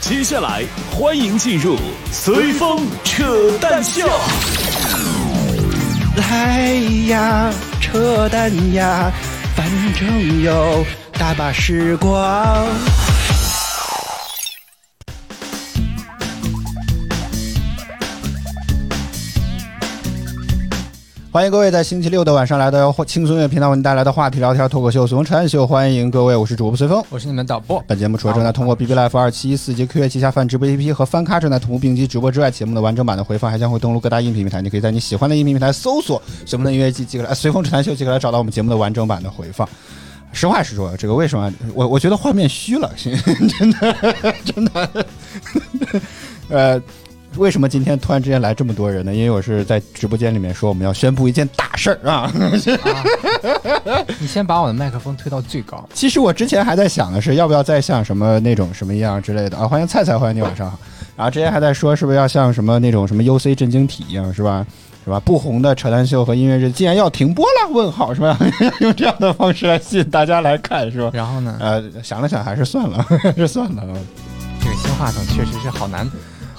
接下来欢迎进入随风扯淡秀。来呀，扯淡呀，反正有大把时光。欢迎各位在星期六的晚上来到轻松音乐频道为您带来的话题聊天脱口秀《随风扯淡秀》，欢迎各位，我是主播随风。我是你们导播。本节目除了正在通过 B B Life 二七一四及 QQ 旗下饭直播 A P P 和翻咖正在同步并机直播之外，节目的完整版的回放还将会登录各大音频平台。你可以在你喜欢的音频平台搜索“什么的音乐季”即可来，随风扯淡秀即可来找到我们节目的完整版的回放。实话实说，这个为什么我我觉得画面虚了，真的真的，呃。为什么今天突然之间来这么多人呢？因为我是在直播间里面说我们要宣布一件大事儿啊！你先把我的麦克风推到最高。其实我之前还在想的是，要不要再像什么那种什么一样之类的啊？欢迎菜菜，欢迎你晚上好。然后之前还在说，是不是要像什么那种什么 UC 震惊体一样，是吧？是吧？不红的扯淡秀和音乐日竟然要停播了？问号是吧？用这样的方式来吸引大家来看，是吧？然后呢？呃，想了想，还是算了，还 是算了。这个新话筒确实是好难。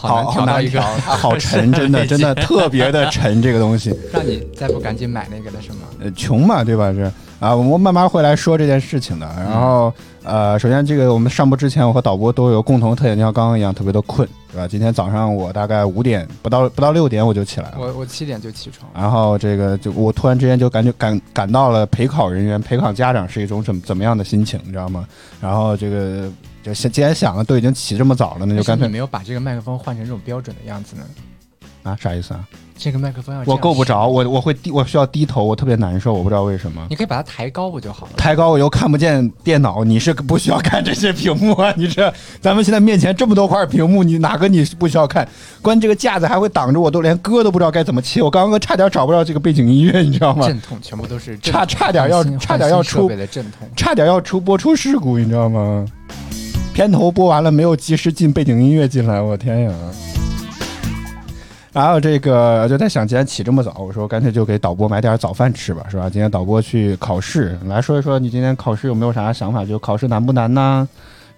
好好难调，好沉，真的真的 特别的沉，这个东西。让你再不赶紧买那个了是吗？呃，穷嘛，对吧？是啊，我们慢慢会来说这件事情的。然后，呃，首先这个我们上播之前，我和导播都有共同特点，就像刚刚一样，特别的困，是吧？今天早上我大概五点不到不到六点我就起来了。我我七点就起床。然后这个就我突然之间就感觉感感到了陪考人员、陪考家长是一种怎怎么样的心情，你知道吗？然后这个。就既然想了，都已经起这么早了，那就干脆没有把这个麦克风换成这种标准的样子呢？啊，啥意思啊？这个麦克风要我够不着，我我会低，我需要低头，我特别难受，我不知道为什么。你可以把它抬高不就好了？抬高我又看不见电脑，你是不需要看这些屏幕啊？你这咱们现在面前这么多块屏幕，你哪个你是不需要看？关这个架子还会挡着我，都连歌都不知道该怎么切。我刚刚差点找不到这个背景音乐，你知道吗？阵痛全部都是差差点要差点要出差点要出播出事故，你知道吗？片头播完了没有及时进背景音乐进来，我天呀！然后这个就在想，今天起这么早，我说干脆就给导播买点早饭吃吧，是吧？今天导播去考试，来说一说你今天考试有没有啥想法？就考试难不难呢？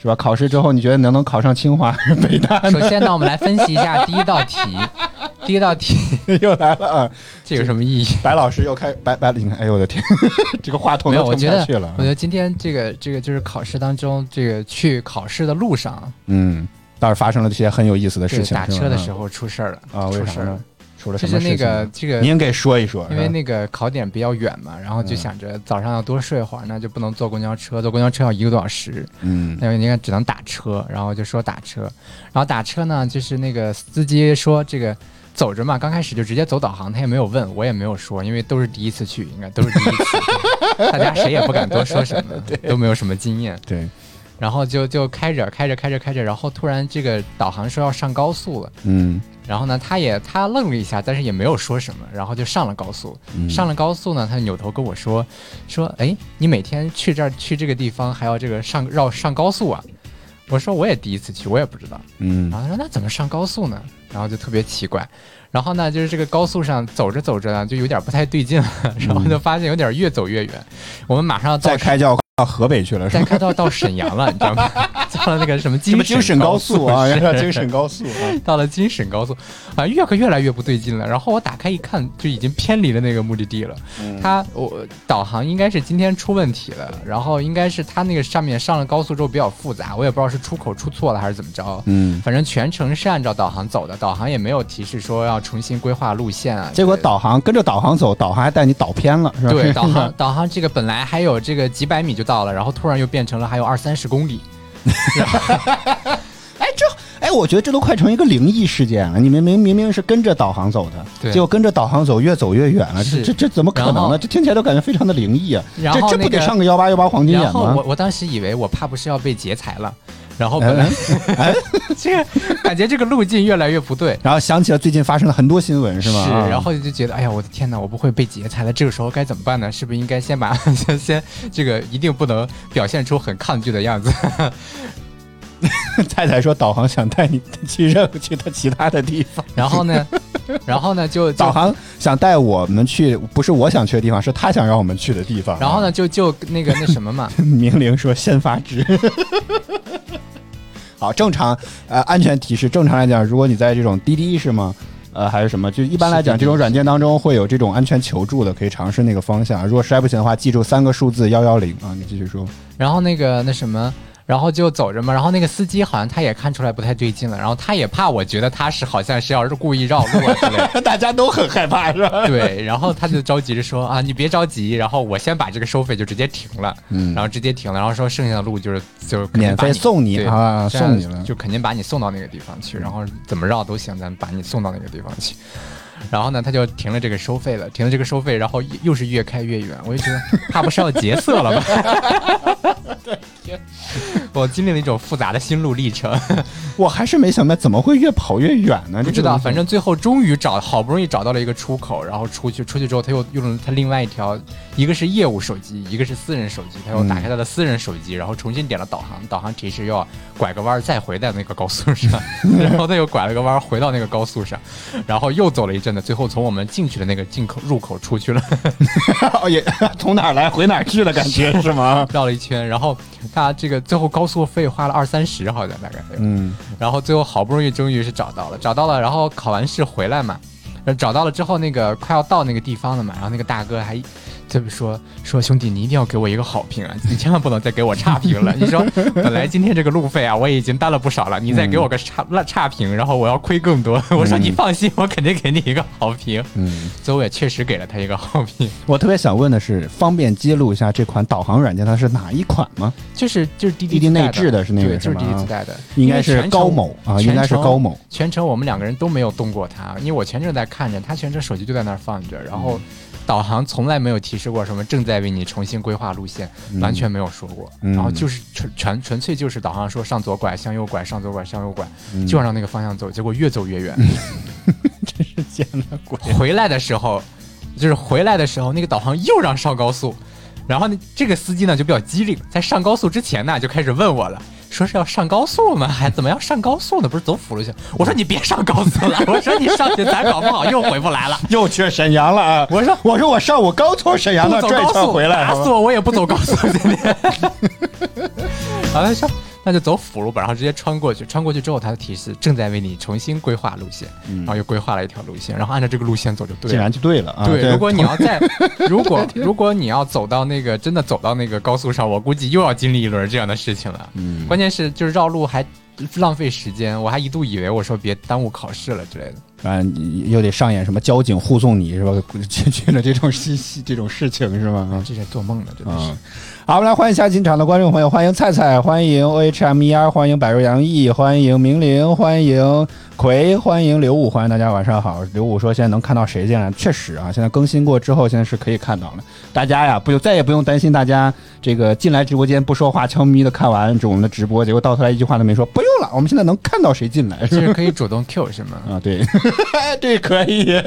是吧？考试之后你觉得能能考上清华还是 北大？首先呢，我们来分析一下第一道题。第一道题又来了啊！这有什么意义？白老师又开白白，你看，哎呦我的天，这个话筒没有，我觉得去了。我觉得今天这个这个就是考试当中，这个去考试的路上，嗯，倒是发生了这些很有意思的事情。打车的时候出事儿了啊？为啥呢？出了什么事情？就是那个这个，您给说一说。因为那个考点比较远嘛，然后就想着早上要多睡会儿，那就不能坐公交车，坐公交车要一个多小时。嗯，那应该只能打车，然后就说打车，然后打车呢，就是那个司机说这个。走着嘛，刚开始就直接走导航，他也没有问我，也没有说，因为都是第一次去，应该都是第一次，大家谁也不敢多说什么，都没有什么经验。对，然后就就开着开着开着开着，然后突然这个导航说要上高速了，嗯，然后呢，他也他愣了一下，但是也没有说什么，然后就上了高速。上了高速呢，他扭头跟我说说，哎，你每天去这儿去这个地方还要这个上绕上高速啊？我说我也第一次去，我也不知道。嗯，然后他说那怎么上高速呢？然后就特别奇怪。然后呢，就是这个高速上走着走着呢，就有点不太对劲了。然后就发现有点越走越远。我们马上要再开叫。到河北去了，再开到到沈阳了，你知道吗？到了那个什么京京沈高速啊，京沈高速。到了京沈高速，啊，越可越来越不对劲了。然后我打开一看，就已经偏离了那个目的地了。它我导航应该是今天出问题了，然后应该是它那个上面上了高速之后比较复杂，我也不知道是出口出错了还是怎么着。嗯，反正全程是按照导航走的，导航也没有提示说要重新规划路线啊。结果导航跟着导航走，导航还带你导偏了，是吧？对，导航 导航这个本来还有这个几百米就到了，然后突然又。变成了还有二三十公里，哎，这哎，我觉得这都快成一个灵异事件了。你们明明明是跟着导航走的，结果跟着导航走越走越远了。这这这怎么可能呢？这听起来都感觉非常的灵异啊！这这不得上个幺八幺八黄金眼吗？我我当时以为我怕不是要被劫财了。然后本来，哎，这个感觉这个路径越来越不对。然后想起了最近发生了很多新闻，是吗？是。然后就觉得，哎呀，我的天哪，我不会被劫财了。这个时候该怎么办呢？是不是应该先把 先先这个一定不能表现出很抗拒的样子？太太说导航想带你去任何去他其他的地方。然后呢，然后呢就导航想带我们去，不是我想去的地方，是他想让我们去的地方。然后呢就就那个那什么嘛，明玲说先发制。好，正常呃，安全提示，正常来讲，如果你在这种滴滴是吗？呃，还是什么？就一般来讲，这种软件当中会有这种安全求助的，可以尝试那个方向。如果实在不行的话，记住三个数字幺幺零啊。你继续说。然后那个那什么。然后就走着嘛，然后那个司机好像他也看出来不太对劲了，然后他也怕我觉得他是好像是要是故意绕路啊 之类的，大家都很害怕是吧？对，然后他就着急着说啊，你别着急，然后我先把这个收费就直接停了，嗯，然后直接停了，然后说剩下的路就是就是免费送你啊，送你了，就肯定把你送到那个地方去，然后怎么绕都行，咱把你送到那个地方去。然后呢，他就停了这个收费了，停了这个收费，然后又是越开越远，我就觉得怕不是要劫色了吧？对，我经历了一种复杂的心路历程，我还是没想到怎么会越跑越远呢？不知道，反正最后终于找，好不容易找到了一个出口，然后出去，出去之后他又用了他另外一条，一个是业务手机，一个是私人手机，他又打开他的私人手机，然后重新点了导航，导航提示又要拐个弯再回到那个高速上，然后他又拐了个弯回到那个高速上，然后又走了一阵子。最后从我们进去的那个进口入口出去了，也从哪儿来回哪儿去了，感觉是吗？绕了一圈，然后他这个最后高速费花了二三十，好像大概。嗯，然后最后好不容易终于是找到了，找到了，然后考完试回来嘛，找到了之后那个快要到那个地方了嘛，然后那个大哥还。就是说说兄弟，你一定要给我一个好评啊！你千万不能再给我差评了。你说 本来今天这个路费啊，我已经担了不少了，你再给我个差差评，然后我要亏更多。我说你放心，我肯定给你一个好评。嗯，所以我也确实给了他一个好评。我特别想问的是，方便揭露一下这款导航软件它是哪一款吗？就是就是滴滴内置的是那个就是滴滴自带的，应该是高某啊，应该是高某。全程我们两个人都没有动过它，因为我全程在看着，他全程手机就在那儿放着，然后。导航从来没有提示过什么正在为你重新规划路线，完全没有说过。然后就是纯纯纯粹就是导航说上左拐向右拐上左拐向右拐，就让那个方向走，结果越走越远。真是见了鬼！回来的时候，就是回来的时候，那个导航又让上高速，然后呢，这个司机呢就比较机灵，在上高速之前呢就开始问我了。说是要上高速吗？还怎么要上高速呢？不是走辅路线？我说你别上高速了。我说你上去咱搞不好又回不来了，又去沈阳了啊！我说我说我上午刚从沈阳那转一圈回来，打死我我也不走高速今天。好了，上。那就走辅路吧，然后直接穿过去。穿过去之后，它的提示正在为你重新规划路线，然后又规划了一条路线，然后按照这个路线走就对了。竟然就对了啊！对，如果你要在，如果如果你要走到那个真的走到那个高速上，我估计又要经历一轮这样的事情了。嗯，关键是就是绕路还浪费时间，我还一度以为我说别耽误考试了之类的。嗯，又得上演什么交警护送你是吧？解决了这种信息这种事情是吗？啊这是做梦的，真的是。好，我们来欢迎下进场的观众朋友，欢迎菜菜，欢迎 O H M E R，欢迎百瑞杨毅，欢迎明玲，欢迎葵，欢迎刘武，欢迎大家晚上好。刘武说现在能看到谁进来？确实啊，现在更新过之后，现在是可以看到了。大家呀，不就再也不用担心大家这个进来直播间不说话，悄咪咪的看完这我们的直播，结果到头来一句话都没说。不用了，我们现在能看到谁进来，是可以主动 Q 是吗？啊，对，对，可以。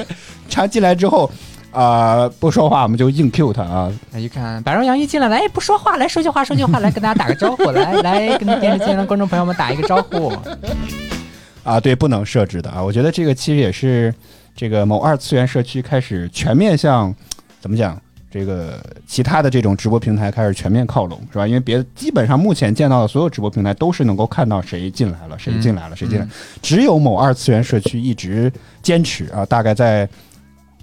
他进来之后。啊，不说话我们就硬 Q 他啊！那一看百荣杨一进来，来不说话，来说句话，说句话，来跟大家打个招呼，来 来跟电视机前的观众朋友们打一个招呼。啊，对，不能设置的啊！我觉得这个其实也是这个某二次元社区开始全面向怎么讲，这个其他的这种直播平台开始全面靠拢，是吧？因为别基本上目前见到的所有直播平台都是能够看到谁进来了，谁进来了，谁进来，只有某二次元社区一直坚持啊，大概在。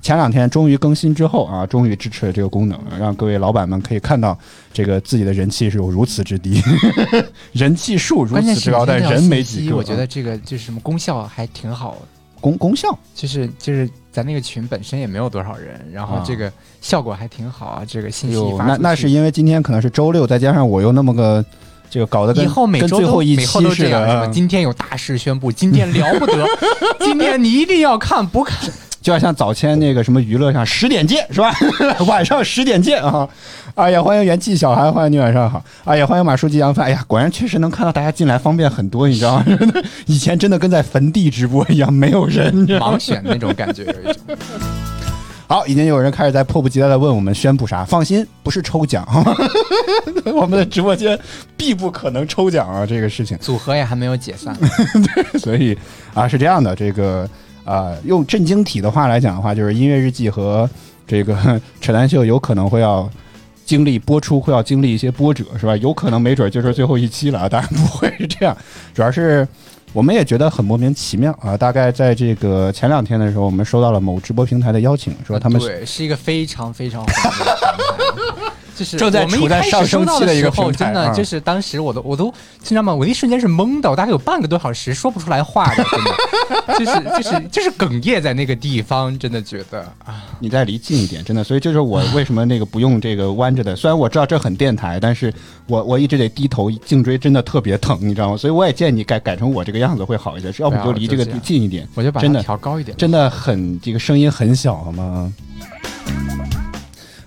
前两天终于更新之后啊，终于支持了这个功能，让各位老板们可以看到这个自己的人气是有如此之低，人气数如此之高，但人没几个。我觉得这个就是什么功效还挺好，功功效就是就是咱那个群本身也没有多少人，然后这个效果还挺好啊。这个信息发那那是因为今天可能是周六，再加上我又那么个这个搞得以后每周都每后都这样，今天有大事宣布，今天了不得，今天你一定要看，不看。就要像早前那个什么娱乐上十点见是吧？晚上十点见啊！哎呀，欢迎元气小韩，欢迎你晚上好！哎呀，欢迎马书记杨帆！哎呀，果然确实能看到大家进来方便很多，你知道吗？以前真的跟在坟地直播一样，没有人盲选那种感觉。好，已经有人开始在迫不及待的问我们宣布啥？放心，不是抽奖，我们的直播间必不可能抽奖啊！这个事情组合也还没有解散，所以啊，是这样的，这个。啊，用震惊体的话来讲的话，就是音乐日记和这个 扯淡秀有可能会要经历播出会要经历一些波折，是吧？有可能没准就是最后一期了啊，当然不会是这样，主要是我们也觉得很莫名其妙啊。大概在这个前两天的时候，我们收到了某直播平台的邀请，说他们对是一个非常非常红的。就是正在处在上升期的一个平台，真的就是当时我都我都，你知道吗？我一瞬间是懵的，我大概有半个多小时说不出来话的，真的，就是就是就是哽咽在那个地方，真的觉得啊，你再离近一点，真的，所以就是我为什么那个不用这个弯着的？虽然我知道这很电台，但是我我一直得低头，颈椎真的特别疼，你知道吗？所以我也建议你改改成我这个样子会好一些，要不就离这个近一点，我就把真的调高一点，真的很这个声音很小好吗？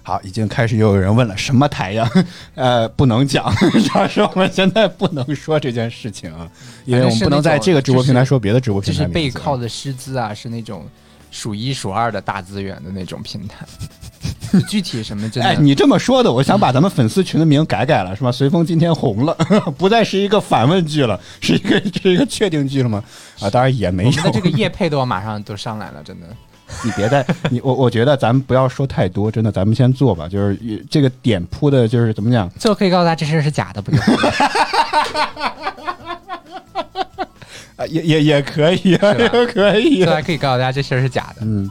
好，已经开始又有人问了，什么台呀？呃，不能讲，主 要是我们现在不能说这件事情啊，因为我们不能在这个直播平台说别的直播平台。就是背靠的师资啊，是那种数一数二的大资源的那种平台。具体什么？哎，你这么说的，我想把咱们粉丝群的名改改了，是吧？随风今天红了，不再是一个反问句了，是一个是一个确定句了吗？啊，当然也没有。我们的这个叶配都要马上都上来了，真的。你别再你我我觉得咱们不要说太多，真的，咱们先做吧。就是这个点铺的，就是怎么讲？最后可以告诉大家这事是假的，不用？啊，也也也可以，也可以。最后可以告诉大家这事儿是假的。嗯，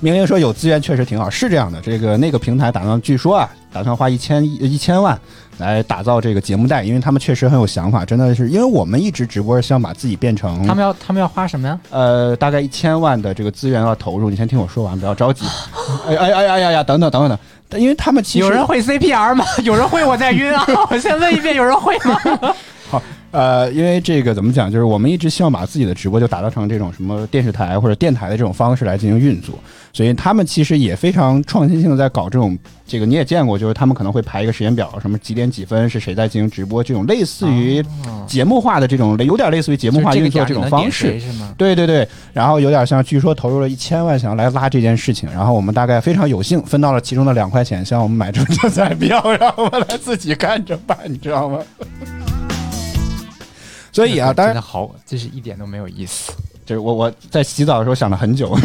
明明说有资源确实挺好，是这样的。这个那个平台打算，据说啊，打算花一千一千万。来打造这个节目带，因为他们确实很有想法，真的是，因为我们一直直播是想把自己变成。他们要他们要花什么呀？呃，大概一千万的这个资源要投入，你先听我说完，不要着急。哎哎哎呀呀呀，等等等等等，因为他们其实有人会 CPR 吗？有人会我在晕啊！我先问一遍，有人会吗？好。呃，因为这个怎么讲，就是我们一直希望把自己的直播就打造成这种什么电视台或者电台的这种方式来进行运作，所以他们其实也非常创新性的在搞这种，这个你也见过，就是他们可能会排一个时间表，什么几点几分是谁在进行直播，这种类似于节目化的这种，有点类似于节目化运作这种方式，对对对，然后有点像，据说投入了一千万想要来拉这件事情，然后我们大概非常有幸分到了其中的两块钱，希望我们买中奖彩票，让我们来自己看着办，你知道吗？所以啊，当然好，这是一点都没有意思。就是我我在洗澡的时候想了很久，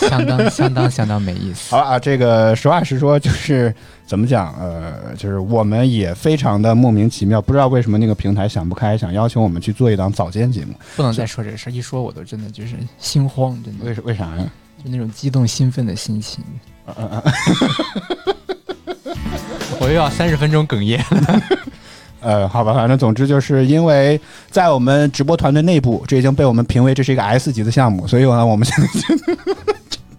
相当 相当相当没意思。好了啊，这个实话实说，就是怎么讲？呃，就是我们也非常的莫名其妙，不知道为什么那个平台想不开，想邀请我们去做一档早间节目。不能再说这事儿，一说我都真的就是心慌，真的。为为啥呀？就那种激动兴奋的心情。我又要三十分钟哽咽了。呃，好吧，反正总之就是因为在我们直播团队内部，这已经被我们评为这是一个 S 级的项目，所以呢，我们现在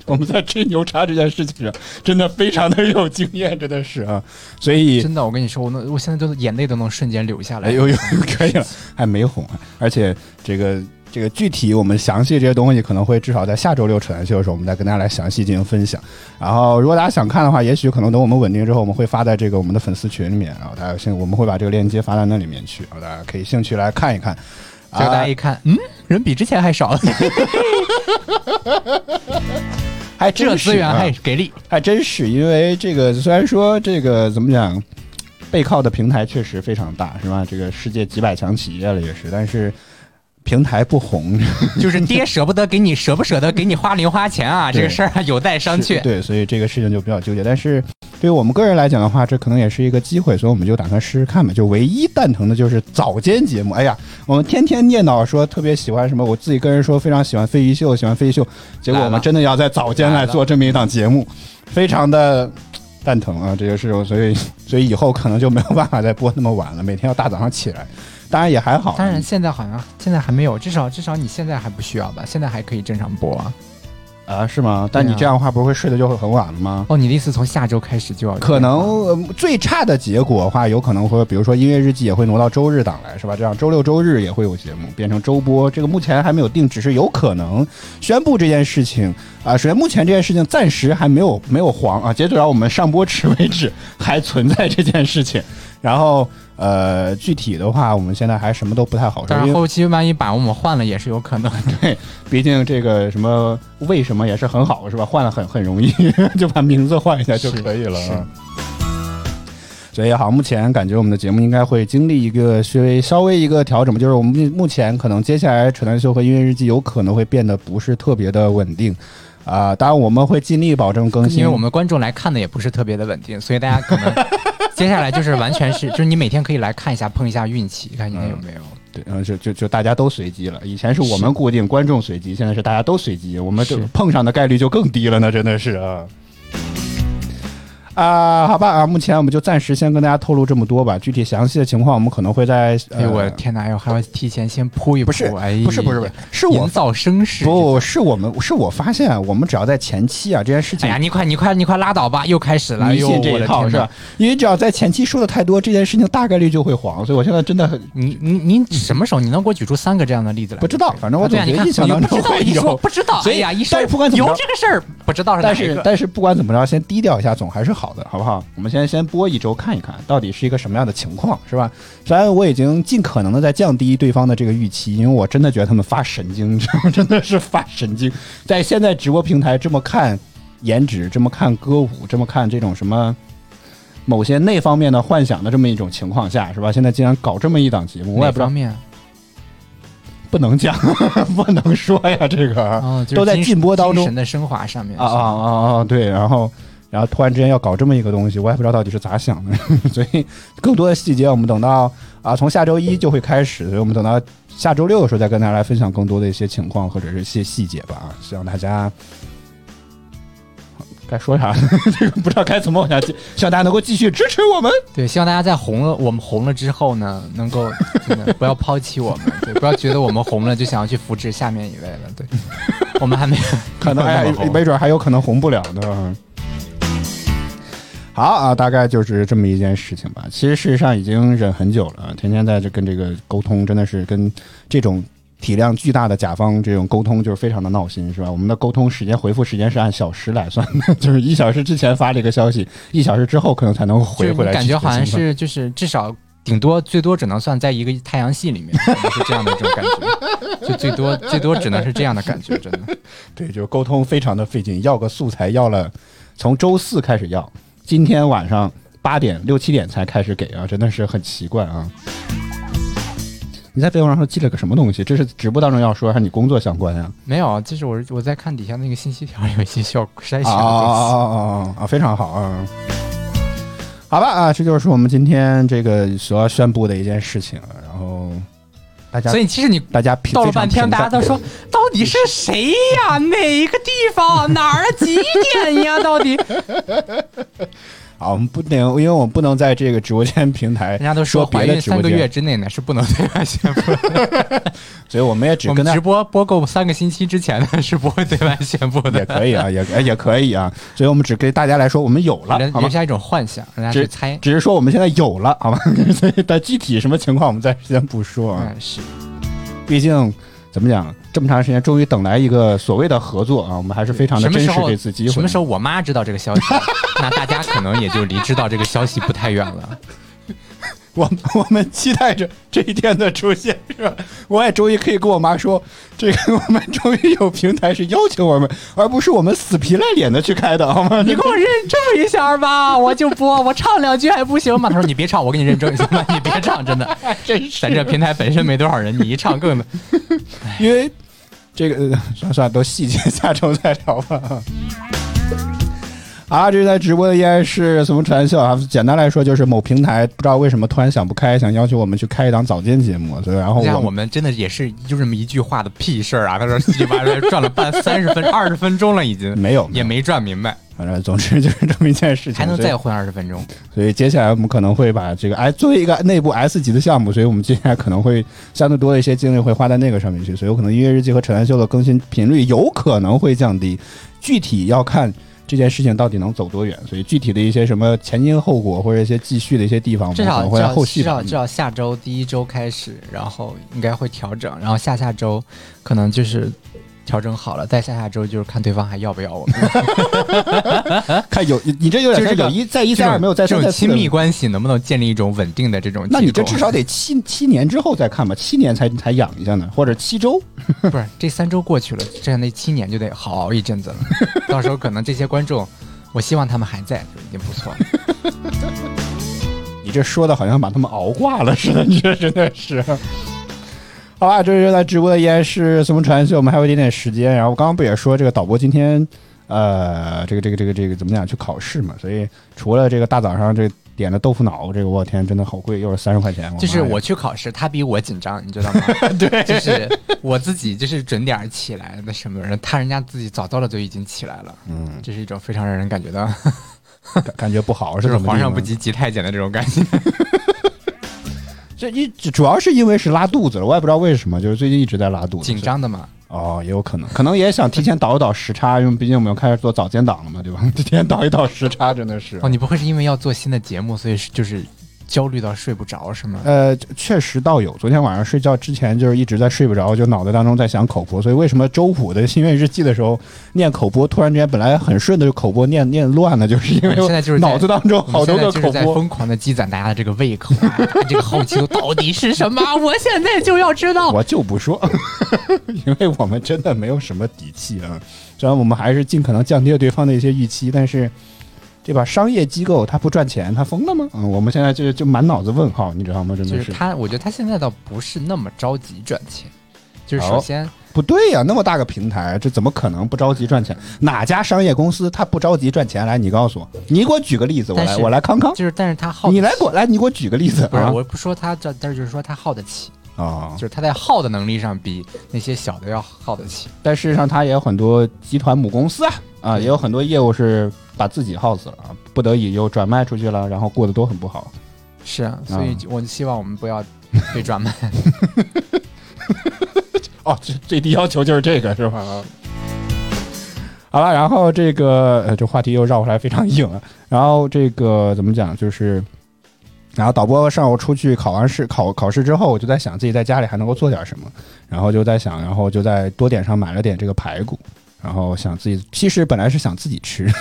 我们在吹牛叉这件事情上真的非常的有经验，真的是啊，所以 真的，我跟你说，我能，我现在都眼泪都能瞬间流下来，呦呦可以了，还没红，而且这个。这个具体我们详细这些东西可能会至少在下周六扯淡秀的时候，我们再跟大家来详细进行分享。然后如果大家想看的话，也许可能等我们稳定之后，我们会发在这个我们的粉丝群里面，然后大家兴我们会把这个链接发到那里面去，然后大家可以兴趣来看一看。结果大家一看，嗯，人比之前还少了，还 这资源还给力，还真是。因为这个虽然说这个怎么讲，背靠的平台确实非常大，是吧？这个世界几百强企业了也是，但是。平台不红，就是爹舍不得给你，舍不舍得给你花零花钱啊？这个事儿有待商榷。对，所以这个事情就比较纠结。但是对于我们个人来讲的话，这可能也是一个机会，所以我们就打算试试看吧。就唯一蛋疼的就是早间节目。哎呀，我们天天念叨说特别喜欢什么，我自己跟人说非常喜欢飞鱼秀，喜欢飞鱼秀，结果我们真的要在早间来做这么一档节目，非常的蛋疼啊！这个事情，所以所以以后可能就没有办法再播那么晚了，每天要大早上起来。当然也还好，当然现在好像现在还没有，至少至少你现在还不需要吧？现在还可以正常播啊？啊，是吗？但你这样的话，不是会睡得就会很晚了吗？哦，你的意思从下周开始就要？可能最差的结果的话，有可能会，比如说音乐日记也会挪到周日档来，是吧？这样周六周日也会有节目变成周播，这个目前还没有定，只是有可能宣布这件事情啊。首先，目前这件事情暂时还没有没有黄啊，截止到我们上播时为止还存在这件事情，然后。呃，具体的话，我们现在还什么都不太好说。但是后期万一把我们换了，也是有可能。对，毕竟这个什么为什么也是很好，是吧？换了很很容易，就把名字换一下就可以了。所以好，目前感觉我们的节目应该会经历一个稍微稍微一个调整，就是我们目前可能接下来扯淡秀和音乐日记有可能会变得不是特别的稳定。啊，当然我们会尽力保证更新，因为我们观众来看的也不是特别的稳定，所以大家可能 接下来就是完全是，就是你每天可以来看一下，碰一下运气，看今天有没有。对，然后就就就大家都随机了。以前是我们固定，观众随机，现在是大家都随机，我们就碰上的概率就更低了呢，真的是啊。啊，好吧啊，目前我们就暂时先跟大家透露这么多吧。具体详细的情况，我们可能会在……哎我天哪，要还要提前先铺一铺？不是，不是，不是，不是，是我造声势。不是我们，是我发现，我们只要在前期啊，这件事情……哎呀，你快，你快，你快拉倒吧，又开始了，迷信这一套是吧？因为只要在前期说的太多，这件事情大概率就会黄。所以我现在真的很……你你你什么时候？你能给我举出三个这样的例子来？不知道，反正我总觉得印象当中会有。不知道，所以呀，一但不管怎么有这个事儿，不知道是但是但是不管怎么着，先低调一下总还是好的，好不好？我们先先播一周看一看到底是一个什么样的情况，是吧？虽然我已经尽可能的在降低对方的这个预期，因为我真的觉得他们发神经，真的是发神经。在现在直播平台这么看颜值，这么看歌舞，这么看这种什么某些那方面的幻想的这么一种情况下，是吧？现在竟然搞这么一档节目，我也不知道。不能讲，不能说呀，这个都在禁播当中。神的升华上面啊啊啊啊！对，然后。然后突然之间要搞这么一个东西，我也不知道到底是咋想的，所以更多的细节我们等到啊从下周一就会开始，所以我们等到下周六的时候再跟大家来分享更多的一些情况或者是一些细节吧啊，希望大家该说啥这个 不知道该怎么往下接，希望大家能够继续支持我们。对，希望大家在红了我们红了之后呢，能够不要抛弃我们，对，不要觉得我们红了就想要去扶持下面一位了，对，我们还没有 可能还，没准还有可能红不了的。好啊，大概就是这么一件事情吧。其实事实上已经忍很久了，天天在这跟这个沟通，真的是跟这种体量巨大的甲方这种沟通，就是非常的闹心，是吧？我们的沟通时间回复时间是按小时来算的，就是一小时之前发这个消息，一小时之后可能才能回回来。感觉好像是就是至少顶多最多只能算在一个太阳系里面，是这样的这种感觉，就最多最多只能是这样的感觉，真的。对，就沟通非常的费劲，要个素材要了，从周四开始要。今天晚上八点六七点才开始给啊，真的是很奇怪啊！你在备忘录上记了个什么东西？这是直播当中要说，还是你工作相关呀？没有，就是我我在看底下那个信息条，有一些需要筛选啊啊啊啊啊！非常好啊！好吧啊，这就是我们今天这个所要宣布的一件事情，然后。所以其实你大家到了半天，大家都说到底是谁呀？哪一个地方？哪儿？几点呀？到底？好，我们不能，因为我们不能在这个直播间平台，人家都说怀孕三个月之内呢是不能对外宣布，所以我们也只跟直播播够三个星期之前呢是不会对外宣布的。也可以啊，也也可以啊，所以我们只给大家来说，我们有了，留下一种幻想，让大家去猜，只是说我们现在有了，好吧？但具体什么情况，我们暂时先不说啊。是，毕竟。怎么讲？这么长时间，终于等来一个所谓的合作啊！我们还是非常的珍视这次机会。什么时候我妈知道这个消息，那大家可能也就离知道这个消息不太远了。我我们期待着这一天的出现，是吧？我也终于可以跟我妈说，这个我们终于有平台是邀请我们，而不是我们死皮赖脸的去开的，好吗？你给我 认证一下吧，我就播，我唱两句还不行吗？他说你别唱，我给你认证一下吧？你别唱，真的，真是。咱这平台本身没多少人，你一唱更，因为这个算算都细节，下周再聊吧。啊，这是在直播的依然是什么传秀啊？简单来说，就是某平台不知道为什么突然想不开，想要求我们去开一档早间节目，所以。然后像我们真的也是就这么一句话的屁事儿啊！他说七八转了半 三十分二十分钟了，已经没有也没转明白。反正总之就是这么一件事情，还能再混二十分钟。所以接下来我们可能会把这个哎作为一个内部 S 级的项目，所以我们接下来可能会相对多的一些精力会花在那个上面去，所以有可能音乐日记和扯淡秀的更新频率有可能会降低，具体要看。这件事情到底能走多远？所以具体的一些什么前因后果或者一些继续的一些地方，至少会后续至少至少下周第一周开始，然后应该会调整，然后下下周可能就是。调整好了，再下下周就是看对方还要不要我们。看有你这有点是有一在一在二没有在这种亲密关系能不能建立一种稳定的这种？那你这至少得七七年之后再看吧，七年才才养一下呢，或者七周？不是，这三周过去了，这样那七年就得好熬一阵子了。到时候可能这些观众，我希望他们还在，就已经不错了。你这说的好像把他们熬挂了似的，你这真的是。好吧，这是在直播的依然是随风传秀，我们还有一点点时间。然后我刚刚不也说这个导播今天呃，这个这个这个这个怎么讲去考试嘛？所以除了这个大早上这点的豆腐脑，这个我天，真的好贵，又是三十块钱。就是我去考试，他比我紧张，你知道吗？对，就是我自己就是准点起来的什么人，他人家自己早早的就已经起来了。嗯，这是一种非常让人感觉到感觉不好，是皇上不急急太监的这种感觉。这一主要是因为是拉肚子了，我也不知道为什么，就是最近一直在拉肚子，紧张的嘛。哦，也有可能，可能也想提前倒一倒时差，因为毕竟我们要开始做早间档了嘛，对吧？提前倒一倒时差，真的是。哦，你不会是因为要做新的节目，所以是就是。焦虑到睡不着是吗？呃，确实倒有。昨天晚上睡觉之前就是一直在睡不着，就脑袋当中在想口播。所以为什么周五的心愿日记的时候念口播，突然之间本来很顺的口播念念乱了，就是因为现在就是脑子当中好多个口播，疯狂的积攒大家的这个胃口，这个好奇到底是什么？我现在就要知道。我就不说，因为我们真的没有什么底气啊。虽然我们还是尽可能降低了对方的一些预期，但是。对吧？商业机构它不赚钱，它疯了吗？嗯，我们现在就就满脑子问号，你知道吗？真的是他，我觉得他现在倒不是那么着急赚钱。就是首先不对呀，那么大个平台，这怎么可能不着急赚钱？哪家商业公司他不着急赚钱？来，你告诉我，你给我举个例子，我来，我来康康。就是，但是他耗，你来给我来，你给我举个例子。不是，我不说他这，但是就是说他耗得起啊，就是他在耗的能力上比那些小的要耗得起。但事实上，他也有很多集团母公司啊，啊，也有很多业务是。把自己耗死了啊！不得已又转卖出去了，然后过得都很不好。是啊，所以我希望我们不要被转卖。哦，最最低要求就是这个，是吧？好了，然后这个呃这话题又绕回来，非常硬啊。然后这个怎么讲？就是，然后导播上午出去考完试考考试之后，我就在想自己在家里还能够做点什么，然后就在想，然后就在多点上买了点这个排骨。然后想自己，其实本来是想自己吃，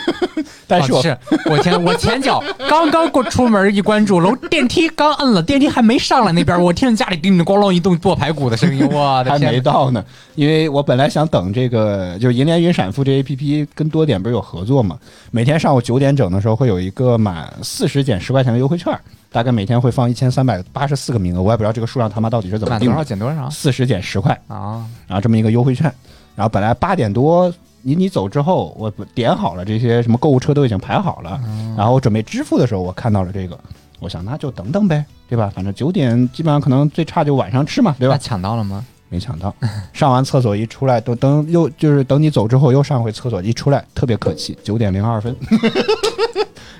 但是我是我前我前脚刚刚过出门一关注楼电梯刚摁了，电梯还没上来那边，我听见家里叮叮咣啷一顿剁排骨的声音，我的天，还没到呢。因为我本来想等这个，就是银联云闪付这 A P P 跟多点不是有合作嘛？每天上午九点整的时候会有一个满四十减十块钱的优惠券，大概每天会放一千三百八十四个名额，我也不知道这个数量他妈到底是怎么定。多少减多少？四十减十块啊，然后这么一个优惠券。然后本来八点多你你走之后，我点好了这些什么购物车都已经排好了，然后我准备支付的时候，我看到了这个，我想那就等等呗，对吧？反正九点基本上可能最差就晚上吃嘛，对吧？抢到了吗？没抢到。上完厕所一出来，等等又就是等你走之后又上回厕所一出来，特别可气，九点零二分。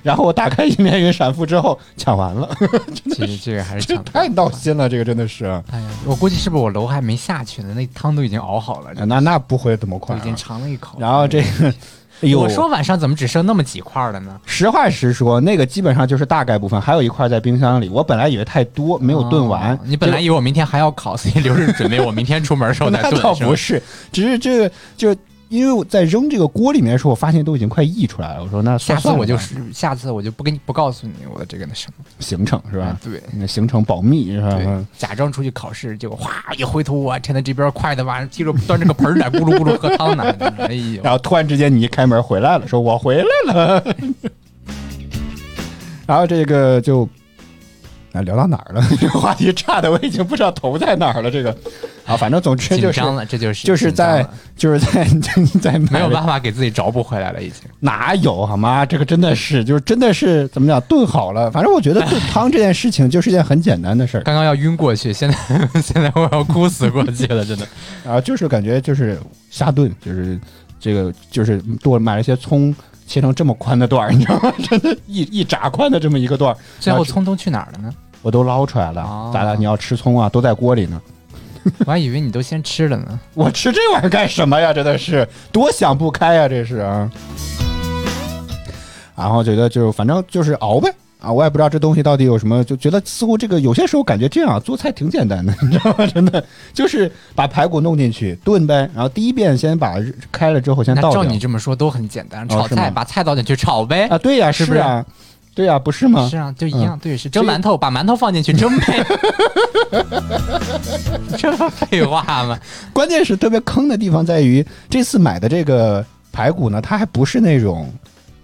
然后我打开一面云闪付之后，抢完了。其实这个还是抢太闹心了，这个真的是。哎呀，我估计是不是我楼还没下去呢？那汤都已经熬好了。那那不会这么快，已经尝了一口。然后这个，我说晚上怎么只剩那么几块了呢？实话实说，那个基本上就是大概部分，还有一块在冰箱里。我本来以为太多，没有炖完。你本来以为我明天还要烤，所以留着准备我明天出门时候再炖。那倒不是，只是这个就。因为我在扔这个锅里面的时候，我发现都已经快溢出来了。我说那下次我就是下次我就不跟你不告诉你我的这个那什么行程是吧？对，那行程保密是吧？假装出去考试，结果哗一回头，我天呐，这边快的晚上提着端着个盆儿咕噜咕噜喝汤呢。哎呦！然后突然之间你一开门回来了，说我回来了。然后这个就。聊到哪儿了？这个话题差的我已经不知道头在哪儿了。这个啊，反正总之就是了，这就是就是在 就是在 在没有办法给自己找补回来了，已经哪有好吗？这个真的是就是真的是怎么讲炖好了？反正我觉得炖汤这件事情就是一件很简单的事儿。刚刚要晕过去，现在现在我要哭死过去了，真的啊，就是感觉就是瞎炖，就是这个就是剁买了一些葱，切成这么宽的段儿，你知道吗？真的，一一炸宽的这么一个段儿，最后葱都去哪儿了呢？我都捞出来了，咋了？你要吃葱啊？都在锅里呢。我还以为你都先吃了呢。我吃这玩意儿干什么呀？真的是多想不开呀！这是啊。然后觉得就反正就是熬呗啊！我也不知道这东西到底有什么，就觉得似乎这个有些时候感觉这样做菜挺简单的，你知道吗？真的就是把排骨弄进去炖呗，然后第一遍先把开了之后先倒。照你这么说都很简单，炒菜把菜倒进去炒呗啊！对呀，是不是？对呀，不是吗？是啊，就一样。对，是蒸馒头，把馒头放进去蒸呗。这废话吗？关键是特别坑的地方在于，这次买的这个排骨呢，它还不是那种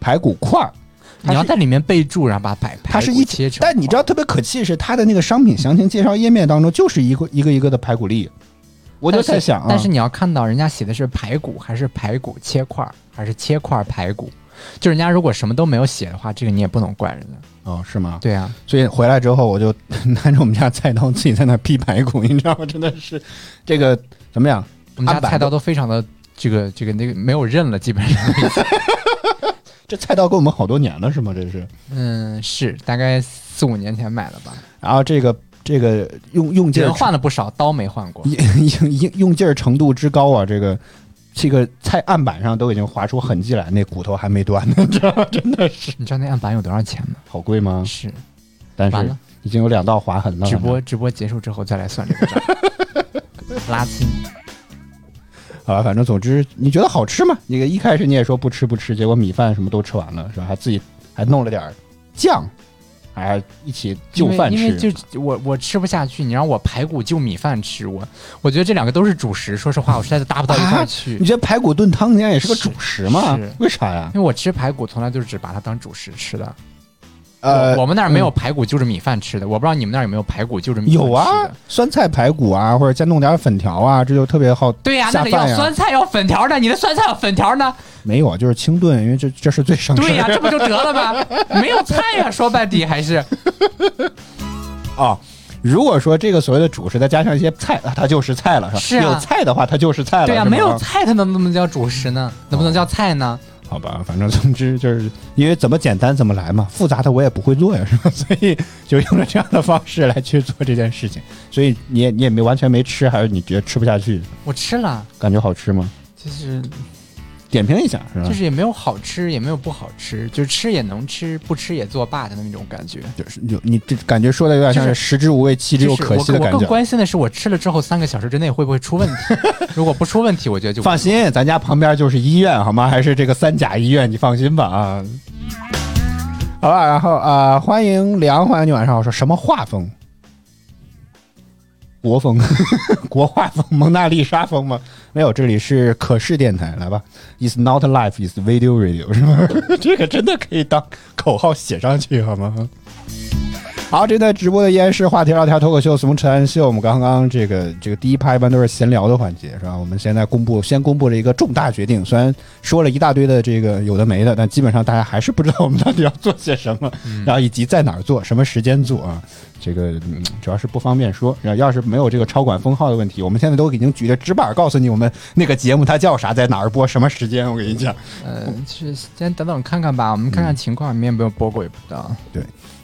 排骨块儿，你要在里面备注，然后把排它是一切成。但你知道特别可气是，它的那个商品详情介绍页面当中就是一个一个一个的排骨粒。我就在想啊，但是你要看到人家写的是排骨还是排骨切块还是切块排骨，就人家如果什么都没有写的话，这个你也不能怪人家。哦，是吗？对啊，所以回来之后我就 拿着我们家菜刀自己在那劈排骨，你知道吗？真的是这个怎么样？我们家菜刀都非常的这个这个那个没有刃了，基本上。这菜刀跟我们好多年了，是吗？这是？嗯，是大概四五年前买的吧。然后这个。这个用用劲换了不少，刀没换过。用用用劲儿程度之高啊，这个这个菜案板上都已经划出痕迹来，那骨头还没断呢，你知道吗？真的是。你知道那案板有多少钱吗？好贵吗？是，但是已经有两道划痕了。直播直播结束之后再来算这个账，拉清。好吧，反正总之你觉得好吃吗？那个一开始你也说不吃不吃，结果米饭什么都吃完了，是吧？还自己还弄了点酱。哎，一起就饭吃，因为就我我吃不下去，你让我排骨就米饭吃，我我觉得这两个都是主食，说实话，我实在是搭不到一块去。你觉得排骨炖汤应该也是个主食吗？为啥呀？因为我吃排骨从来就是只把它当主食吃的。呃，我们那儿没有排骨，就是米饭吃的。我不知道你们那儿有没有排骨，就是米饭有啊，酸菜排骨啊，或者再弄点粉条啊，这就特别好。对呀，那里要酸菜要粉条的，你的酸菜要粉条呢？没有，就是清炖，因为这这是最省事。对呀，这不就得了吗？没有菜呀，说半底还是。哦，如果说这个所谓的主食再加上一些菜，它就是菜了，是吧？有菜的话，它就是菜了。对呀，没有菜它能不能叫主食呢？能不能叫菜呢？好吧，反正总之就是因为怎么简单怎么来嘛，复杂的我也不会做呀，是吧？所以就用了这样的方式来去做这件事情。所以你也你也没完全没吃，还是你觉得吃不下去？我吃了，感觉好吃吗？其实。点评一下是吧？就是也没有好吃，也没有不好吃，就是吃也能吃，不吃也作罢的那种感觉。就是有你这感觉说的有点像是食之无味，弃之又可惜的感觉。我更关心的是，我吃了之后三个小时之内会不会出问题？如果不出问题，我觉得就放心。咱家旁边就是医院，好吗？还是这个三甲医院，你放心吧啊。好吧，然后啊，欢迎梁，欢迎你晚上好。说什么画风？国风，国画风，蒙娜丽莎风吗？没有，这里是可视电台，来吧。It's not life, it's video radio，是吗？这个真的可以当口号写上去，好吗？好，这在直播的依然是话题聊天脱口秀《什扯淡秀》。我们刚刚这个这个第一趴一般都是闲聊的环节，是吧？我们现在公布，先公布了一个重大决定。虽然说了一大堆的这个有的没的，但基本上大家还是不知道我们到底要做些什么，然后以及在哪儿做，什么时间做啊？这个嗯主要是不方便说。然后要是没有这个超管封号的问题，我们现在都已经举着纸板告诉你，我们那个节目它叫啥，在哪儿播，什么时间。我跟你讲，呃，是先等等看看吧，我们看看情况，明天没有播过也不知道。对。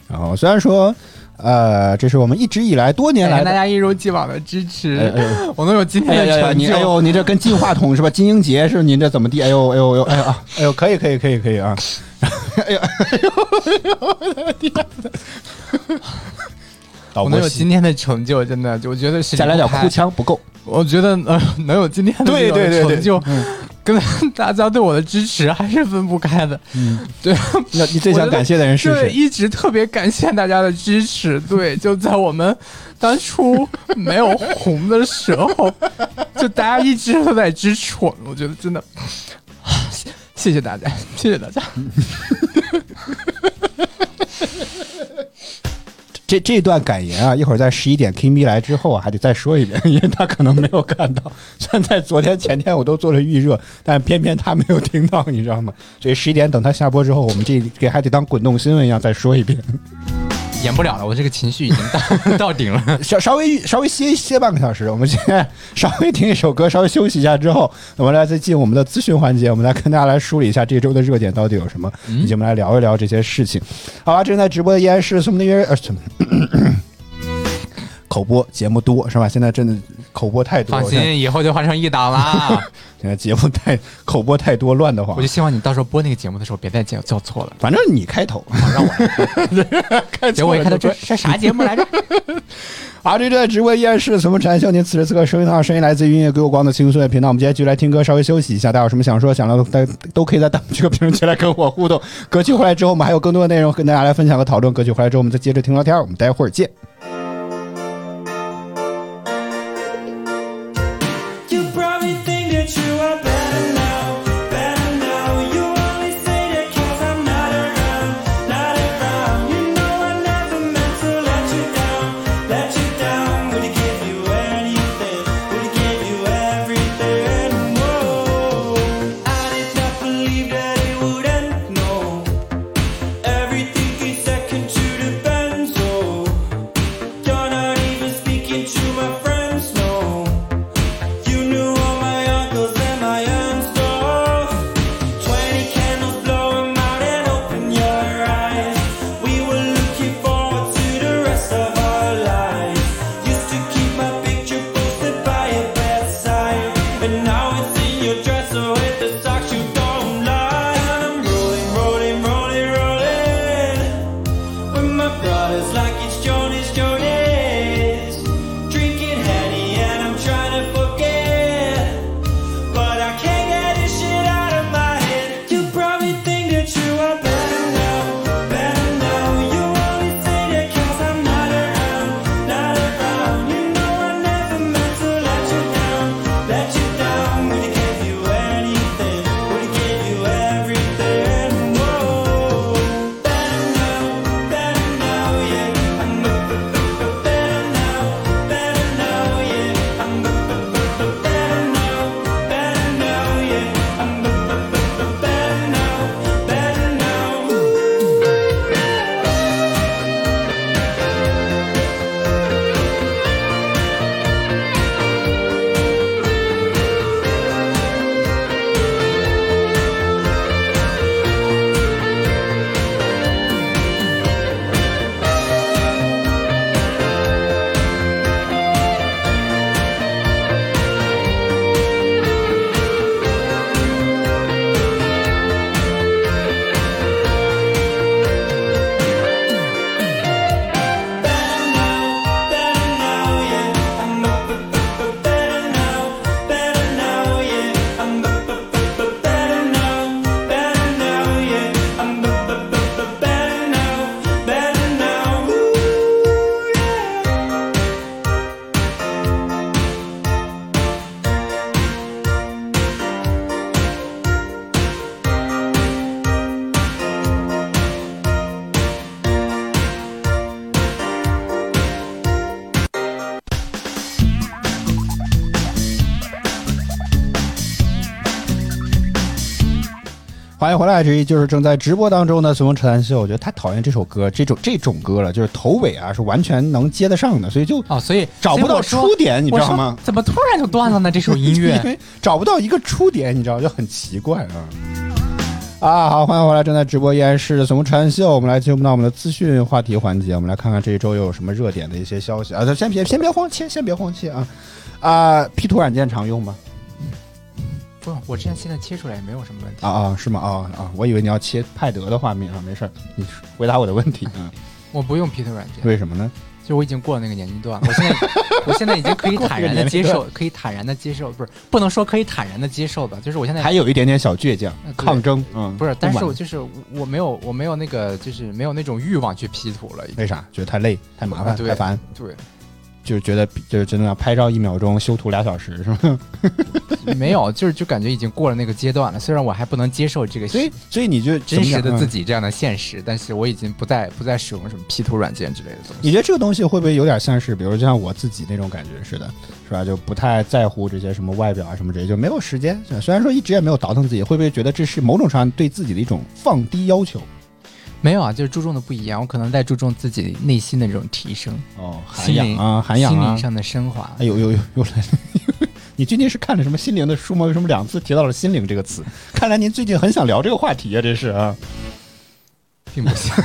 然后虽然说，呃，这是我们一直以来多年来大家一如既往的支持，我能有今天的成就。哎呦，您这跟金话筒是吧？金英杰是您这怎么地？哎呦，哎呦，哎呦，哎呦啊！哎呦，可以，可以，可以，可以啊！哎呦，哎呦，哎呦，我的天哪！我能有今天的成就，真的，我觉得再来点哭腔不够。我觉得呃，能有今天的对对对成就，跟大家对我的支持还是分不开的。嗯，对。那你最想感谢的人是谁？一直特别感谢大家的支持。对，就在我们当初没有红的时候，就大家一直都在支持我们。我觉得真的，谢谢大家，谢谢大家。这这段感言啊，一会儿在十一点 Kimi 来之后啊，还得再说一遍，因为他可能没有看到。虽然在昨天、前天我都做了预热，但偏偏他没有听到，你知道吗？所以十一点等他下播之后，我们这给还得当滚动新闻一样再说一遍。演不了了，我这个情绪已经到 到顶了，稍稍微稍微歇歇半个小时，我们现在 稍微听一首歌，稍微休息一下之后，我们来再进我们的咨询环节，我们来跟大家来梳理一下这周的热点到底有什么，以及我们来聊一聊这些事情。好吧，正在直播的依然是什么的约呃什么。口播节目多是吧？现在真的口播太多。放心，以后就换成一档啦。现在节目太口播太多，乱的慌。我就希望你到时候播那个节目的时候，别再叫叫错了。反正你开头，让我开。结果一开头，这 这啥节目来着？啊，这正在直播依然是什么产秀？您此时此刻声音的声音来自于音乐给我光的轻松的频道。我们今天继续来听歌，稍微休息一下。大家有什么想说、想聊的，大家都可以在弹幕区和评论区来跟我互动。歌曲回来之后，我们还有更多的内容跟大家来分享和讨论。歌曲回来之后，我们再接着听聊天。我们待会儿见。欢迎回来，这就是正在直播当中的《随风扯淡秀》。我觉得太讨厌这首歌，这种这种歌了，就是头尾啊是完全能接得上的，所以就哦，所以找不到出点，你知道吗？怎么突然就断了呢？这首音乐 因为找不到一个出点，你知道就很奇怪啊。啊，好，欢迎回来，正在直播依然是《随风扯淡秀》。我们来进入到我们的资讯话题环节，我们来看看这一周又有什么热点的一些消息啊。先别先别慌切，先别慌切啊啊！P 图软件常用吗？不，我之前现在切出来也没有什么问题啊啊，是吗？啊啊，我以为你要切派德的画面啊，没事儿，你回答我的问题嗯。我不用 P 图软件，为什么呢？就我已经过了那个年龄段了，我现在我现在已经可以 坦然的接受，可以坦然的接受，不是不能说可以坦然的接受吧，就是我现在还有一点点小倔强，抗争，嗯，不是，但是我就是我没有我没有那个就是没有那种欲望去 P 图了，为啥？觉得太累、太麻烦、太烦？对。就是觉得就是真的要拍照一秒钟，修图俩小时，是吗？没有，就是就感觉已经过了那个阶段了。虽然我还不能接受这个，所以所以你就真实的自己这样的现实，但是我已经不再不再使用什么 P 图软件之类的东西。你觉得这个东西会不会有点像是，比如就像我自己那种感觉似的，是吧？就不太在乎这些什么外表啊什么这些，就没有时间。虽然说一直也没有倒腾自己，会不会觉得这是某种上对自己的一种放低要求？没有啊，就是注重的不一样。我可能在注重自己内心的这种提升哦，涵养啊，涵养啊，心灵上的升华。哎呦呦呦，又来了！你最近是看了什么心灵的书吗？为什么两次提到了“心灵”这个词？看来您最近很想聊这个话题啊，这是啊，并不像。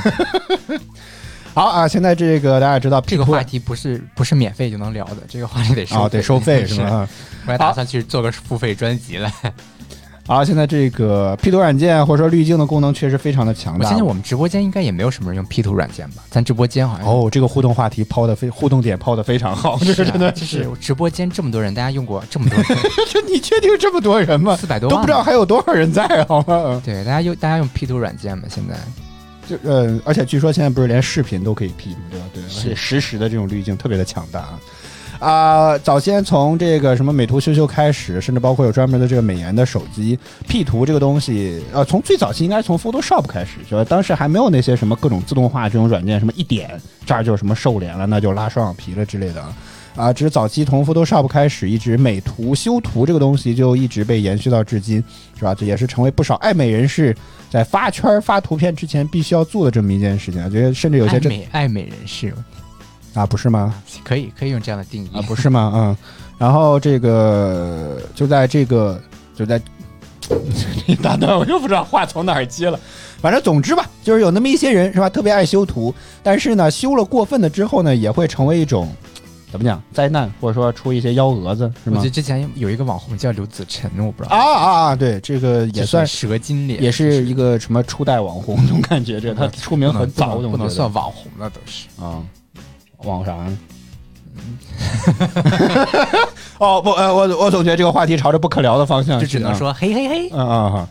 好啊，现在这个大家知道，这个话题不是不是免费就能聊的，这个话题得收，得收费是吗？我还打算去做个付费专辑了。好，现在这个 P 图软件或者说滤镜的功能确实非常的强大。我相信我们直播间应该也没有什么人用 P 图软件吧？咱直播间好像哦，这个互动话题抛的非互动点抛的非常好，这是真的。就是直播间这么多人，大家用过这么多人，你确定这么多人吗？四百多都不知道还有多少人在，好吗？对，大家用大家用 P 图软件嘛？现在就呃，而且据说现在不是连视频都可以 P 吗对吧？对，是实时的这种滤镜特别的强大啊。啊，早先从这个什么美图秀秀开始，甚至包括有专门的这个美颜的手机 P 图这个东西，呃，从最早期应该是从 Photoshop 开始，就当时还没有那些什么各种自动化这种软件，什么一点这儿就什么瘦脸了，那就拉双眼皮了之类的啊。只是早期从 Photoshop 开始，一直美图修图这个东西就一直被延续到至今，是吧？这也是成为不少爱美人士在发圈发图片之前必须要做的这么一件事情。我觉得甚至有些美爱美人士。啊，不是吗？可以，可以用这样的定义啊，不是吗？嗯，然后这个就在这个就在一大段，我又不知道话从哪儿接了。反正总之吧，就是有那么一些人是吧，特别爱修图，但是呢，修了过分的之后呢，也会成为一种怎么讲灾难，或者说出一些幺蛾子，是吗？我记得之前有一个网红叫刘子晨，我不知道啊啊啊，对，这个也算蛇精脸，也是一个什么初代网红总感觉，这他出名很早，不能算网红了，都是啊。网啥呢？哦不，呃，我我总觉得这个话题朝着不可聊的方向，就只能说嘿嘿嘿，嗯嗯嗯。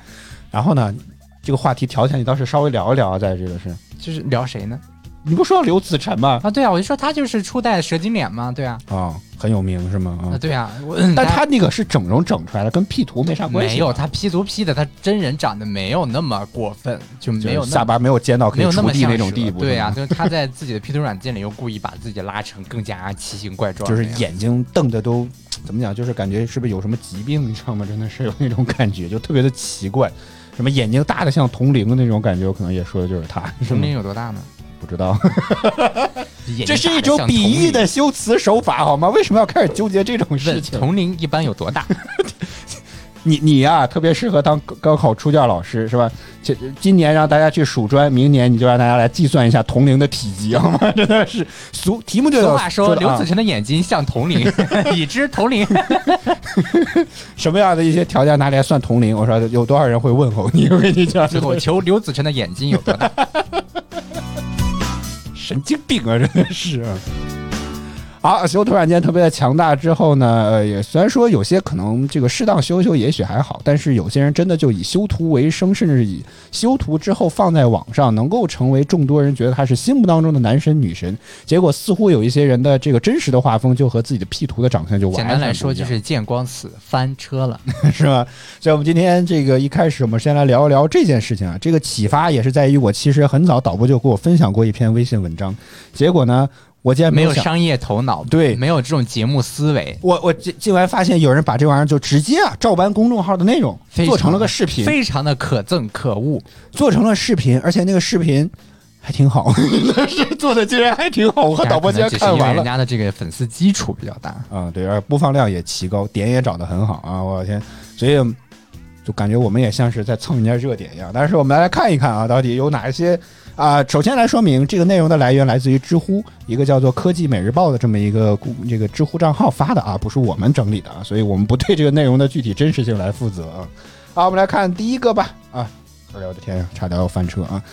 然后呢，这个话题调起来，你倒是稍微聊一聊啊，在这个是，就是聊谁呢？你不说刘子晨吗？啊，对啊，我就说他就是初代蛇精脸嘛，对啊。啊，很有名是吗？啊，对啊，但他那个是整容整出来的，跟 P 图没啥关系。没有，他 P 图 P 的，他真人长得没有那么过分，就没有下巴没有尖到可以触地那种地步。对啊，就是他在自己的 P 图软件里又故意把自己拉成更加奇形怪状，就是眼睛瞪的都 怎么讲，就是感觉是不是有什么疾病，你知道吗？真的是有那种感觉，就特别的奇怪，什么眼睛大的像铜铃的那种感觉，我可能也说的就是他。铜铃有多大呢？不知道，这是一种比喻的修辞手法，好吗？为什么要开始纠结这种事情？铜铃一般有多大？你你呀，特别适合当高考出卷老师，是吧？今今年让大家去数砖，明年你就让大家来计算一下铜铃的体积，好吗？真的是俗题目就俗话说，刘子晨的眼睛像铜铃，已知铜铃。什么样的一些条件拿来算铜铃？我说有多少人会问候你？我跟你讲，我求刘子晨的眼睛有多大？神经病啊！真的是。好，修图软件特别的强大之后呢，呃，也虽然说有些可能这个适当修修也许还好，但是有些人真的就以修图为生，甚至以修图之后放在网上，能够成为众多人觉得他是心目当中的男神女神。结果似乎有一些人的这个真实的画风就和自己的 P 图的长相就完全简单来说就是见光死，翻车了，是吧？所以我们今天这个一开始，我们先来聊一聊这件事情啊。这个启发也是在于我其实很早导播就给我分享过一篇微信文章，结果呢。我竟然没有没商业头脑，对，没有这种节目思维。我我竟竟然发现有人把这玩意儿就直接啊照搬公众号的内容，做成了个视频，非常的可憎可恶，做成了视频，而且那个视频还挺好，是 做的竟然还挺好。我和导播竟然看完了。人家的这个粉丝基础比较大啊，对，而播放量也奇高，点也找得很好啊！我天，所以就感觉我们也像是在蹭人家热点一样。但是我们来看一看啊，到底有哪一些。啊，首先来说明这个内容的来源来自于知乎，一个叫做“科技每日报”的这么一个这个知乎账号发的啊，不是我们整理的啊，所以我们不对这个内容的具体真实性来负责啊。好，我们来看第一个吧。啊，哎呦我的天呀，差点要翻车啊！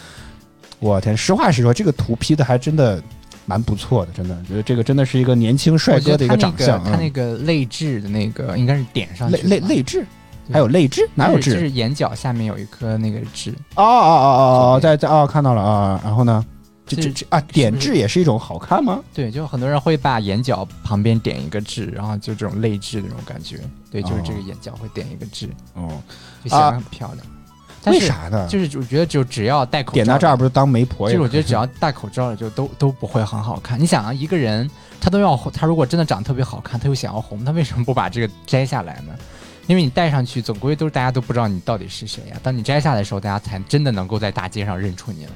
我天，实话实说，这个图 P 的还真的蛮不错的，真的觉得这个真的是一个年轻帅哥的一个长相。他那个泪痣的那个应该是点上泪泪泪痣。还有泪痣？哪有痣？就是眼角下面有一颗那个痣。哦哦哦哦哦，在在哦，看到了啊。然后呢？这这这啊，点痣也是一种好看吗？对，就很多人会把眼角旁边点一个痣，然后就这种泪痣的那种感觉。对，就是这个眼角会点一个痣。哦，就显得很漂亮。为啥呢？就是我觉得就只要戴口罩，点到这儿不是当媒婆？就是我觉得只要戴口罩了，就都都不会很好看。你想啊，一个人他都要他如果真的长得特别好看，他又想要红，他为什么不把这个摘下来呢？因为你戴上去，总归都是大家都不知道你到底是谁呀。当你摘下来的时候，大家才真的能够在大街上认出你来。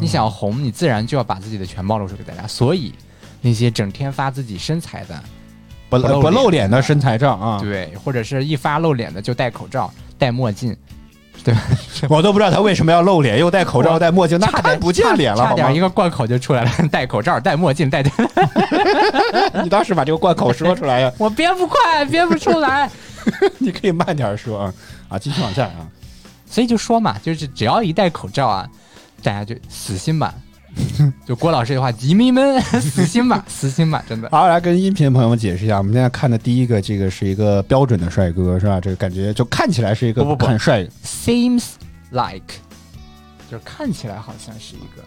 你想要红，你自然就要把自己的全暴露出给大家。所以，那些整天发自己身材的、不不露脸的身材照啊，对，或者是一发露脸的就戴口罩、戴墨镜，对吧？我都不知道他为什么要露脸，又戴口罩、戴墨镜，那看不见脸了，差点一个贯口就出来了。戴口罩、戴墨镜、戴…… 你当时把这个贯口说出来呀？我憋不快，憋不出来。你可以慢点说啊啊，继续往下啊，所以就说嘛，就是只要一戴口罩啊，大家就死心吧。就郭老师的话，吉迷们 死心吧，死心吧，真的。好，来跟音频朋友们解释一下，我们现在看的第一个，这个是一个标准的帅哥，是吧？这个感觉就看起来是一个很帅，seems like，就是看起来好像是一个。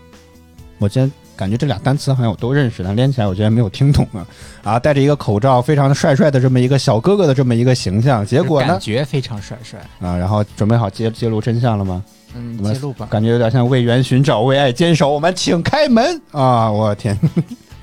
我今天感觉这俩单词好像我都认识，但连起来我竟然没有听懂啊！啊，戴着一个口罩，非常的帅帅的这么一个小哥哥的这么一个形象，结果呢？感觉非常帅帅啊！然后准备好揭揭露真相了吗？嗯，揭露吧。感觉有点像为缘寻找，为爱坚守。我们请开门啊！我天。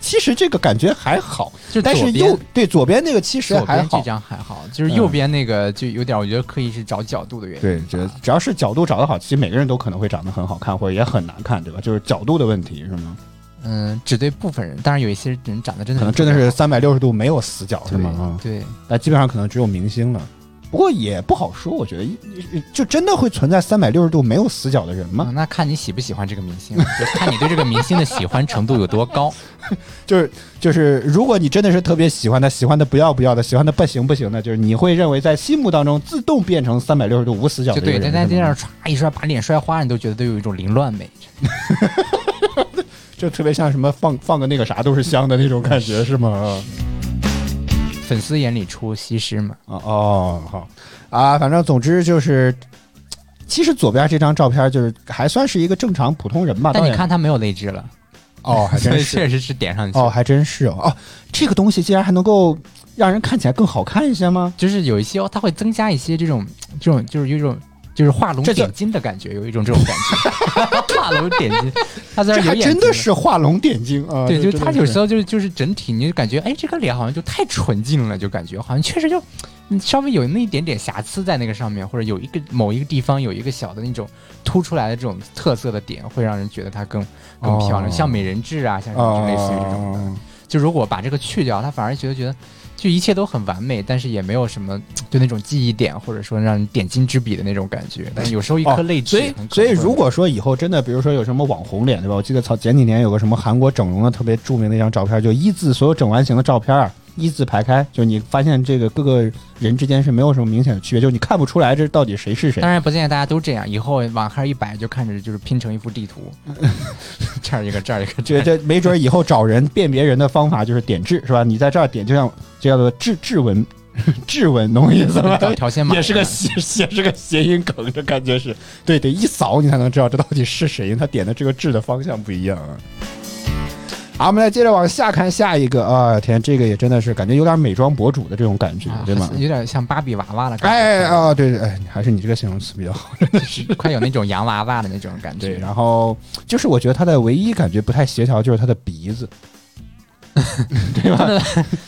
其实这个感觉还好，就但是右对左边那个其实还好，这张还好，就是右边那个就有点，我觉得刻意是找角度的原因。对，只只要是角度找得好，其实每个人都可能会长得很好看，或者也很难看，对吧？就是角度的问题，是吗？嗯，只对部分人，当然有一些人长得真的可能真的是三百六十度没有死角，是吗？啊，对，那基本上可能只有明星了。不过也不好说，我觉得就真的会存在三百六十度没有死角的人吗？那看你喜不喜欢这个明星，就看你对这个明星的喜欢程度有多高。就 是就是，如果你真的是特别喜欢他，喜欢的不要不要的，喜欢的不行不行的，就是你会认为在心目当中自动变成三百六十度无死角的人。就对，在在地上唰一摔把脸摔花，你都觉得都有一种凌乱美。就特别像什么放放个那个啥都是香的那种感觉，是吗？粉丝眼里出西施嘛？哦哦，好啊，反正总之就是，其实左边这张照片就是还算是一个正常普通人吧。但你看他没有泪痣了，哦，还真是，确实是点上去。哦，还真是哦，哦，这个东西竟然还能够让人看起来更好看一些吗？就是有一些，它会增加一些这种这种，就是有一种。就是画龙点睛的感觉，有一种这种感觉。画龙点睛，他在这真的是画龙点睛啊！对，就他有时候就是就是整体，你就感觉哎，这个脸好像就太纯净了，就感觉好像确实就稍微有那一点点瑕疵在那个上面，或者有一个某一个地方有一个小的那种突出来的这种特色的点，会让人觉得它更更漂亮，像美人痣啊，像就类似于这种的。就如果把这个去掉，他反而觉得觉得。就一切都很完美，但是也没有什么 就那种记忆点，或者说让你点睛之笔的那种感觉。但有时候一颗泪痣，所以所以如果说以后真的，比如说有什么网红脸，对吧？我记得前前几年有个什么韩国整容的特别著名的一张照片，就一字所有整完型的照片。一字排开，就你发现这个各个人之间是没有什么明显的区别，就是你看不出来这到底谁是谁。当然不建议大家都这样，以后往上一摆就看着就是拼成一幅地图，这儿一个这儿一个，这这没准以后找人辨别人的方法就是点痣，是吧？你在这儿点，就像就叫做质质纹，质纹，懂我意思吗？条线码也是个谐也是个谐音梗，这感觉是对，得一扫你才能知道这到底是谁，他点的这个质的方向不一样啊。好，我们来接着往下看下一个啊！天，这个也真的是感觉有点美妆博主的这种感觉，对吗？有点像芭比娃娃的感觉。哎啊，对对，哎，还是你这个形容词比较好，真的是 快有那种洋娃娃的那种感觉。对然后就是我觉得他的唯一感觉不太协调就是他的鼻子，对吧？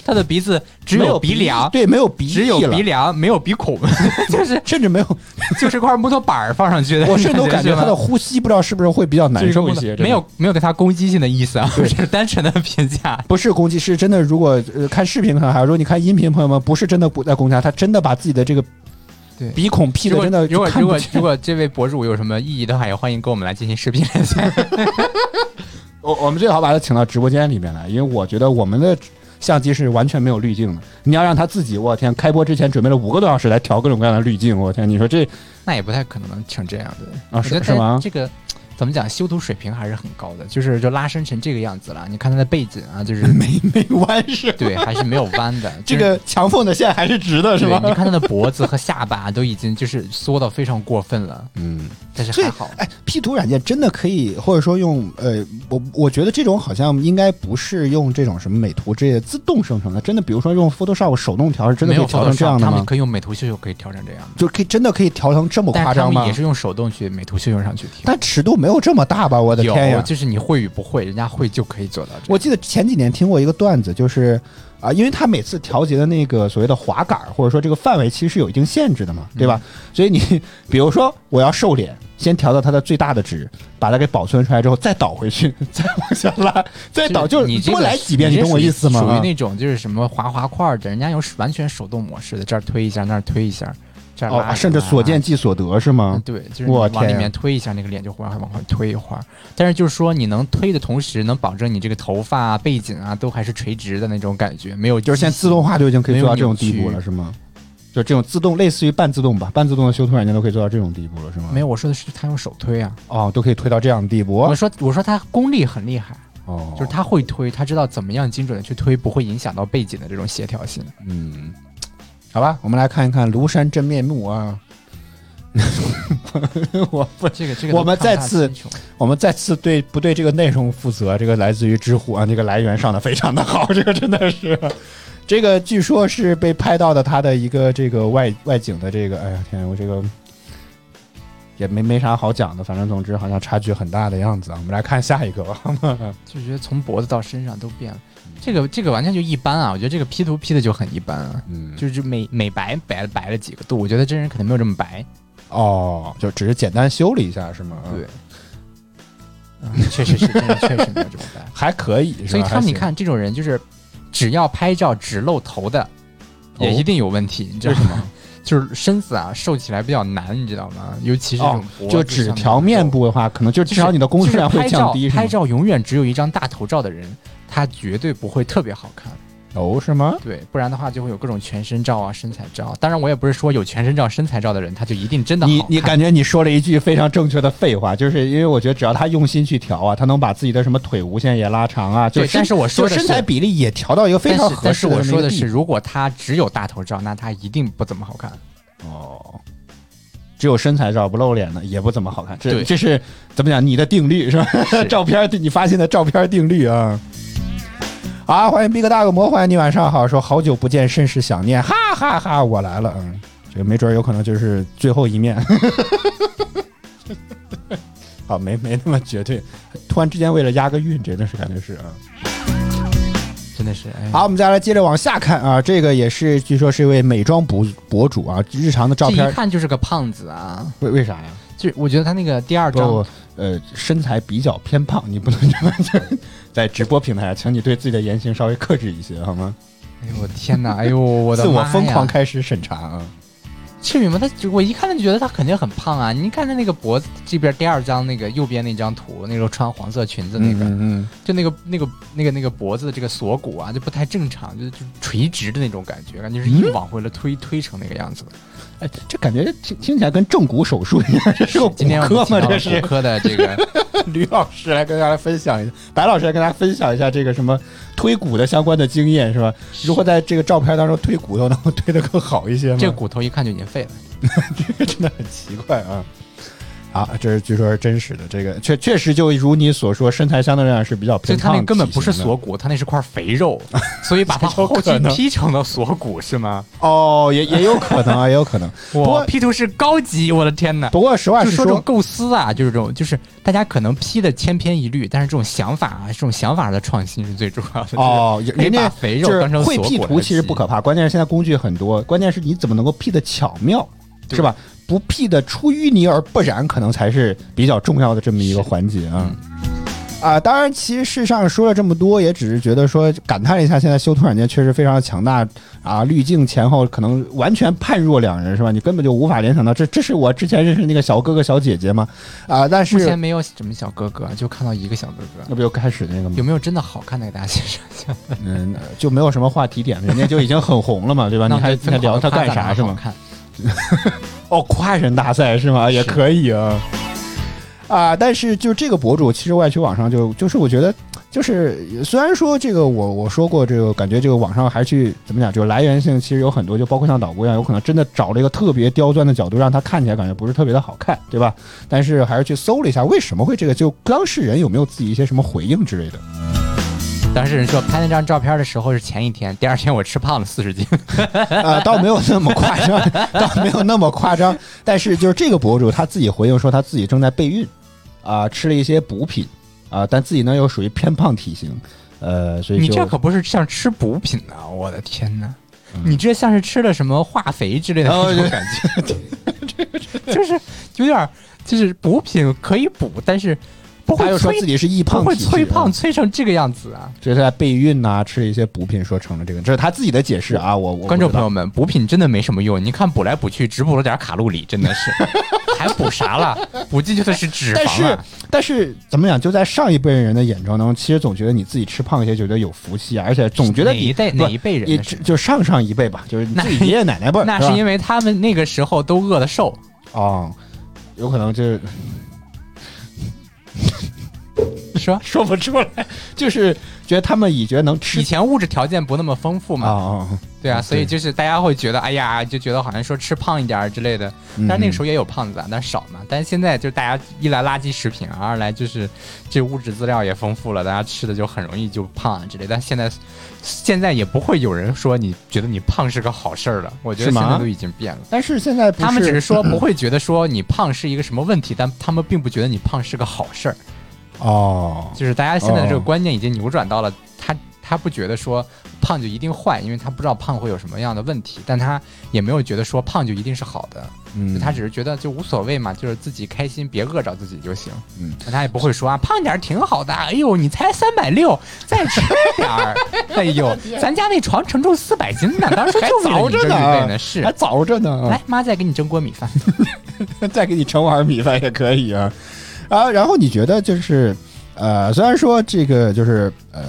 他的鼻子只有鼻梁，对，没有鼻，只有鼻梁，没有鼻孔，就是甚至没有，就是块木头板儿放上去的。我甚至都感觉他的呼吸不知道是不是会比较难受一些。没有没有给他攻击性的意思啊，是单纯的评价。不是攻击，是真的。如果呃看视频可能还如果你看音频，朋友们不是真的不在攻击他，他真的把自己的这个。对鼻孔 P 的真的，如果如果如果这位博主有什么异议的话，也欢迎跟我们来进行视频连线。我我们最好把他请到直播间里面来，因为我觉得我们的相机是完全没有滤镜的。你要让他自己，我天，开播之前准备了五个多小时来调各种各样的滤镜，我天，你说这那也不太可能成这样的啊？是是吗？这个。怎么讲？修图水平还是很高的，就是就拉伸成这个样子了。你看它的背景啊，就是 没没弯是？对，还是没有弯的。这个墙缝的线还是直的，是吧？你看它的脖子和下巴都已经就是缩到非常过分了。嗯，但是还好。哎，P 图软件真的可以，或者说用呃，我我觉得这种好像应该不是用这种什么美图之类的自动生成的。真的，比如说用 Photoshop 手动调，是真的可以调成这样的吗？他们可以用美图秀秀可以调成这样，就可以真的可以调成这么夸张吗？也是用手动去美图秀秀上去调，但尺度没有这么大吧？我。的天呀！就是你会与不会，人家会就可以做到。我记得前几年听过一个段子，就是啊，因为他每次调节的那个所谓的滑杆或者说这个范围其实是有一定限制的嘛，对吧？所以你比如说我要瘦脸，先调到它的最大的值，把它给保存出来之后，再倒回去，再往下拉，再倒，就是你多来几遍，你懂我意思吗？属于那种就是什么滑滑块的，人家有完全手动模式的，这儿推一下，那儿推一下。哦，甚至所见即所得是吗？对，就是往里面推一下，那个脸就会往往回推一会儿。但是就是说，你能推的同时，能保证你这个头发啊、背景啊都还是垂直的那种感觉，没有。就是现在自动化就已经可以做到这种地步了，是吗？就这种自动，类似于半自动吧，半自动的修图软件都可以做到这种地步了，是吗？没有，我说的是他用手推啊。哦，都可以推到这样的地步。我说，我说他功力很厉害。哦，就是他会推，他知道怎么样精准的去推，不会影响到背景的这种协调性。嗯，好吧，我们来看一看庐山真面目啊。我不这个这个，我们再次我们再次对不对这个内容负责？这个来自于知乎啊，这个来源上的非常的好，这个真的是，这个据说是被拍到的他的一个这个外外景的这个，哎呀天，我这个也没没啥好讲的，反正总之好像差距很大的样子啊。我们来看下一个吧，就觉得从脖子到身上都变了，这个这个完全就一般啊，我觉得这个 P 图 P 的就很一般啊，嗯，就是美美白白了白了几个度，我觉得真人可能没有这么白。哦，就只是简单修了一下，是吗？对，确实是，真的确实没有这么白，还可以。所以他们你看，这种人就是只要拍照只露头的，也一定有问题，你知道吗？就是身子啊，瘦起来比较难，你知道吗？尤其是这种就只调面部的话，可能就至少你的工作量会降低。拍照永远只有一张大头照的人，他绝对不会特别好看。哦，是吗？对，不然的话就会有各种全身照啊、身材照。当然，我也不是说有全身照、身材照的人他就一定真的好。你你感觉你说了一句非常正确的废话，就是因为我觉得只要他用心去调啊，他能把自己的什么腿无限也拉长啊。对，但是我说的身材比例也调到一个非常合适。但是我说的是，如果他只有大头照，那他一定不怎么好看。哦，只有身材照不露脸的也不怎么好看。这这是怎么讲？你的定律是吧？照片你发现的照片定律啊。好，欢迎 Big 大恶魔，欢迎你晚上好，说好久不见，甚是想念，哈哈哈，我来了，嗯，这个没准有可能就是最后一面，好，没没那么绝对，突然之间为了押个韵，真的是感觉是啊，真的是，好，我们再来接着往下看啊，这个也是据说是一位美妆博博主啊，日常的照片一看就是个胖子啊，为为啥呀？就我觉得他那个第二张。呃，身材比较偏胖，你不能这么讲。在直播平台，请你对自己的言行稍微克制一些，好吗？哎呦我天哪！哎呦我的自我疯狂开始审查啊！赤羽吗？他我一看他就觉得他肯定很胖啊！你看他那个脖子这边第二张那个右边那张图，那时候穿黄色裙子那个，嗯，就那个那个那个那个脖子的这个锁骨啊，就不太正常，就就垂直的那种感觉，感觉是硬往回了推推成那个样子的。哎，这感觉听听起来跟正骨手术一样，这是个骨科吗？这是骨科的这个 吕老师来跟大家分享一下，白老师来跟大家分享一下这个什么推骨的相关的经验是吧？如何在这个照片当中推骨头能够推得更好一些吗？这个骨头一看就已经废了，这 个真的很奇怪啊。啊，这是据说是真实的，这个确确实就如你所说，身材相对来讲是比较偏胖。他那根本不是锁骨，他那是块肥肉，所以把它后期 P 成了锁骨是吗？哦，也也有可能啊，也有可能。不过 P 图是高级，我的天哪！不过实话实说，这种构思啊，就是这种，就是大家可能 P 的千篇一律，但是这种想法啊，这种想法的创新是最重要的。哦，人家肥肉当成会 P 图其实不可怕，关键是现在工具很多，关键是你怎么能够 P 的巧妙，是吧？不 P 的出淤泥而不染，可能才是比较重要的这么一个环节啊！啊，当然，其实事实上说了这么多，也只是觉得说感叹了一下，现在修图软件确实非常的强大啊！滤镜前后可能完全判若两人，是吧？你根本就无法联想到这这是我之前认识那个小哥哥小姐姐吗？啊，但是目前没有什么小哥哥，就看到一个小哥哥，那不就开始那个吗？有没有真的好看的给大家介绍一下？嗯，就没有什么话题点，人家就已经很红了嘛，对吧？你还还聊他干啥是吗？哦，跨人大赛是吗？也可以啊，啊！但是就这个博主，其实外区网上就就是我觉得，就是虽然说这个我我说过这个，感觉这个网上还去怎么讲，就是来源性其实有很多，就包括像导播一样，有可能真的找了一个特别刁钻的角度，让他看起来感觉不是特别的好看，对吧？但是还是去搜了一下，为什么会这个？就当事人有没有自己一些什么回应之类的？当事人说拍那张照片的时候是前一天，第二天我吃胖了四十斤，啊，倒没有那么夸张，倒没有那么夸张。但是就是这个博主他自己回应说他自己正在备孕，啊，吃了一些补品，啊，但自己呢又属于偏胖体型，呃，所以你这可不是像吃补品呐，我的天哪，你这像是吃了什么化肥之类的那种感觉，就是有点就是补品可以补，但是。他又说自己是易胖，会催胖催成这个样子啊？这是在备孕呐，吃了一些补品，说成了这个，这是他自己的解释啊。我我观众朋友们，补品真的没什么用，你看补来补去，只补了点卡路里，真的是，还补啥了？补进去的是脂肪。但是，但是怎么讲？就在上一辈人的眼中当中，其实总觉得你自己吃胖一些，觉得有福气啊，而且总觉得哪一代哪一辈人，就上上一辈吧，就是自己爷爷奶奶辈，那是因为他们那个时候都饿的瘦啊，有可能就是。说说不出来，就是觉得他们已觉得能吃。以前物质条件不那么丰富嘛，啊，对啊，所以就是大家会觉得，哎呀，就觉得好像说吃胖一点之类的。但是那个时候也有胖子啊，但少嘛。但是现在就大家一来垃圾食品啊，二来就是这物质资料也丰富了，大家吃的就很容易就胖啊之类。但现在现在也不会有人说你觉得你胖是个好事儿了。我觉得现在都已经变了。但是现在他们只是说不会觉得说你胖是一个什么问题，但他们并不觉得你胖是个好事儿。哦，就是大家现在的这个观念已经扭转到了，他他不觉得说胖就一定坏，因为他不知道胖会有什么样的问题，但他也没有觉得说胖就一定是好的，嗯，他只是觉得就无所谓嘛，就是自己开心，别饿着自己就行，嗯，他也不会说啊胖点挺好的，哎呦你才三百六，再吃点儿，哎呦咱家那床承重四百斤呢，当时就早着呢，是还早着呢，来妈再给你蒸锅米饭，再给你盛碗米饭也可以啊。啊，然后你觉得就是，呃，虽然说这个就是呃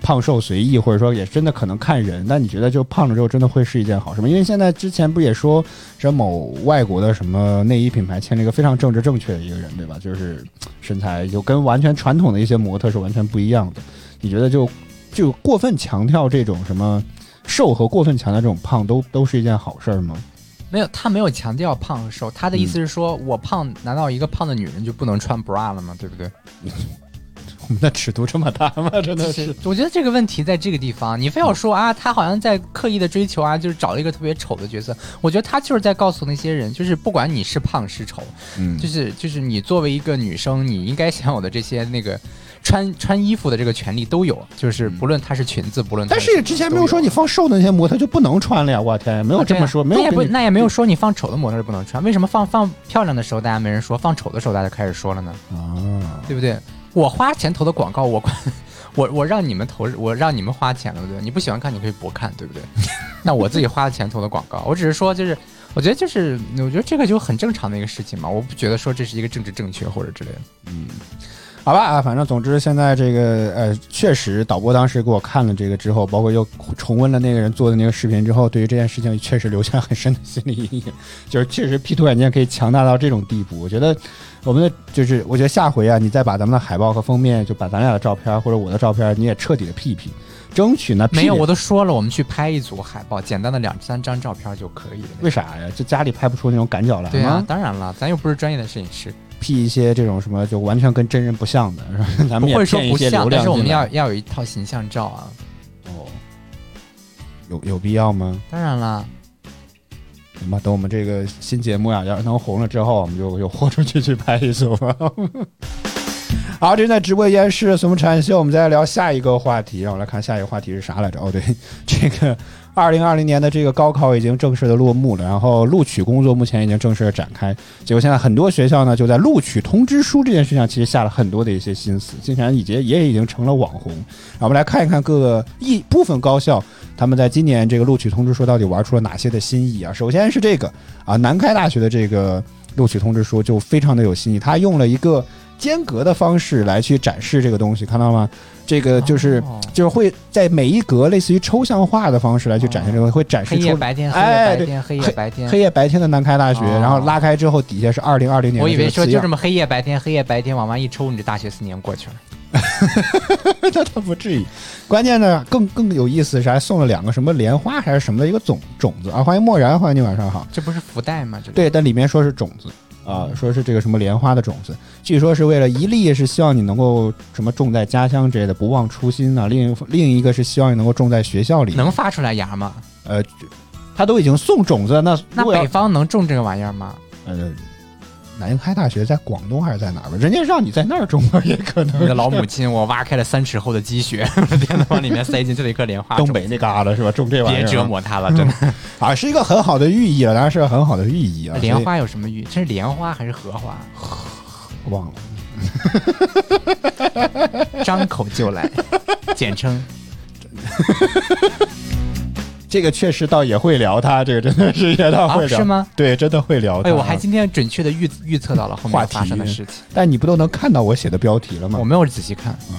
胖瘦随意，或者说也真的可能看人，但你觉得就胖了之后真的会是一件好事吗？因为现在之前不也说，什么某外国的什么内衣品牌签了一个非常政治正确的一个人，对吧？就是身材就跟完全传统的一些模特是完全不一样的。你觉得就就过分强调这种什么瘦和过分强调这种胖，都都是一件好事吗？没有，他没有强调胖和瘦，他的意思是说，我胖，难道一个胖的女人就不能穿 bra 了吗？对不对？我们的尺度这么大吗？真的是，我觉得这个问题在这个地方，你非要说啊，他好像在刻意的追求啊，就是找了一个特别丑的角色。我觉得他就是在告诉那些人，就是不管你是胖是丑，嗯，就是就是你作为一个女生，你应该享有的这些那个。穿穿衣服的这个权利都有，就是不论它是裙子，不论但是之前没有说你放瘦的那些模特就不能穿了呀！我天，没有这么说，没有那也不那也没有说你放丑的模特就不能穿，为什么放放漂亮的时候大家没人说，放丑的时候大家开始说了呢？啊，对不对？我花钱投的广告，我 我我让你们投，我让你们花钱了，对不对？你不喜欢看你可以不看，对不对？那我自己花了钱投的广告，我只是说就是，我觉得就是我觉得这个就很正常的一个事情嘛，我不觉得说这是一个政治正确或者之类的，嗯。好吧啊，反正总之现在这个呃，确实导播当时给我看了这个之后，包括又重温了那个人做的那个视频之后，对于这件事情确实留下很深的心理阴影。就是确实 P 图软件可以强大到这种地步，我觉得我们的就是我觉得下回啊，你再把咱们的海报和封面，就把咱俩的照片或者我的照片，你也彻底的 P 一 P，争取呢没有我都说了，我们去拍一组海报，简单的两三张照片就可以了。为啥呀？就家里拍不出那种赶脚来吗？对啊，当然了，咱又不是专业的摄影师。P 一些这种什么就完全跟真人不像的，咱们不会说不像，但是我们要要有一套形象照啊。哦，有有必要吗？当然了。行吧，等我们这个新节目呀，要是能红了之后，我们就就豁出去去拍一组吧。好，这在直播间是什么禅秀？我们再来聊下一个话题，让我来看下一个话题是啥来着？哦，对，这个。二零二零年的这个高考已经正式的落幕了，然后录取工作目前已经正式的展开。结果现在很多学校呢，就在录取通知书这件事上，其实下了很多的一些心思，竟然已经也已经成了网红。我们来看一看各个一部分高校，他们在今年这个录取通知书到底玩出了哪些的新意啊？首先是这个啊，南开大学的这个录取通知书就非常的有新意，他用了一个间隔的方式来去展示这个东西，看到吗？这个就是就是会在每一格类似于抽象化的方式来去展现这个，会展示出黑夜白天，哎，对，黑夜白天，黑夜白天的南开大学，然后拉开之后底下是二零二零年。我以为说就这么黑夜白天，黑夜白天往外一抽，你这大学四年过去了。那倒不至于，关键呢更更有意思是还送了两个什么莲花还是什么的一个种种子啊！欢迎漠然，欢迎你晚上好。这不是福袋吗？对，但里面说是种子。啊，说是这个什么莲花的种子，据说是为了一粒是希望你能够什么种在家乡之类的，不忘初心啊。另另一个是希望你能够种在学校里，能发出来芽吗？呃，他都已经送种子了，那那北方能种这个玩意儿吗？呃。南开大学在广东还是在哪儿吧？人家让你在那儿种也可能。你的老母亲，我挖开了三尺厚的积雪，天呐，往里面塞进这一颗莲花。东北那旮瘩是吧？种这玩意儿，别折磨他了，真的啊，是一个很好的寓意了，当然是个很好的寓意啊。莲花有什么寓？这是莲花还是荷花？忘了。张口就来，简称。这个确实倒也会聊，他这个真的是也倒会聊，是吗？对，真的会聊。哎，我还今天准确的预预测到了后面发生的事情，但你不都能看到我写的标题了吗？我没有仔细看。嗯，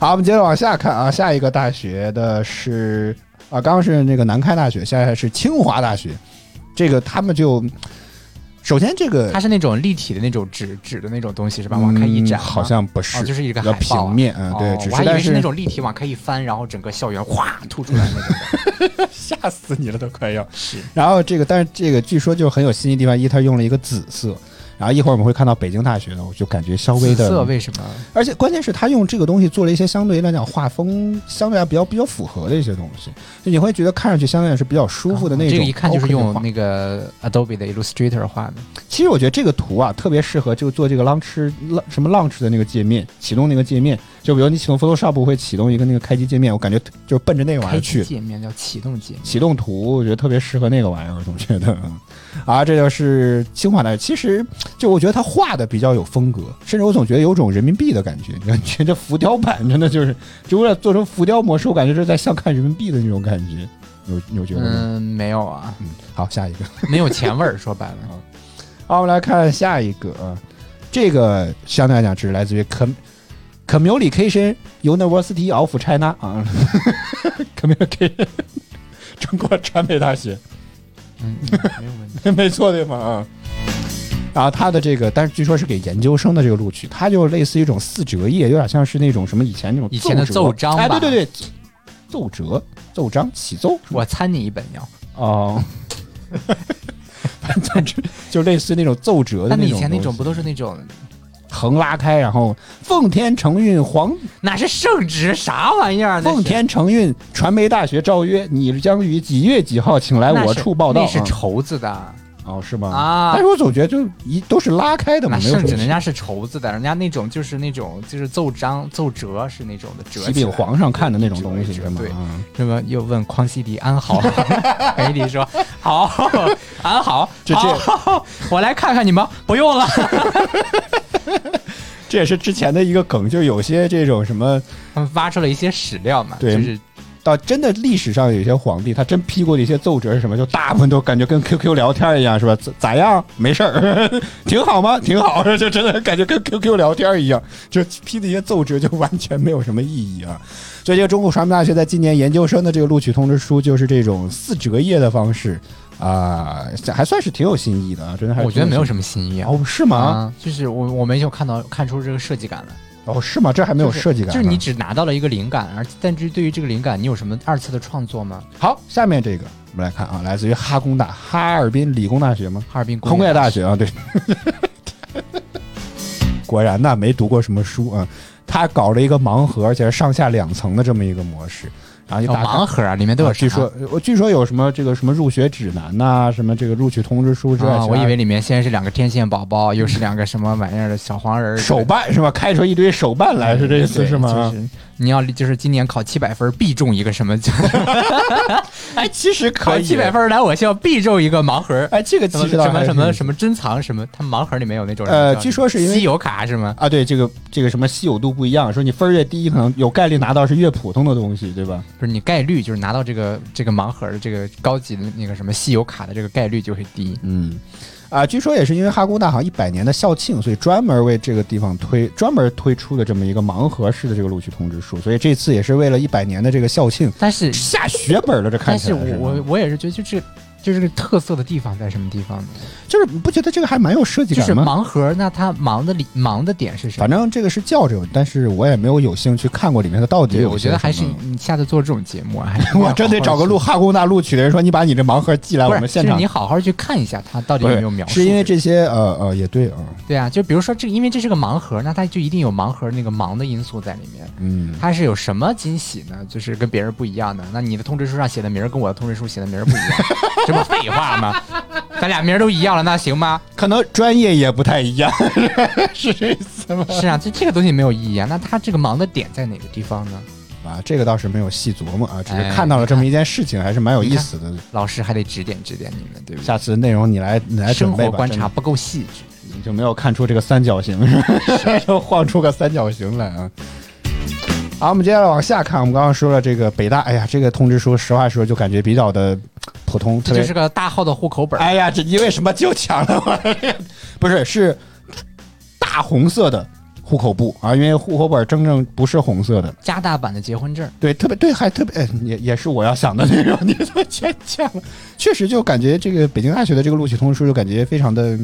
好，我们接着往下看啊，下一个大学的是啊，刚刚是那个南开大学，现在是清华大学，这个他们就。首先，这个它是那种立体的那种纸纸的那种东西是吧？往开一展，好像不是，就是一个海报平面，嗯，对，我还以为是那种立体，往开一翻，然后整个校园哗吐出来那种，吓死你了都快要。是，然后这个，但是这个据说就很有新意地方，一它用了一个紫色。然后一会儿我们会看到北京大学的，我就感觉稍微的色为什么？而且关键是他用这个东西做了一些相对来讲画风相对来比较比较符合的一些东西，就你会觉得看上去相对来是比较舒服的那种。这个一看就是用那个 Adobe 的 Illustrator 画的。其实我觉得这个图啊特别适合就做这个 Launch 浪什么 Launch 的那个界面，启动那个界面。就比如你启动 Photoshop 会启动一个那个开机界面，我感觉就是奔着那个玩意儿去。界面叫启动界面。启动图，我觉得特别适合那个玩意儿，我总觉得。啊，这就是清华的。其实就我觉得他画的比较有风格，甚至我总觉得有种人民币的感觉。你感觉这浮雕版真的就是，就为了做成浮雕模式，我感觉是在像看人民币的那种感觉。有有觉得吗？嗯，没有啊。嗯，好，下一个没有钱味儿，说白了。好，我们来看下一个啊，这个相对来讲只是来自于 Com Communication University of China 啊，Communication 中国传媒大学。嗯，没有问题，没错对吗？啊，然后他的这个，但是据说是给研究生的这个录取，他就类似于一种四折页，有点像是那种什么以前那种以前的奏章吧？哎，对对对，奏折、奏章、起奏。我参你一本要哦，反正就类似那种奏折的那种。以前那种不都是那种？横拉开，然后奉天承运皇，那是圣旨啥玩意儿？奉天承运传媒大学诏曰：你将于几月几号请来我处报道。那是绸子的哦，是吗？啊！但是我总觉得就一都是拉开的嘛。甚至人家是绸子的，人家那种就是那种就是奏章奏折是那种的折起给皇上看的那种东西，是吗？对。这么又问匡熙帝安好？匡熙帝说好，安好。这这，我来看看你们，不用了。这也是之前的一个梗，就有些这种什么，他们挖出了一些史料嘛，对，就是到真的历史上有些皇帝，他真批过的一些奏折是什么，就大部分都感觉跟 QQ 聊天一样，是吧？咋咋样？没事儿，挺好吗？挺好，就真的感觉跟 QQ 聊天一样，就批的一些奏折就完全没有什么意义啊。所以，这个中国传媒大学在今年研究生的这个录取通知书，就是这种四折页的方式。啊，还算是挺有新意的啊，真的还。我觉得没有什么新意啊。哦，是吗？就是我我没有看到看出这个设计感来。哦，是吗？这还没有设计感。就是你只拿到了一个灵感，而但至于对于这个灵感，你有什么二次的创作吗？好，下面这个我们来看啊，来自于哈工大哈尔滨理工大学吗？哈尔滨工业大学啊，对。果然呐，没读过什么书啊。他搞了一个盲盒，而且是上下两层的这么一个模式。然后就打盲盒啊，里面都有。据说，我据说有什么这个什么入学指南呐，什么这个录取通知书之类的，我以为里面先是两个天线宝宝，又是两个什么玩意儿的小黄人手办是吧？开出一堆手办来是这意思是吗？你要就是今年考七百分必中一个什么？哎，其实考七百分来我校必中一个盲盒。哎，这个其实什么什么什么珍藏什么？他盲盒里面有那种呃，据说是因为稀有卡是吗？啊，对，这个这个什么稀有度不一样，说你分越低，可能有概率拿到是越普通的东西，对吧？不是你概率就是拿到这个这个盲盒的这个高级的那个什么稀有卡的这个概率就会低。嗯。啊，据说也是因为哈工大好像一百年的校庆，所以专门为这个地方推专门推出的这么一个盲盒式的这个录取通知书，所以这次也是为了一百年的这个校庆，但是下血本了，这看起来。但是我我也是觉得就是。就是个特色的地方在什么地方呢？就是你不觉得这个还蛮有设计感吗？盲盒，那它盲的里盲的点是什么？反正这个是叫着，但是我也没有有幸去看过里面的到底。我觉得还是你下次做这种节目啊，我真得找个录哈工大录取的人说，你把你这盲盒寄来我们现场，是你好好去看一下，它到底有没有描述？是因为这些呃呃也对啊，对啊，就比如说这，因为这是个盲盒，那它就一定有盲盒那个盲的因素在里面。嗯，它是有什么惊喜呢？就是跟别人不一样的。那你的通知书上写的名跟我的通知书写的名不一样，这不废话吗？咱俩名儿都一样了，那行吗？可能专业也不太一样，是这意思吗？是啊，这这个东西没有意义啊。那他这个忙的点在哪个地方呢？啊，这个倒是没有细琢磨啊，只是看到了这么一件事情，还是蛮有意思的。老师还得指点指点你们，对不对？下次内容你来你来生活观察不够细致，你就没有看出这个三角形，就晃出个三角形来啊。好，我们接下来往下看。我们刚刚说了这个北大，哎呀，这个通知书，实话说就感觉比较的普通。这就是个大号的户口本。哎呀，这你为什么就抢了我？不是，是大红色的户口簿啊，因为户口本真正不是红色的。加大版的结婚证。对，特别对，还特别，也也是我要想的那种。你怎么全抢了？确实就感觉这个北京大学的这个录取通知书就感觉非常的。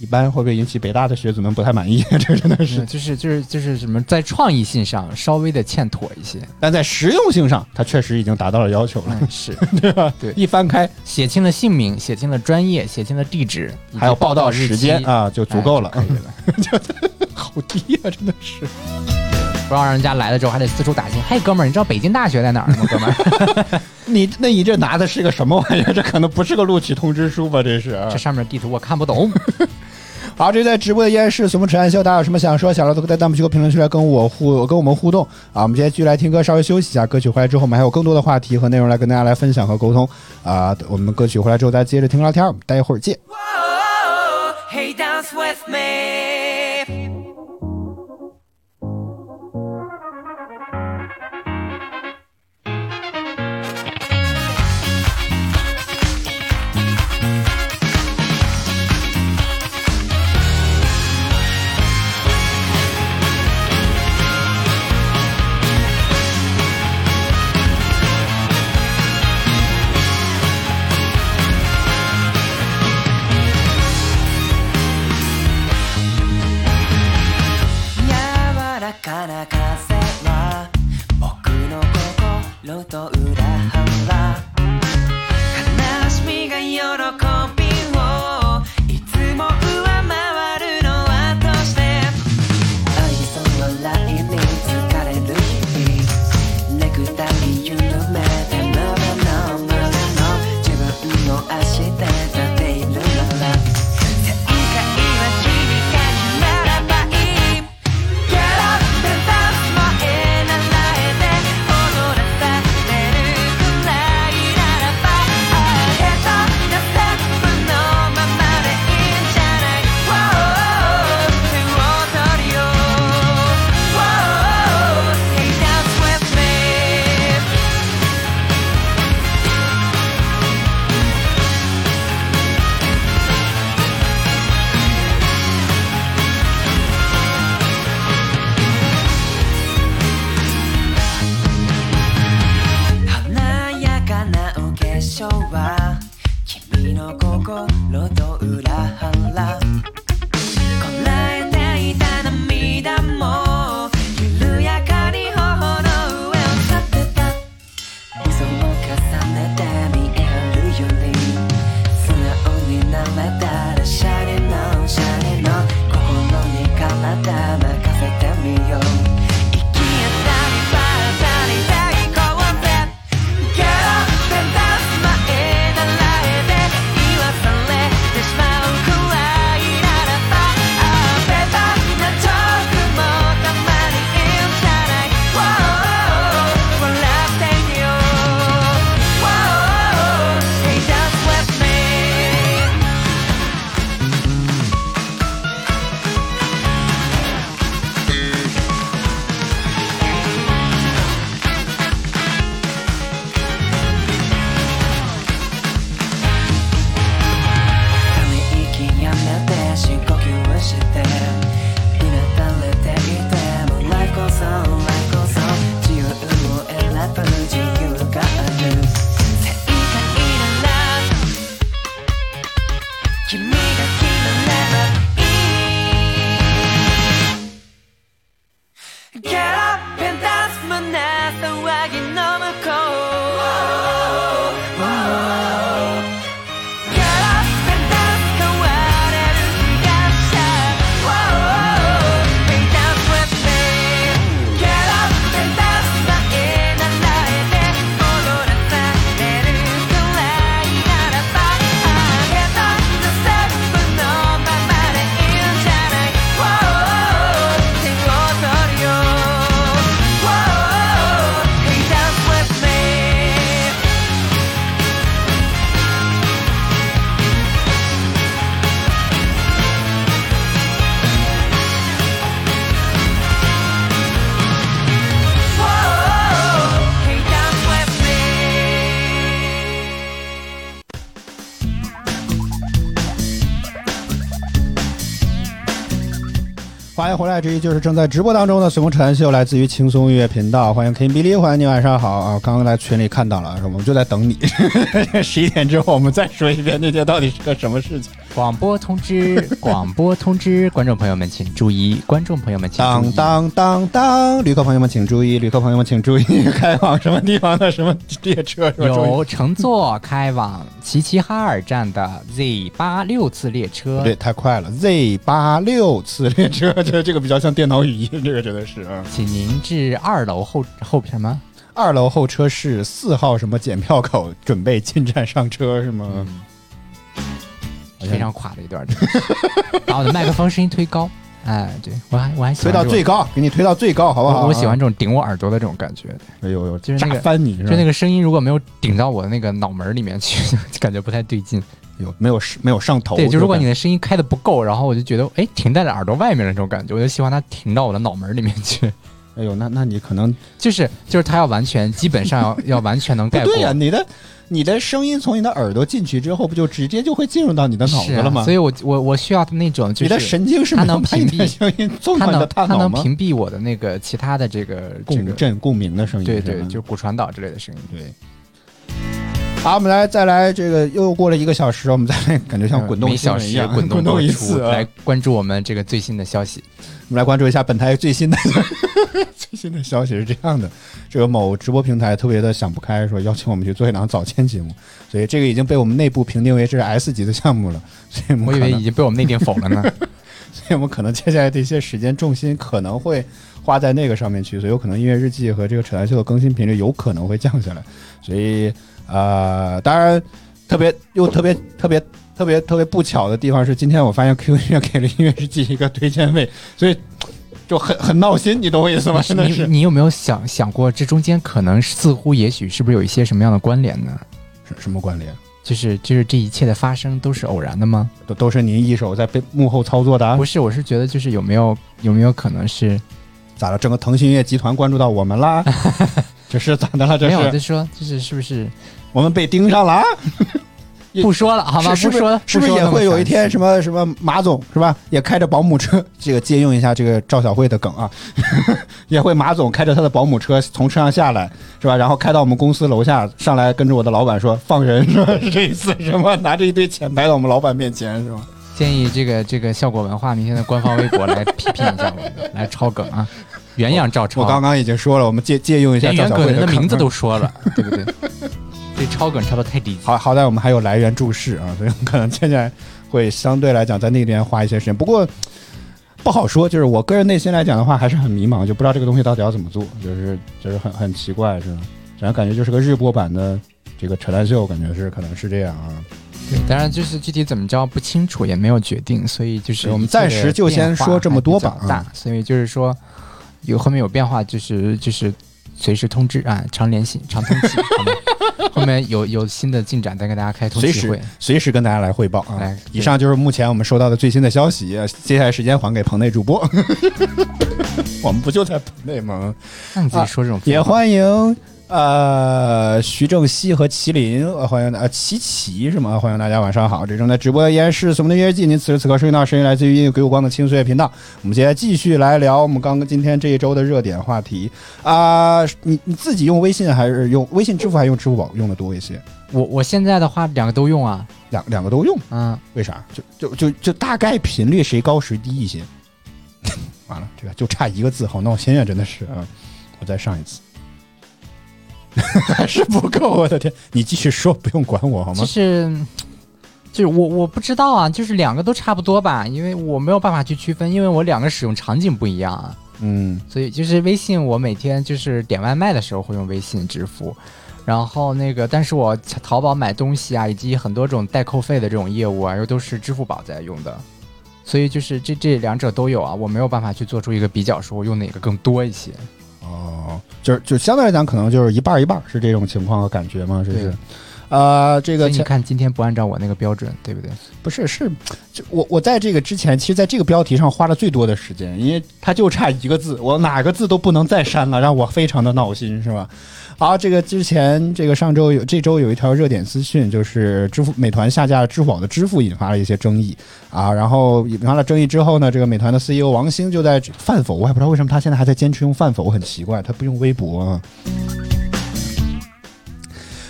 一般会不会引起北大的学子们不太满意？这真的是，就是就是就是什么，在创意性上稍微的欠妥一些，但在实用性上，它确实已经达到了要求了，是 对吧？对，一翻开，写清了姓名，写清了专业，写清了地址，还有报道时间啊，就足够了。可以了，好低啊，真的是，不让人家来了之后还得四处打听。嘿，哥们儿，你知道北京大学在哪儿吗？哥们儿，你那你这拿的是个什么玩意儿？这可能不是个录取通知书吧？这是，这上面地图我看不懂。好，这在直播的依然是随风扯淡秀，大家有什么想说、想聊都可以在弹幕区和评论区来跟我互跟我们互动啊！我们今天继续来听歌，稍微休息一下，歌曲回来之后，我们还有更多的话题和内容来跟大家来分享和沟通啊！我们歌曲回来之后，大家接着听聊天，我们待会儿见。欢迎回来，之一就是正在直播当中的随风晨秀，来自于轻松音乐频道。欢迎 King Billy，欢迎你，晚上好啊！刚刚在群里看到了，我们就在等你。十一点之后，我们再说一遍那天到底是个什么事情。广播通知，广播通知，观众朋友们请注意，观众朋友们请注意。当当当当，旅客朋友们请注意，旅客朋友们请注意，开往什么地方的什么列车？有乘坐开往齐齐哈尔站的 Z 八六次列车。对，太快了，Z 八六次列车。这这个比较像电脑语音，这个真的是啊。请您至二楼后后什么？二楼候车室四号什么检票口，准备进站上车是吗？非常垮的一段，把我的麦克风声音推高。哎，对我还我还推到最高，给你推到最高，好不好？我喜欢这种顶我耳朵的这种感觉。哎呦呦，就是那个翻你，就那个声音如果没有顶到我的那个脑门里面去，感觉不太对劲。有没有没有上头？对，就如果你的声音开的不够，然后我就觉得哎，停在了耳朵外面的这种感觉，我就希望它停到我的脑门里面去。哎呦，那那你可能就是就是它要完全基本上要 要完全能盖过。对呀，你的你的声音从你的耳朵进去之后，不就直接就会进入到你的脑子了吗？所以我我我需要那种就是你的神经是它能屏蔽声音，它能它能屏蔽我的那个其他的这个共振共鸣的声音。对对，就骨传导之类的声音。对。好，我们来再来这个又过了一个小时，我们再来感觉像滚动一小时滚动 一次，来关注我们这个最新的消息。我们来关注一下本台最新的 最新的消息是这样的：这个某直播平台特别的想不开，说邀请我们去做一档早间节目，所以这个已经被我们内部评定为这是 S 级的项目了。所以我以为已经被我们内定否了呢。所以我们可能接下来的一些时间重心可能会花在那个上面去，所以有可能音乐日记和这个扯淡秀的更新频率有可能会降下来。所以。呃，当然，特别又特别特别特别特别不巧的地方是，今天我发现 QQ 音乐给了音乐日记一个推荐位，所以就很很闹心，你懂我意思吗？真的是。你有没有想想过，这中间可能似乎也许是不是有一些什么样的关联呢？什什么关联？就是就是这一切的发生都是偶然的吗？都都是您一手在背幕后操作的？不是，我是觉得就是有没有有没有可能是咋了？整个腾讯音乐集团关注到我们啦？这是咋的了？这是没有，就说就是是不是？我们被盯上了，不说了，好吗？不说，是不是也会有一天什么什么马总是吧？也开着保姆车，这个借用一下这个赵小慧的梗啊，也会马总开着他的保姆车从车上下来是吧？然后开到我们公司楼下上来，跟着我的老板说放人是吧？是这意思是吗？拿着一堆钱摆到我们老板面前是吧？建议这个这个效果文化明天的官方微博来批评一下我们，来抄梗啊，原样照抄。我刚刚已经说了，我们借借用一下赵小慧的名字都说了，对不对？这抄梗抄的太低级，好好在我们还有来源注释啊，所以可能现在会相对来讲在那边花一些时间。不过不好说，就是我个人内心来讲的话，还是很迷茫，就不知道这个东西到底要怎么做，就是就是很很奇怪，是吧？反正感觉就是个日播版的这个扯淡秀，感觉是可能是这样啊。对，当然就是具体怎么着不清楚，也没有决定，所以就是我们暂时就先说这么多吧。大，所以就是说有后面有变化，就是就是。随时通知啊，常联系，常通气。后面有有新的进展，再跟大家开通气会，随时跟大家来汇报啊。来，以上就是目前我们收到的最新的消息，接下来时间还给棚内主播。我们不就在棚内吗？那你自己说这种。也欢迎呃，徐正熙和麒麟，欢迎呃琪琪是吗？欢迎大家晚上好，这正在直播的依然是《我们的音乐季》，您此时此刻收听到声音来自于音乐给我光的轻岁月频道。我们接下来继续来聊我们刚刚今天这一周的热点话题啊，你你自己用微信还是用微信支付还是用支付宝用的多一些？我我现在的话两个都用啊，两两个都用，嗯，为啥？就就就就大概频率谁高谁低一些？完了，这个就差一个字，好闹心啊！真的是啊，我再上一次。还 是不够，我的天！你继续说，不用管我好吗？就是，就是我我不知道啊，就是两个都差不多吧，因为我没有办法去区分，因为我两个使用场景不一样啊。嗯，所以就是微信，我每天就是点外卖的时候会用微信支付，然后那个，但是我淘宝买东西啊，以及很多种代扣费的这种业务啊，又都是支付宝在用的，所以就是这这两者都有啊，我没有办法去做出一个比较，说我用哪个更多一些。哦，就是就相对来讲，可能就是一半一半，是这种情况和感觉吗？这是，呃，这个你看今天不按照我那个标准，对不对？不是，是就我我在这个之前，其实在这个标题上花了最多的时间，因为它就差一个字，我哪个字都不能再删了，让我非常的闹心，是吧？好，这个之前这个上周有这周有一条热点资讯，就是支付美团下架支付宝的支付，引发了一些争议啊。然后引发了争议之后呢，这个美团的 CEO 王兴就在饭否，我也不知道为什么他现在还在坚持用饭否，我很奇怪，他不用微博啊。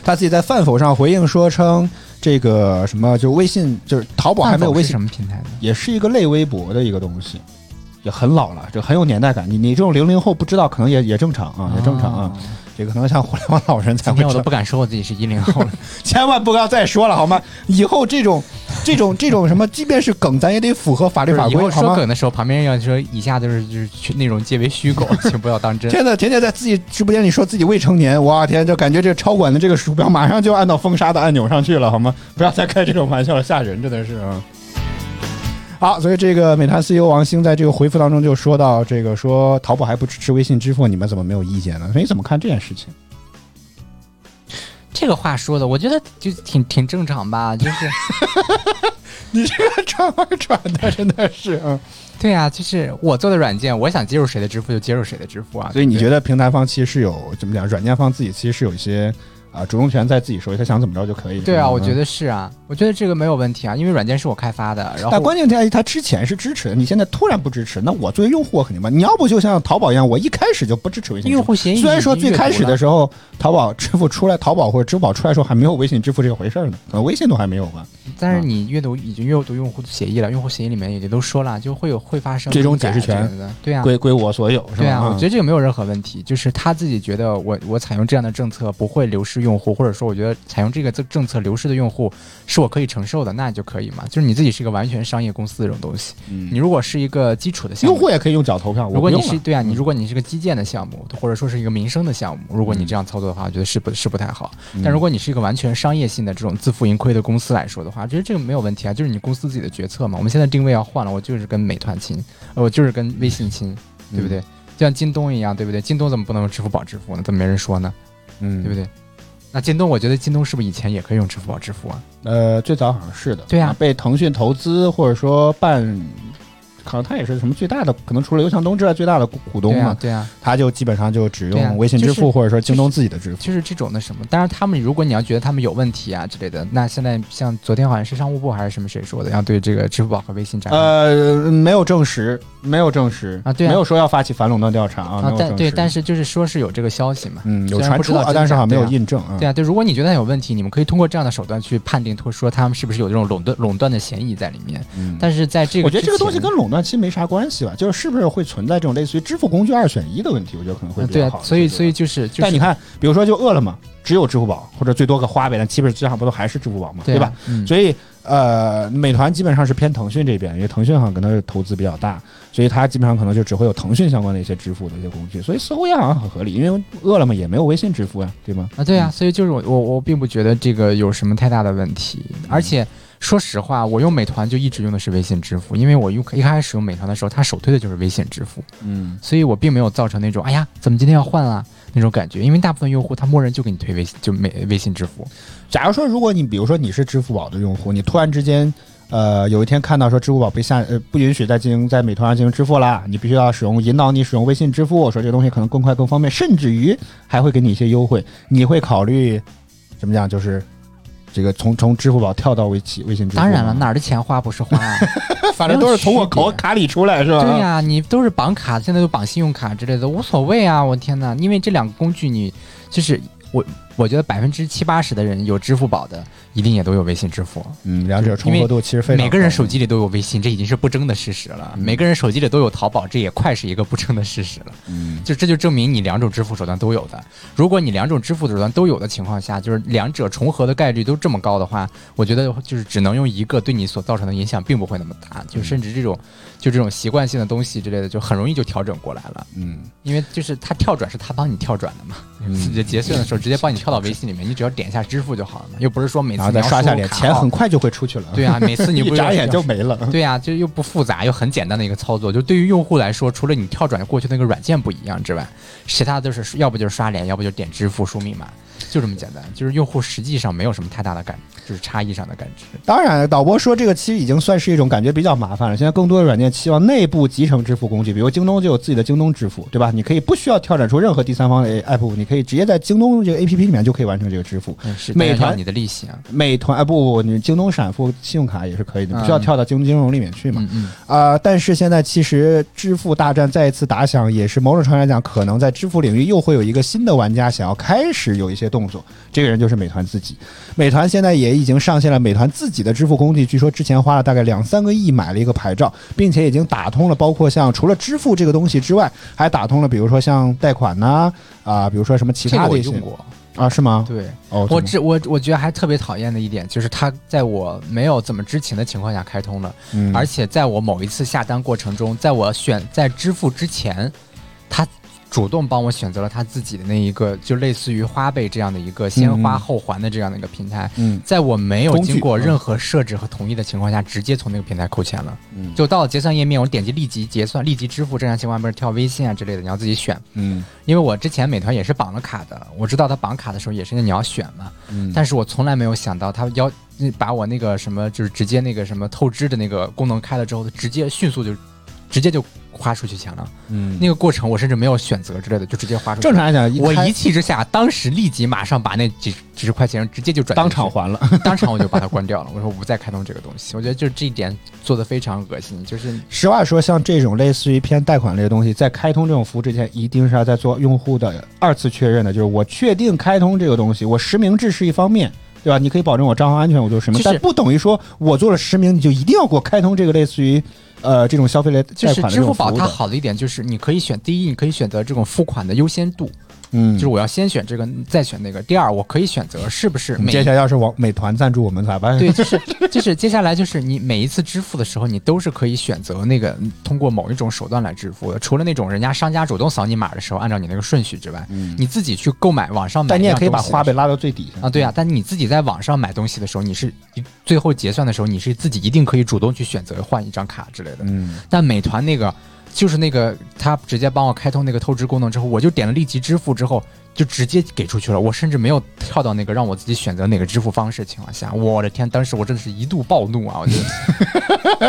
他自己在饭否上回应说称，这个什么就微信就是淘宝还没有微信什么平台的，也是一个类微博的一个东西，也很老了，就很有年代感。你你这种零零后不知道，可能也也正常啊，也正常啊。这可能像互联网老人才会。我都不敢说我自己是一零后了，千万不要再说了好吗？以后这种、这种、这种什么，即便是梗，咱也得符合法律法规，好吗？说梗的时候，旁边人要说以下就是就是内容皆为虚构，请不要当真。天呐，天天在自己直播间里说自己未成年，哇天，就感觉这超管的这个鼠标马上就按到封杀的按钮上去了，好吗？不要再开这种玩笑了，吓人，真的是啊。好，所以这个美团 CEO 王兴在这个回复当中就说到，这个说淘宝还不支持微信支付，你们怎么没有意见呢？所以你怎么看这件事情？这个话说的，我觉得就挺挺正常吧，就是 你这个转弯转的真的是，嗯，对啊，就是我做的软件，我想接入谁的支付就接入谁的支付啊。所以你觉得平台方其实是有怎么讲，软件方自己其实是有一些。啊，主动权在自己手里，他想怎么着就可以。对啊，我觉得是啊，我觉得这个没有问题啊，因为软件是我开发的。然后，但关键在于它之前是支持的，你现在突然不支持，那我作为用户我肯定吧。你要不就像淘宝一样，我一开始就不支持微信。用户协议虽然说最开始的时候，淘宝支付出来，淘宝或者支付宝出来的时候还没有微信支付这个回事呢，可能微信都还没有吧。但是你阅读已经阅读用户协议了，用户协议里面也都说了，就会有会发生最终解释权，对啊，归归我所有，是吧？对啊，我觉得这个没有任何问题，就是他自己觉得我我采用这样的政策不会流失用户，或者说我。觉得采用这个政政策流失的用户是我可以承受的，那就可以嘛？就是你自己是一个完全商业公司这种东西，你如果是一个基础的项目，用户也可以用脚投票。如果你是对啊，你如果你是个基建的项目，或者说是一个民生的项目，如果你这样操作的话，我觉得是不是不太好。但如果你是一个完全商业性的这种自负盈亏的公司来说的话，我觉得这个没有问题啊，就是你公司自己的决策嘛。我们现在定位要换了，我就是跟美团亲，我就是跟微信亲，对不对？就像京东一样，对不对？京东怎么不能用支付宝支付呢？怎么没人说呢？嗯，对不对？那京东，我觉得京东是不是以前也可以用支付宝支付啊？呃，最早好像是的。对呀，被腾讯投资或者说办。可能他也是什么最大的，可能除了刘强东之外最大的股东嘛？对啊，他就基本上就只用微信支付或者说京东自己的支付，就是这种的什么。当然，他们如果你要觉得他们有问题啊之类的，那现在像昨天好像是商务部还是什么谁说的，要对这个支付宝和微信展呃，没有证实，没有证实啊，对，没有说要发起反垄断调查啊。但对，但是就是说是有这个消息嘛，嗯，有传出，但是好像没有印证啊。对啊，对，如果你觉得有问题，你们可以通过这样的手段去判定，或说他们是不是有这种垄断垄断的嫌疑在里面。嗯，但是在这个我觉得这个东西跟垄断其实没啥关系。吧？就是是不是会存在这种类似于支付工具二选一的问题？我觉得可能会比较好。所以，所以就是，但你看，比如说就饿了么，只有支付宝或者最多个花呗，但基本上不都还是支付宝嘛，对吧？所以，呃，美团基本上是偏腾讯这边，因为腾讯好像可能投资比较大，所以它基本上可能就只会有腾讯相关的一些支付的一些工具。所以似乎也好像很合理，因为饿了么也没有微信支付呀，对吗？啊，对呀，所以就是我我我并不觉得这个有什么太大的问题，而且。说实话，我用美团就一直用的是微信支付，因为我用一开始用美团的时候，它首推的就是微信支付，嗯，所以我并没有造成那种哎呀，怎么今天要换啊那种感觉，因为大部分用户他默认就给你推微信，就美微信支付。假如说，如果你比如说你是支付宝的用户，你突然之间呃，有一天看到说支付宝被下呃不允许再进行在美团上进行支付了，你必须要使用引导你使用微信支付，说这个东西可能更快更方便，甚至于还会给你一些优惠，你会考虑怎么讲？就是这个从从支付宝跳到微信微信支付？当然了，哪儿的钱花不是花，反正都是从我口卡里出来是吧？对呀，你都是绑卡，现在都绑信用卡之类的，无所谓啊！我天哪，因为这两个工具你就是我。我觉得百分之七八十的人有支付宝的，一定也都有微信支付。嗯，两者重合度其实非常。每个人手机里都有微信，这已经是不争的事实了。每个人手机里都有淘宝，这也快是一个不争的事实了。嗯，就这就证明你两种支付手段都有的。如果你两种支付手段都有的情况下，就是两者重合的概率都这么高的话，我觉得就是只能用一个，对你所造成的影响并不会那么大。就甚至这种就这种习惯性的东西之类的，就很容易就调整过来了。嗯，因为就是它跳转是它帮你跳转的嘛，结结算的时候直接帮你跳。到微信里面，你只要点一下支付就好了嘛，又不是说每次再刷下脸，钱很快就会出去了。对啊，每次你一眨眼就没了。对啊，就又不复杂，又很简单的一个操作。就对于用户来说，除了你跳转过去那个软件不一样之外，其他都是要不就是刷脸，要不就点支付输密码。就这么简单，就是用户实际上没有什么太大的感，就是差异上的感知。当然，导播说这个其实已经算是一种感觉比较麻烦了。现在更多的软件期望内部集成支付工具，比如京东就有自己的京东支付，对吧？你可以不需要跳转出任何第三方的 app，你可以直接在京东这个 app 里面就可以完成这个支付。是美团你的利息啊？美团啊不不不，你京东闪付信用卡也是可以的，不需要跳到京东金融里面去嘛？啊，但是现在其实支付大战再一次打响，也是某种程度来讲，可能在支付领域又会有一个新的玩家想要开始有一些动作。这个人。就是美团自己，美团现在也已经上线了美团自己的支付工具。据说之前花了大概两三个亿买了一个牌照，并且已经打通了，包括像除了支付这个东西之外，还打通了，比如说像贷款呐啊，比如说什么其他的一些啊，是吗？对，我这我我觉得还特别讨厌的一点就是，他在我没有怎么知情的情况下开通了，而且在我某一次下单过程中，在我选在支付之前，他。主动帮我选择了他自己的那一个，就类似于花呗这样的一个先花后还的这样的一个平台。嗯，在我没有经过任何设置和同意的情况下，直接从那个平台扣钱了。嗯，就到了结算页面，我点击立即结算、立即支付，正常情况下不是跳微信啊之类的，你要自己选。嗯，因为我之前美团也是绑了卡的，我知道他绑卡的时候也是你要选嘛。嗯，但是我从来没有想到他要把我那个什么，就是直接那个什么透支的那个功能开了之后，直接迅速就直接就。花出去钱了，嗯，那个过程我甚至没有选择之类的，就直接花出去。正常来讲，我一气之下，当时立即马上把那几几十块钱直接就转当场还了，当场我就把它关掉了。我说我不再开通这个东西。我觉得就是这一点做的非常恶心。就是实话说，像这种类似于偏贷款类的东西，在开通这种服务之前，一定是要在做用户的二次确认的。就是我确定开通这个东西，我实名制是一方面，对吧？你可以保证我账号安全，我就实名，但不等于说我做了实名，你就一定要给我开通这个类似于。呃，这种消费类就是支付宝，它好的一点就是你可以选第一，你可以选择这种付款的优先度。嗯，就是我要先选这个，再选那个。第二，我可以选择是不是。接下来要是往美团赞助我们咋办？对，就 是就是接下来就是你每一次支付的时候，你都是可以选择那个通过某一种手段来支付的。除了那种人家商家主动扫你码的时候，按照你那个顺序之外，你自己去购买网上买，但你也可以把花呗拉到最底下啊。对啊，但你自己在网上买东西的时候，你是最后结算的时候，你是自己一定可以主动去选择换一张卡之类的。嗯，但美团那个就是那个他直接帮我开通那个透支功能之后，我就点了立即支付之后。就直接给出去了，我甚至没有跳到那个让我自己选择哪个支付方式的情况下，我的天，当时我真的是一度暴怒啊！我觉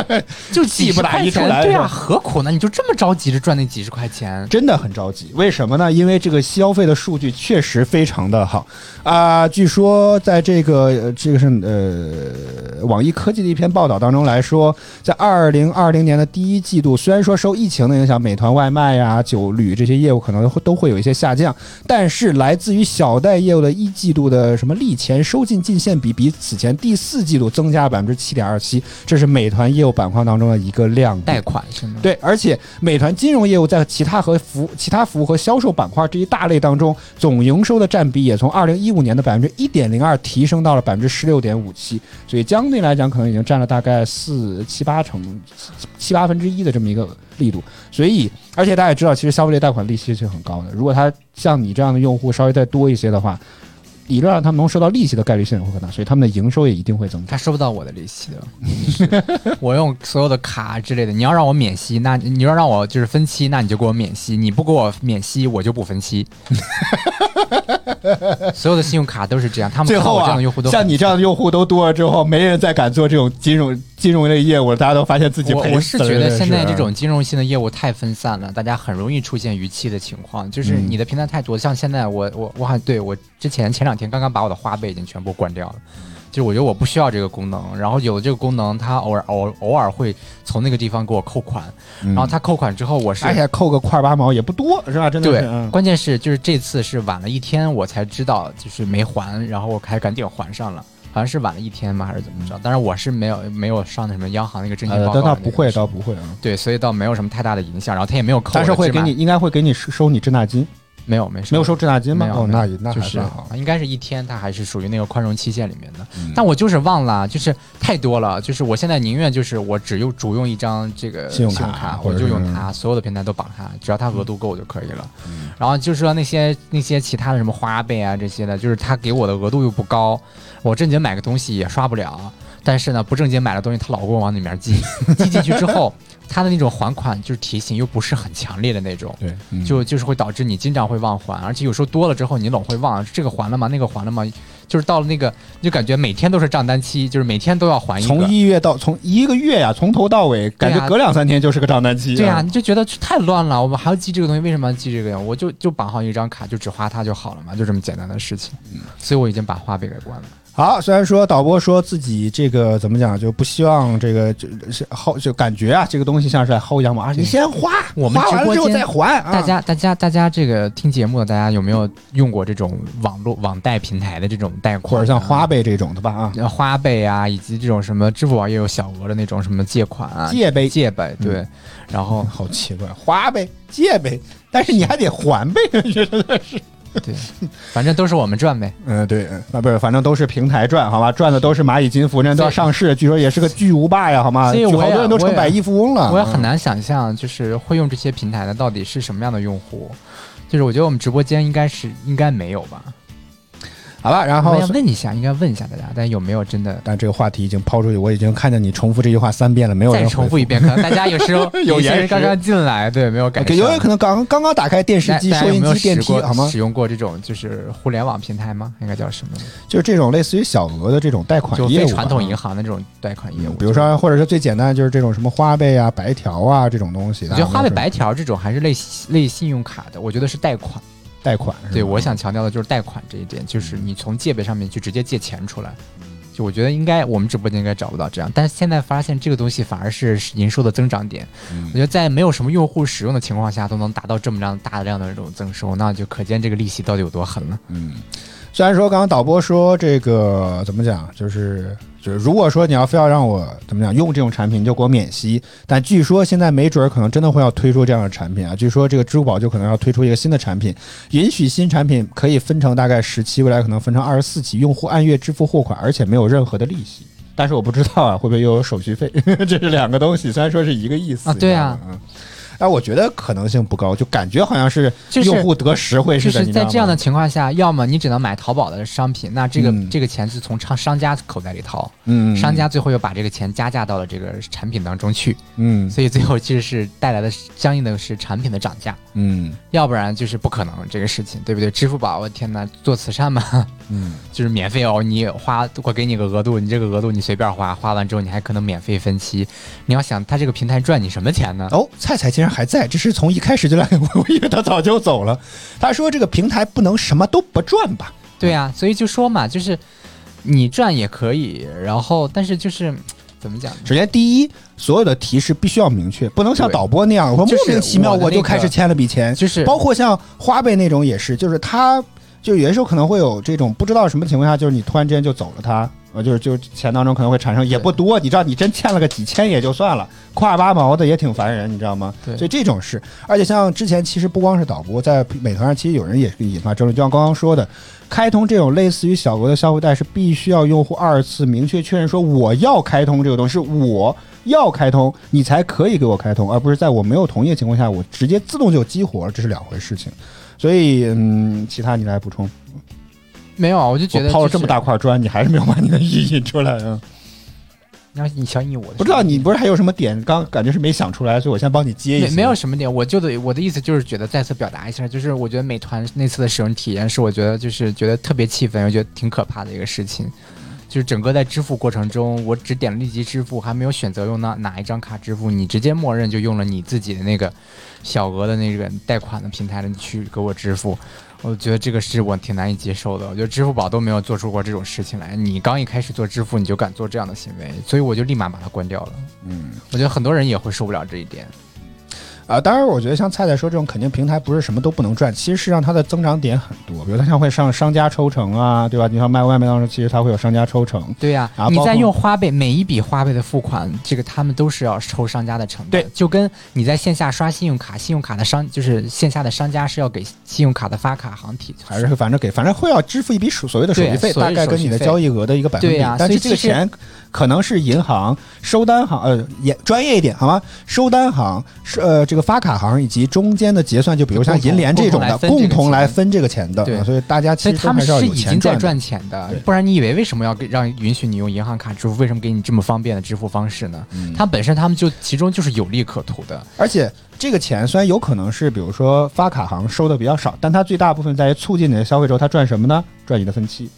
得 就几十块钱，对啊，何苦呢？你就这么着急着赚那几十块钱？真的很着急，为什么呢？因为这个消费的数据确实非常的好啊！据说在这个这个是呃网易科技的一篇报道当中来说，在二零二零年的第一季度，虽然说受疫情的影响，美团外卖呀、酒旅这些业务可能会都会有一些下降，但是来自于小贷业务的一季度的什么利钱收进进线比比此前第四季度增加百分之七点二七，这是美团业务板块当中的一个亮点。贷款是吗？对，而且美团金融业务在其他和服其他服务和销售板块这一大类当中，总营收的占比也从二零一五年的百分之一点零二提升到了百分之十六点五七，所以相对来讲，可能已经占了大概四七八成七八分之一的这么一个力度。所以，而且大家也知道，其实消费类贷款利息是很高的。如果他像你这样的用户稍微再多一些的话，理论上他们能收到利息的概率性会很大，所以他们的营收也一定会增加他收不到我的利息的，我用所有的卡之类的。你要让我免息，那你要让我就是分期，那你就给我免息；你不给我免息，我就不分期。所有的信用卡都是这样，他们最后啊，像你这样的用户都多了之后，没人再敢做这种金融金融类业务了，大家都发现自己我我是觉得现在这种金融性的业务太分散了，大家很容易出现逾期的情况，就是你的平台太多。像现在我我我好像对我之前前两天刚刚把我的花呗已经全部关掉了。就我觉得我不需要这个功能，然后有了这个功能，它偶尔偶偶尔会从那个地方给我扣款，然后它扣款之后，我是而且扣个块八毛也不多，是吧？真的对，关键是就是这次是晚了一天，我才知道就是没还，然后我还赶紧还上了，好像是晚了一天吗？还是怎么着？但是我是没有没有上那什么央行那个征信报告，倒不会，倒不会啊。对，所以倒没有什么太大的影响，然后他也没有扣，但是会给你应该会给你收你滞纳金。没有，没没有收滞纳金吗？哦，那也那还算好，应该是一天，它还是属于那个宽容期限里面的。但我就是忘了，就是太多了，就是我现在宁愿就是我只用主用一张这个信用卡，我就用它，所有的平台都绑它，只要它额度够就可以了。然后就是说那些那些其他的什么花呗啊这些的，就是他给我的额度又不高，我正经买个东西也刷不了。但是呢，不正经买的东西，他老给我往里面寄，寄进去之后，他的那种还款就是提醒又不是很强烈的那种，对，就就是会导致你经常会忘还，而且有时候多了之后，你总会忘这个还了吗？那个还了吗？就是到了那个，就感觉每天都是账单期，就是每天都要还一个。从一月到从一个月呀，从头到尾，感觉隔两三天就是个账单期。对呀，你就觉得太乱了，我们还要记这个东西，为什么要记这个呀？我就就绑好一张卡，就只花它就好了嘛，就这么简单的事情。嗯，所以我已经把花呗给关了。好，虽然说导播说自己这个怎么讲，就不希望这个就是薅，就感觉啊，这个东西像是在薅羊毛。你先花，我们花完之后再还。大家，大家，大家，这个听节目的大家有没有用过这种网络网贷平台的这种贷款，或者像花呗这种的吧？啊，花呗啊，以及这种什么支付宝也有小额的那种什么借款啊，借呗，借呗，对。然后好奇怪，花呗、借呗，但是你还得还呗，真的是。对，反正都是我们赚呗。嗯，对，啊，不是，反正都是平台赚，好吧？赚的都是蚂蚁金服，那都要上市，据说也是个巨无霸呀，好吗？所以好多人都成百亿富翁了。我也很难想象，就是会用这些平台的到底是什么样的用户。就是我觉得我们直播间应该是应该没有吧。好了，然后要问一下，应该问一下大家，但有没有真的？但这个话题已经抛出去，我已经看见你重复这句话三遍了，没有人再重复一遍。可能大家有时候 有些人刚刚进来，对，没有感觉。有可能刚刚刚打开电视机、收音机、电梯，好吗？使用过这种就是互联网平台吗？应该叫什么？就是这种类似于小额的这种贷款业务，传统银行的这种贷款业务。比如说，或者是最简单的，就是这种什么花呗啊、白条啊这种东西。我觉得花呗、白条这种还是类类信用卡的，我觉得是贷款。贷款，对，我想强调的就是贷款这一点，就是你从借呗上面去直接借钱出来，就我觉得应该我们直播间应该找不到这样，但是现在发现这个东西反而是营收的增长点，我觉得在没有什么用户使用的情况下都能达到这么样大量的这种增收，那就可见这个利息到底有多狠了。嗯，虽然说刚刚导播说这个怎么讲，就是。就是如果说你要非要让我怎么讲用这种产品，就给我免息。但据说现在没准儿可能真的会要推出这样的产品啊！据说这个支付宝就可能要推出一个新的产品，允许新产品可以分成大概十期，未来可能分成二十四期，用户按月支付货款，而且没有任何的利息。但是我不知道啊，会不会又有手续费？这是两个东西，虽然说是一个意思 啊，对啊。但我觉得可能性不高，就感觉好像是用户得实惠似的。就是在这样的情况下，要么你只能买淘宝的商品，那这个这个钱是从商商家口袋里掏，嗯，商家最后又把这个钱加价到了这个产品当中去，嗯，所以最后其实是带来的相应的是产品的涨价，嗯，要不然就是不可能这个事情，对不对？支付宝，我天哪，做慈善嘛，嗯，就是免费哦，你花我给你个额度，你这个额度你随便花，花完之后你还可能免费分期，你要想他这个平台赚你什么钱呢？哦，菜菜竟然。还在，这是从一开始就来，我以为他早就走了。他说这个平台不能什么都不赚吧？对啊，所以就说嘛，就是你赚也可以，然后但是就是怎么讲？首先第一，所有的提示必须要明确，不能像导播那样，我莫名其妙我就开始签了笔钱。就是包括像花呗那种也是，就是他就有些时候可能会有这种不知道什么情况下，就是你突然之间就走了他。呃，就是就是钱当中可能会产生也不多，你知道，你真欠了个几千也就算了，块八毛的也挺烦人，你知道吗？对，所以这种事，而且像之前其实不光是导播，在美团上其实有人也是引发争论，就像刚刚说的，开通这种类似于小额的消费贷是必须要用户二次明确确认说我要开通这个东西，是我要开通，你才可以给我开通，而不是在我没有同意的情况下，我直接自动就激活了，这是两回事情。所以，嗯，其他你来补充。没有啊，我就觉得抛了这么大块砖，你还是没有把你的意义出来啊。你要你想引我不知道你不是还有什么点？刚感觉是没想出来，所以我先帮你接一下。没有什么点，我就得我的意思就是觉得再次表达一下，就是我觉得美团那次的使用体验是我觉得就是觉得特别气愤，我觉得挺可怕的一个事情。就是整个在支付过程中，我只点了立即支付，还没有选择用哪哪一张卡支付，你直接默认就用了你自己的那个小额的那个贷款的平台的去给我支付。我觉得这个是我挺难以接受的。我觉得支付宝都没有做出过这种事情来。你刚一开始做支付，你就敢做这样的行为，所以我就立马把它关掉了。嗯，我觉得很多人也会受不了这一点。啊，当然，我觉得像菜菜说这种，肯定平台不是什么都不能赚。其实实际上它的增长点很多，比如它像会上商家抽成啊，对吧？你像卖外卖当中，其实它会有商家抽成。对呀，你在用花呗，每一笔花呗的付款，这个他们都是要抽商家的成本。对，就跟你在线下刷信用卡，信用卡的商就是线下的商家是要给信用卡的发卡行提，还是反正给，反正会要支付一笔所所谓的手续费，大概跟你的交易额的一个百分比。但是这个钱。可能是银行收单行，呃，也专业一点好吗？收单行是呃，这个发卡行以及中间的结算，就比如像银联这种的，共同来分这个钱的。对，所以大家其实他们是已经在赚钱的，不然你以为为什么要给让允许你用银行卡支付？为什么给你这么方便的支付方式呢？它本身他们就其中就是有利可图的。而且这个钱虽然有可能是比如说发卡行收的比较少，但它最大部分在于促进你的消费之后，它赚什么呢？赚你的分期。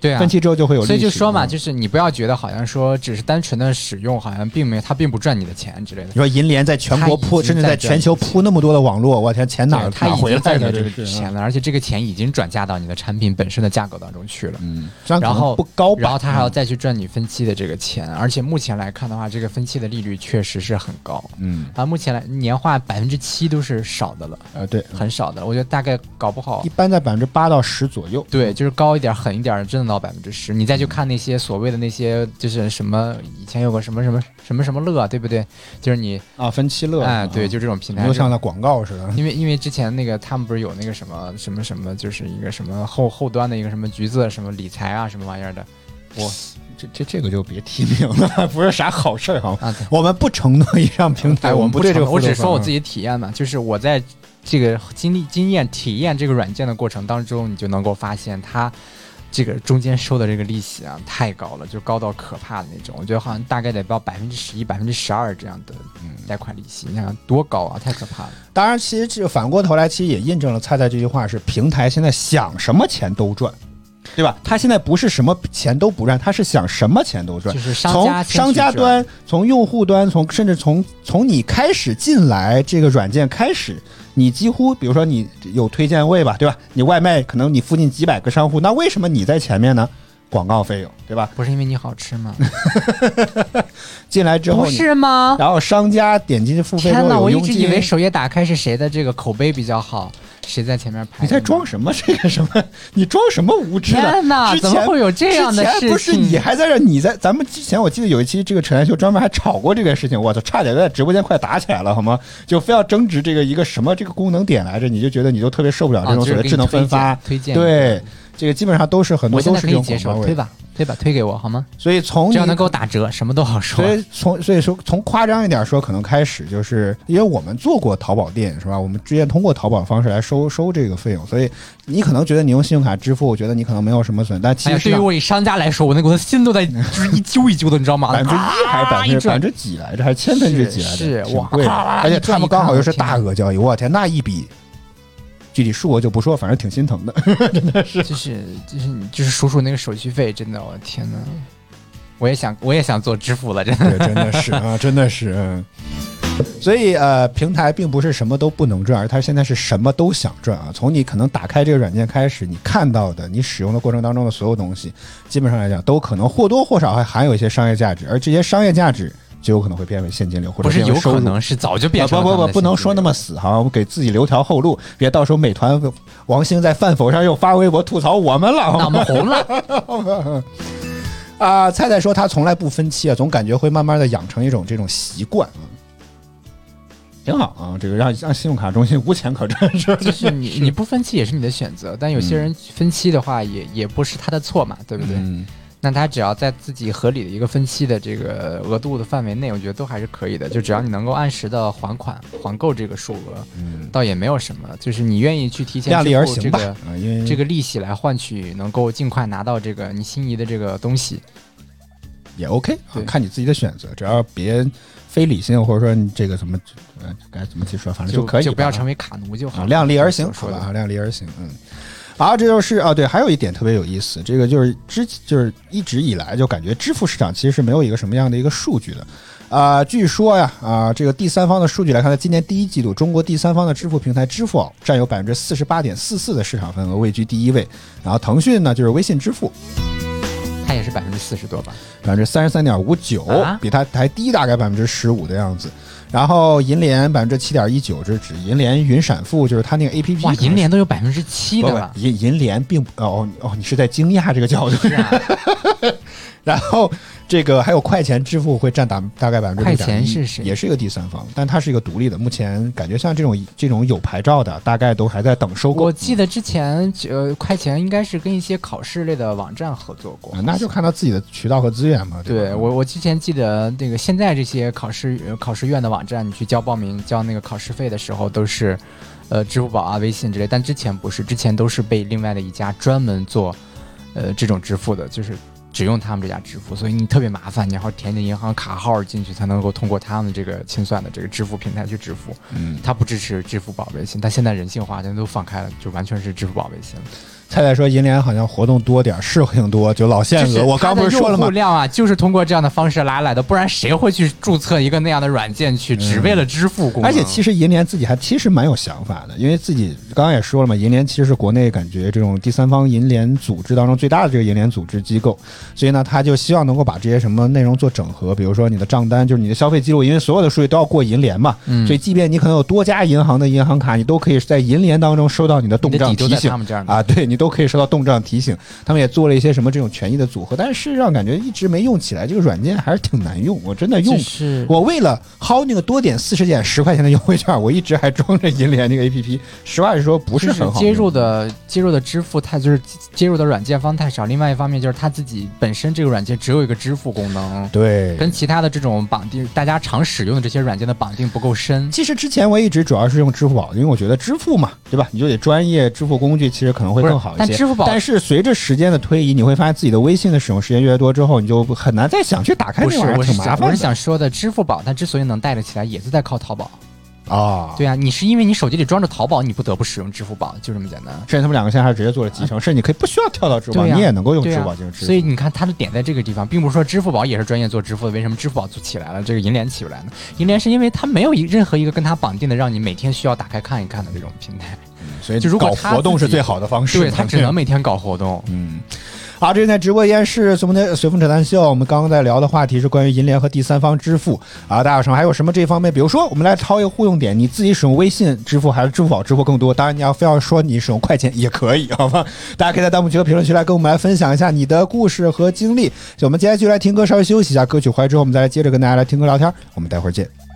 对啊，分期之后就会有，所以就说嘛，就是你不要觉得好像说只是单纯的使用，好像并没有，它并不赚你的钱之类的。你说银联在全国铺，甚至在全球铺那么多的网络，我天，钱哪儿哪回来的这个钱了？而且这个钱已经转嫁到你的产品本身的价格当中去了。嗯，然后不高，然后他还要再去赚你分期的这个钱，而且目前来看的话，这个分期的利率确实是很高。嗯，啊，目前来年化百分之七都是少的了。呃，对，很少的，我觉得大概搞不好一般在百分之八到十左右。对，就是高一点、狠一点，真的到百分之十。你。再去看那些所谓的那些，就是什么以前有个什么什么什么什么乐，对不对？就是你啊，分期乐，哎，对，就这种平台，就像那广告似的。因为因为之前那个他们不是有那个什么什么什么，就是一个什么后后端的一个什么橘子什么理财啊什么玩意儿的。我这这这个就别提名了，不是啥好事儿哈。我们不承诺以上平台，我们不对这个，我只说我自己体验嘛，就是我在这个经历经验体验这个软件的过程当中，你就能够发现它。这个中间收的这个利息啊，太高了，就高到可怕的那种。我觉得好像大概得报百分之十一、百分之十二这样的贷款利息，你看多高啊，太可怕了。当然，其实这反过头来，其实也印证了菜菜这句话：是平台现在想什么钱都赚，对吧？他现在不是什么钱都不赚，他是想什么钱都赚。就是从商家端、从用户端、从甚至从从你开始进来这个软件开始。你几乎，比如说你有推荐位吧，对吧？你外卖可能你附近几百个商户，那为什么你在前面呢？广告费用，对吧？不是因为你好吃吗？进来之后不是吗？然后商家点击付费天哪！我一直以为首页打开是谁的这个口碑比较好。谁在前面拍？你在装什么？这个什么？你装什么无知？天哪！怎么会有这样的事情？不是你还在这？你在咱们之前，我记得有一期这个陈彦秀专门还吵过这个事情。我操，差点在直播间快打起来了，好吗？就非要争执这个一个什么这个功能点来着？你就觉得你就特别受不了这种所谓智能分发推荐？对，这个基本上都是很多都是这种接受，推吧。推吧，推给我好吗？所以从只要能给我打折，什么都好说。所以从所以说从夸张一点说，可能开始就是因为我们做过淘宝店，是吧？我们之前通过淘宝方式来收收这个费用，所以你可能觉得你用信用卡支付，我觉得你可能没有什么损，但其实对于我以商家来说，我那我的心都在就 是一揪一揪的，你知道吗？百分之一还是百分之百分之几来着？还是千分之几来着？是哇，而且他们刚好又是大额交易，我天，那一笔。具体数额就不说，反正挺心疼的，真的是。就是就是你就是数数那个手续费，真的，我天呐，我也想我也想做支付了，真的真的是啊，真的是。所以呃，平台并不是什么都不能赚，而它现在是什么都想赚啊。从你可能打开这个软件开始，你看到的，你使用的过程当中的所有东西，基本上来讲都可能或多或少还含有一些商业价值，而这些商业价值。就有可能会变为现金流，或者不是有可能是早就变成。不不不，不能说那么死哈，我们给自己留条后路，别到时候美团王兴在饭否上又发微博吐槽我们了，那我们红了。啊，菜菜说他从来不分期啊，总感觉会慢慢的养成一种这种习惯啊，挺好啊，这个让让信用卡中心无钱可赚是吧？就是你你不分期也是你的选择，但有些人分期的话也也不是他的错嘛，对不对？那他只要在自己合理的一个分期的这个额度的范围内，我觉得都还是可以的。就只要你能够按时的还款还够这个数额，嗯，倒也没有什么。就是你愿意去提前支付这个这个利息来换取能够尽快拿到这个你心仪的这个东西，也 OK，看你自己的选择，只要别非理性或者说你这个什么，呃，该怎么去说，反正就可以，就不要成为卡奴就好，量力而行，好吧，量力而行，嗯。好，这就是啊，对，还有一点特别有意思，这个就是之就是一直以来就感觉支付市场其实是没有一个什么样的一个数据的，啊，据说呀，啊，这个第三方的数据来看，在今年第一季度，中国第三方的支付平台支付宝占有百分之四十八点四四的市场份额，位居第一位，然后腾讯呢就是微信支付，它也是百分之四十多吧，百分之三十三点五九，比它还低大概百分之十五的样子。然后银联百分之七点一九，这是指银联云闪付，就是它那个 A P P。哇，银联都有百分之七的了。银银联并不哦哦，你是在惊讶这个角度。然后。这个还有快钱支付会占大大概百分之快钱是谁？也是一个第三方，但它是一个独立的。目前感觉像这种这种有牌照的，大概都还在等收购。我记得之前呃，快钱应该是跟一些考试类的网站合作过。那就看他自己的渠道和资源嘛。对我我之前记得那个现在这些考试考试院的网站，你去交报名交那个考试费的时候，都是呃支付宝啊、微信之类。但之前不是，之前都是被另外的一家专门做呃这种支付的，就是。只用他们这家支付，所以你特别麻烦，你要填你银行卡号进去，才能够通过他们这个清算的这个支付平台去支付。嗯，它不支持支付宝、微信，但现在人性化，现在都放开了，就完全是支付宝、微信了。菜菜说银联好像活动多点，事情多，就老限额。我刚不是说了吗？量啊，就是通过这样的方式拉来的，不然谁会去注册一个那样的软件去，只为了支付功能？而且其实银联自己还其实蛮有想法的，因为自己刚刚也说了嘛，银联其实是国内感觉这种第三方银联组织当中最大的这个银联组织机构，所以呢，他就希望能够把这些什么内容做整合，比如说你的账单，就是你的消费记录，因为所有的数据都要过银联嘛，嗯，所以即便你可能有多家银行的银行卡，你都可以在银联当中收到你的动账提醒啊，对你都可以收到动账。提醒他们也做了一些什么这种权益的组合，但是事实上感觉一直没用起来。这个软件还是挺难用，我真的用。我为了薅那个多点四十点十块钱的优惠券，我一直还装着银联那个 APP。实话实说，不是很好。接入的接入的支付太就是接入的软件方太少。另外一方面就是它自己本身这个软件只有一个支付功能，对，跟其他的这种绑定大家常使用的这些软件的绑定不够深。其实之前我一直主要是用支付宝，因为我觉得支付嘛，对吧？你就得专业支付工具，其实可能会更好一些。但支付宝，但是。是随着时间的推移，你会发现自己的微信的使用时间越来越多之后，你就很难再想去打开那玩意儿，挺麻烦。我是想说的，支付宝它之所以能带得起来，也是在靠淘宝啊。对啊，你是因为你手机里装着淘宝，你不得不使用支付宝，就这么简单。甚至他们两个现在还直接做了集成，甚至你可以不需要跳到支付宝，你也能够用支付宝进行支付。所以你看，它的点在这个地方，并不是说支付宝也是专业做支付的，为什么支付宝做起来了，这个银联起不来呢？银联是因为它没有一任何一个跟它绑定的，让你每天需要打开看一看的这种平台。所以就如果搞活动是最好的方式，对他只能每天搞活动。嗯，好，这是在直播间是随风的随风扯淡秀。我们刚刚在聊的话题是关于银联和第三方支付啊，大家有什么还有什么这方面？比如说，我们来掏一个互用点，你自己使用微信支付还是支付宝支付更多？当然，你要非要说你使用快钱也可以，好吗？大家可以在弹幕区和评论区来跟我们来分享一下你的故事和经历。就我们接下来就来听歌，稍微休息一下，歌曲回来之后，我们再来接着跟大家来听歌聊天。我们待会儿见。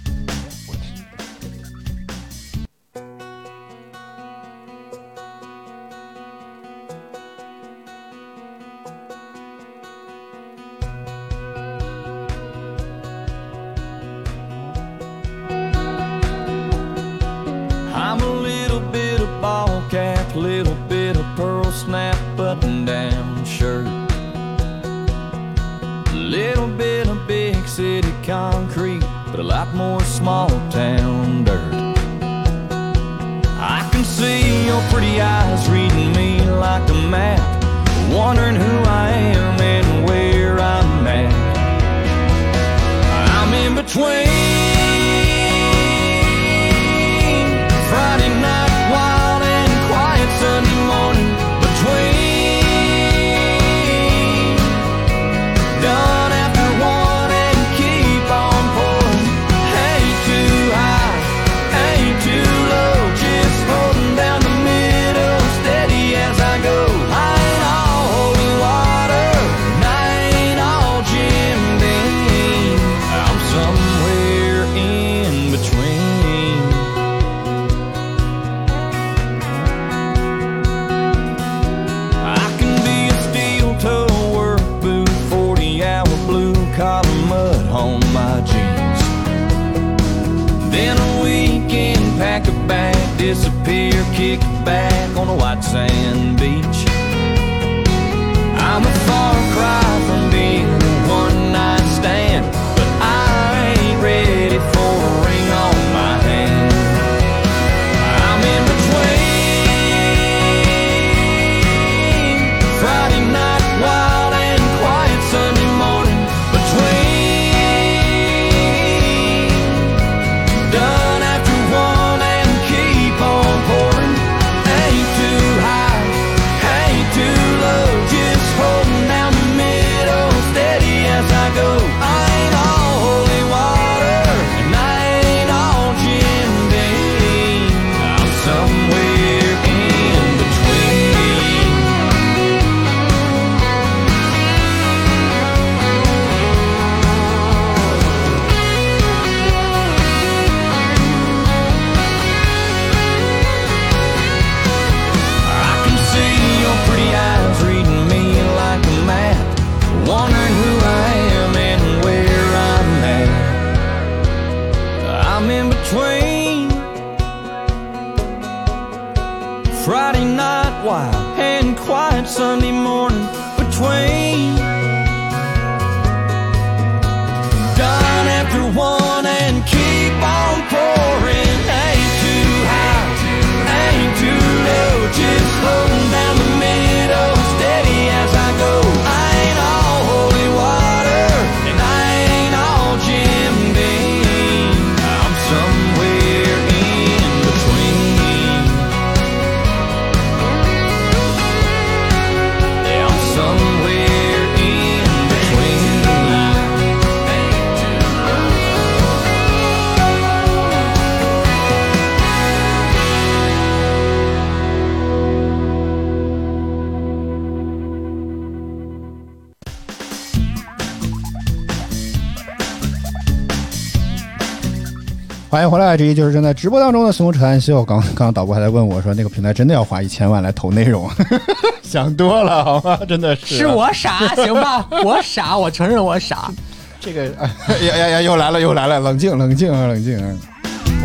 欢迎回来，这一就是正在直播当中的《随风扯淡秀》。刚刚刚导播还在问我说，那个平台真的要花一千万来投内容？想多了好吗？真的是是我傻，行吧？我傻，我承认我傻。这个，哎呀呀呀，又来了又来了，冷静冷静啊冷静啊！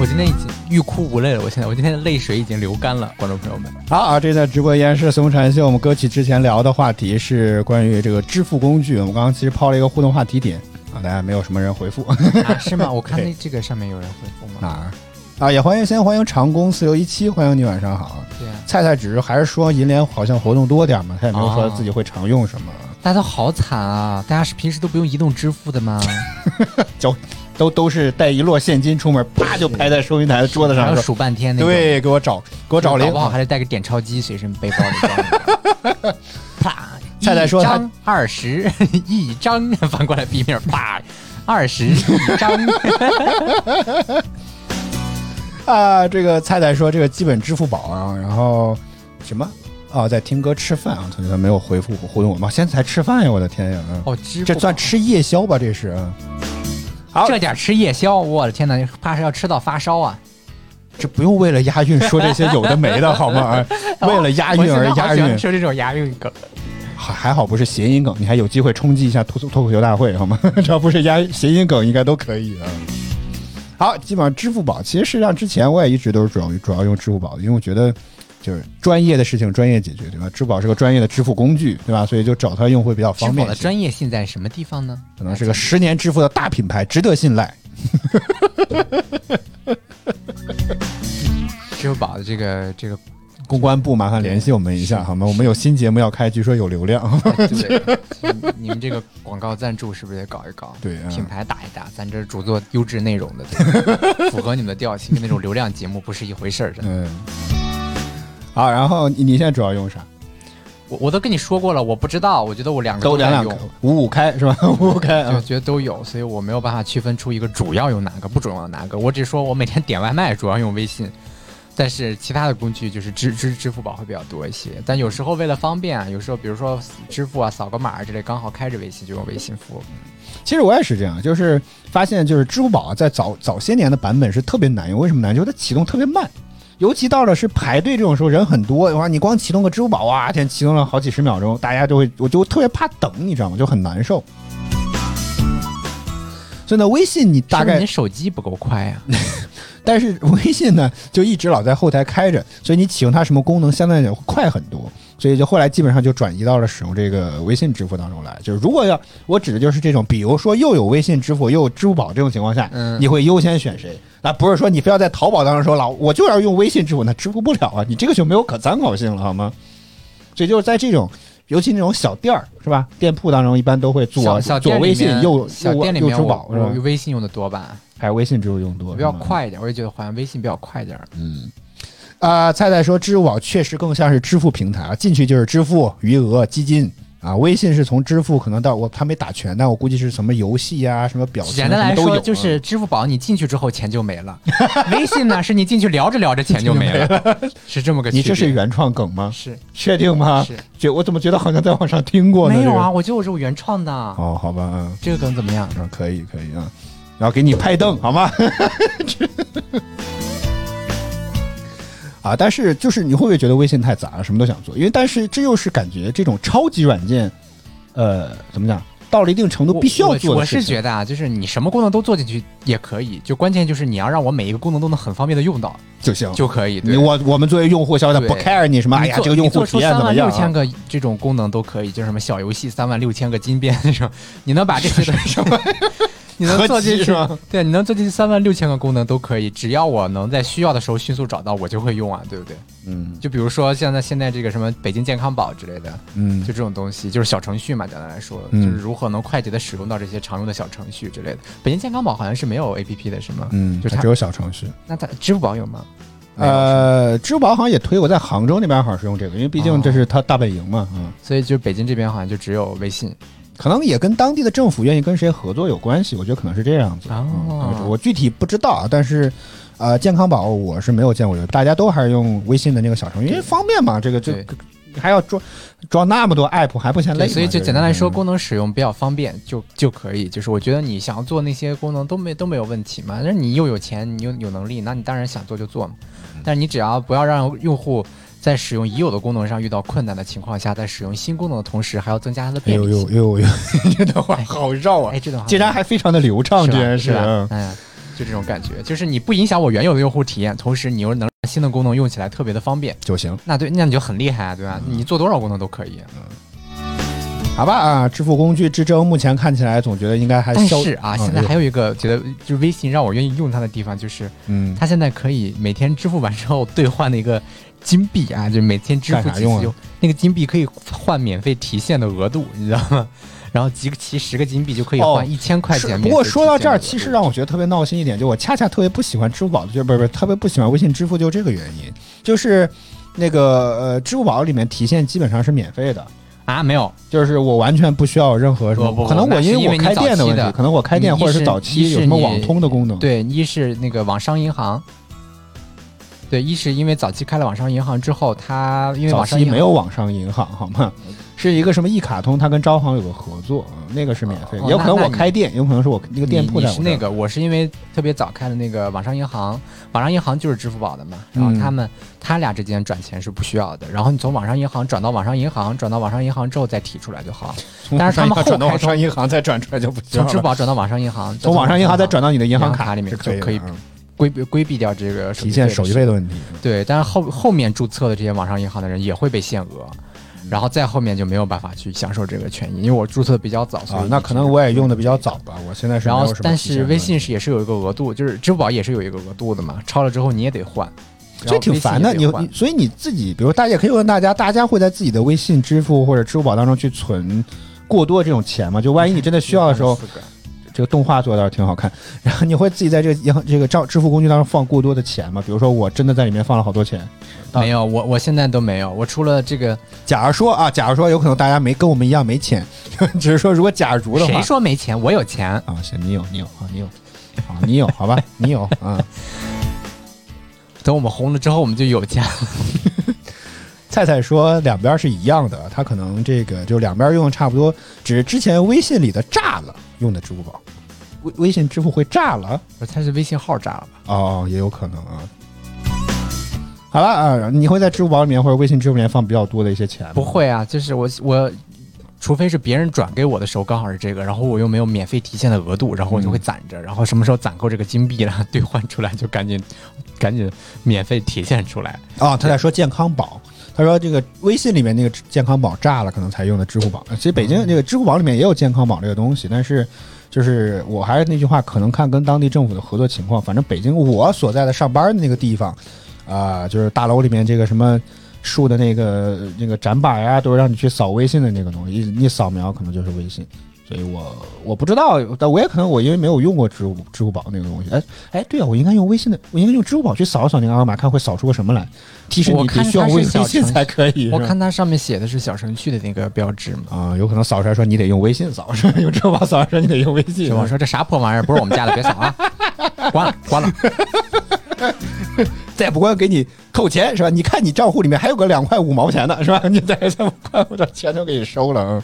我今天已经欲哭无泪了，我现在我今天的泪水已经流干了，观众朋友们。好啊，这在直播间是《随风扯淡秀》。我们歌曲之前聊的话题是关于这个支付工具。我们刚刚其实抛了一个互动话题点啊，大家没有什么人回复。啊，是吗？我看那这个上面有人回复吗？哪儿？啊，也欢迎先欢迎长工四六一七，欢迎你晚上好。对啊，菜菜只是还是说银联好像活动多点嘛，他也没有说自己会常用什么，大家都好惨啊！大家是平时都不用移动支付的吗？就都都是带一摞现金出门，啪就拍在收银台的桌子上，还要数半天。对，给我找给我找零搞不，好还得带个点钞机随身背包里 菜菜说张二十一张，反 过来 B 面，啪，二十一张。啊，这个菜菜说这个基本支付宝啊，然后什么啊，在听歌吃饭啊，同学们没有回复互动我吗？现在才吃饭呀，我的天呀！嗯哦，这算吃夜宵吧？这是。嗯好这点吃夜宵，我的天哪，怕是要吃到发烧啊！这不用为了押韵说这些有的没的好吗？啊为了押韵而押韵，说这种押韵梗。还还好不是谐音梗，你还有机会冲击一下脱脱口秀大会好吗？只要不是压谐音梗，应该都可以啊。好，基本上支付宝，其实实际上之前我也一直都是主要主要用支付宝的，因为我觉得就是专业的事情专业解决，对吧？支付宝是个专业的支付工具，对吧？所以就找它用会比较方便支付宝的。专业性在什么地方呢？可能是个十年支付的大品牌，值得信赖。支付宝的这个这个，公关部麻烦联系我们一下好吗？我们有新节目要开，据说有流量。对，你们 这个广告赞助是不是得搞一搞？对啊品牌打一打，咱这主做优质内容的，对符合你们的调性，跟那种流量节目不是一回事儿。真的，嗯。好，然后你你现在主要用啥？我我都跟你说过了，我不知道，我觉得我两个都两两在用，五五开是吧？五五开就啊。觉得都有，所以我没有办法区分出一个主要用哪个，不主要用哪个。我只说我每天点外卖主要用微信，但是其他的工具就是支支支付宝会比较多一些。但有时候为了方便啊，有时候比如说支付啊、扫个码之类，刚好开着微信就用微信付。其实我也是这样，就是发现就是支付宝啊，在早早些年的版本是特别难用，为什么难？就是它启动特别慢。尤其到了是排队这种时候，人很多，哇，你光启动个支付宝，哇天，启动了好几十秒钟，大家就会，我就特别怕等，你知道吗？就很难受。所以呢，微信你大概你，手机不够快呀、但是微信呢就一直老在后台开着，所以你启用它什么功能相对来讲会快很多。所以就后来基本上就转移到了使用这个微信支付当中来。就是如果要我指的就是这种，比如说又有微信支付又有支付宝这种情况下，嗯你会优先选谁？那不是说你非要在淘宝当中说老我就要用微信支付，那支付不了啊，你这个就没有可参考性了，好吗？所以就是在这种。尤其那种小店儿是吧？店铺当中一般都会左小小左微信右小右支付宝是吧我？微信用的多吧，还是微信支付用多？比较快一点。我也觉得好像微信比较快一点嗯。啊、菜菜说支付宝确实更像是支付平台啊，进去就是支付、余额、基金啊。微信是从支付可能到我还没打全，但我估计是什么游戏呀、什么表情简单来说，就是支付宝你进去之后钱就没了，微信呢是你进去聊着聊着钱就没了，是这么个。你这是原创梗吗？是确定吗？是觉我怎么觉得好像在网上听过呢？没有啊？我觉得我是我原创的，哦，好吧，嗯这个梗怎么样？嗯，可以可以啊，然后给你拍凳好吗？啊，但是就是你会不会觉得微信太杂了，什么都想做？因为但是这又是感觉这种超级软件，呃，怎么讲？到了一定程度必须要我我做的事情是觉得啊，就是你什么功能都做进去也可以，就关键就是你要让我每一个功能都能很方便的用到就行。就可以。对你我我们作为用户，消费者不 care 你什么？哎呀，这个用户体验怎么样啊？万六千个这种功能都可以，就是什么小游戏三万六千个金边 那种，你能把这些东西，你能做进去吗？对，你能做进去三万六千个功能都可以，只要我能在需要的时候迅速找到，我就会用啊，对不对？嗯就比如说像在现在这个什么北京健康宝之类的，嗯就这种东西，就是小程序嘛，简单来说，嗯就是如何能快捷的使用到这些常用的小程序之类的。北京健康宝好像是没有 A P P 的，是吗？嗯，就它只有小程序。那它支付宝有吗？呃，支付宝好像也推，我在杭州那边好像是用这个，因为毕竟这是它大本营嘛，嗯，所以就北京这边好像就只有微信。可能也跟当地的政府愿意跟谁合作有关系，我觉得可能是这样子。哦嗯我具体不知道啊，但是。呃，健康宝我是没有见过有，大家都还是用微信的那个小程序，因为方便嘛。这个这对还要装装那么多 app，还不嫌累？所以就简单来说，嗯功能使用比较方便就就可以。就是我觉得你想要做那些功能都没都没有问题嘛。但是你又有钱，你又有能力，那你当然想做就做嘛。但是你只要不要让用户在使用已有的功能上遇到困难的情况下，在使用新功能的同时，还要增加它的便利性。呦呦呦，这段话好绕啊哎，！这段话竟然还非常的流畅，居然是吧嗯？哎，就这种感觉，就是你不影响我原有的用户体验，同时你又能让新的功能用起来特别的方便。就行，那对，那你就很厉害啊，对吧？嗯你做多少功能都可以。嗯好吧啊！支付工具之争，目前看起来总觉得应该还消但是啊，嗯现在还有一个觉得就是微信让我愿意用它的地方，就是嗯，它现在可以每天支付完之后兑换的一个金币啊，就每天支付几那个金币可以换免费提现的额度，你知道吗？然后集齐十个金币就可以哦换一千块是钱。不过说到这儿，其实让我觉得特别闹心一点，就我恰恰特别不喜欢支付宝的，就不是不是特别不喜欢微信支付，就这个原因，就是那个呃，支付宝里面提现基本上是免费的。啊没有，就是我完全不需要任何什么，不不不可能我因为我开店的问题，可能我开店或者是早期有什么网通的功能，对，一是那个网商银行。对，一是因为早期开了网商银行之后，它因为早网商银行期没有网上银行好吗？是一个什么一卡通，它跟招行有个合作，嗯那个是免费有可能我开店，有可能是我那个店铺你在我这儿你是那个，我是因为特别早开的那个网商银行，网上银行就是支付宝的嘛，然后嗯他们、他俩之间转钱是不需要的，然后你从网上银行转到网上银行，转到网上银行之后再提出来就好，从但是他们后转到网上银行再转出来就不行从支付。宝转到网上银行，从网上银行再转到你的银银行卡里面是可以就可以规避规避掉这个提现手续费的问题。对，但是后后面注册的这些网上银行的人也会被限额。嗯然后再后面就没有办法去享受这个权益，因为我注册的比较早，所以啊，那可能我也用的比较早吧，我现在是然后但是微信是也是有一个额度，就是支付宝也是有一个额度的嘛，超了之后你也得换，这挺烦的。你你所以你自己，比如大家也可以问大家，大家会在自己的微信支付或者支付宝当中去存过多这种钱吗？就万一你真的需要的时候，这个动画做的倒是挺好看。然后你会自己在这个银行这个账支付工具当中放过多的钱吗？比如说我真的在里面放了好多钱。啊没有，我我现在都没有，我除了这个，假如说啊，假如说有可能大家没跟我们一样没钱，只是说如果假如的话谁，说没钱？我有钱，啊，行，你有你有啊，你有，啊，你有好吧，你有啊。等我们红了之后，我们就有钱。菜菜说两边是一样的，他可能这个就两边用的差不多，只是之前微信里的炸了用的支付宝，微微信支付会炸了他是微信号炸了吧？哦，也有可能啊。好了啊，你会在支付宝里面或者微信支付里面放比较多的一些钱吗？不会啊，就是我我除非是别人转给我的时候刚好是这个，然后我又没有免费提现的额度，然后我就会攒着，然后什么时候攒够这个金币了，兑换出来就赶紧赶紧免费提现出来。啊，他在说健康宝。他说：“这个微信里面那个健康宝炸了，可能才用的支付宝。其实北京那个支付宝里面也有健康宝这个东西，但是就是我还是那句话，可能看跟当地政府的合作情况。反正北京我所在的上班的那个地方，啊、就是大楼里面这个什么树的那个那个展板呀，都是让你去扫微信的那个东西，一一扫描可能就是微信。所以我我不知道，但我也可能我因为没有用过支付支付宝那个东西。哎哎，对啊，我应该用微信的，我应该用支付宝去扫一扫那个二维码，看会扫出个什么来，提示你我看得需要微信才可以。我看它上面写的是小程序的那个标志嘛。啊、有可能扫出来说你得用微信扫，是吧？用支付宝扫说你得用微信。我说这啥破玩意儿，不是我们家的，别扫啊！关了，关了。再不关给你扣钱是吧？你看你账户里面还有个两块五毛钱呢是吧？你再再不关，我这钱都给你收了啊。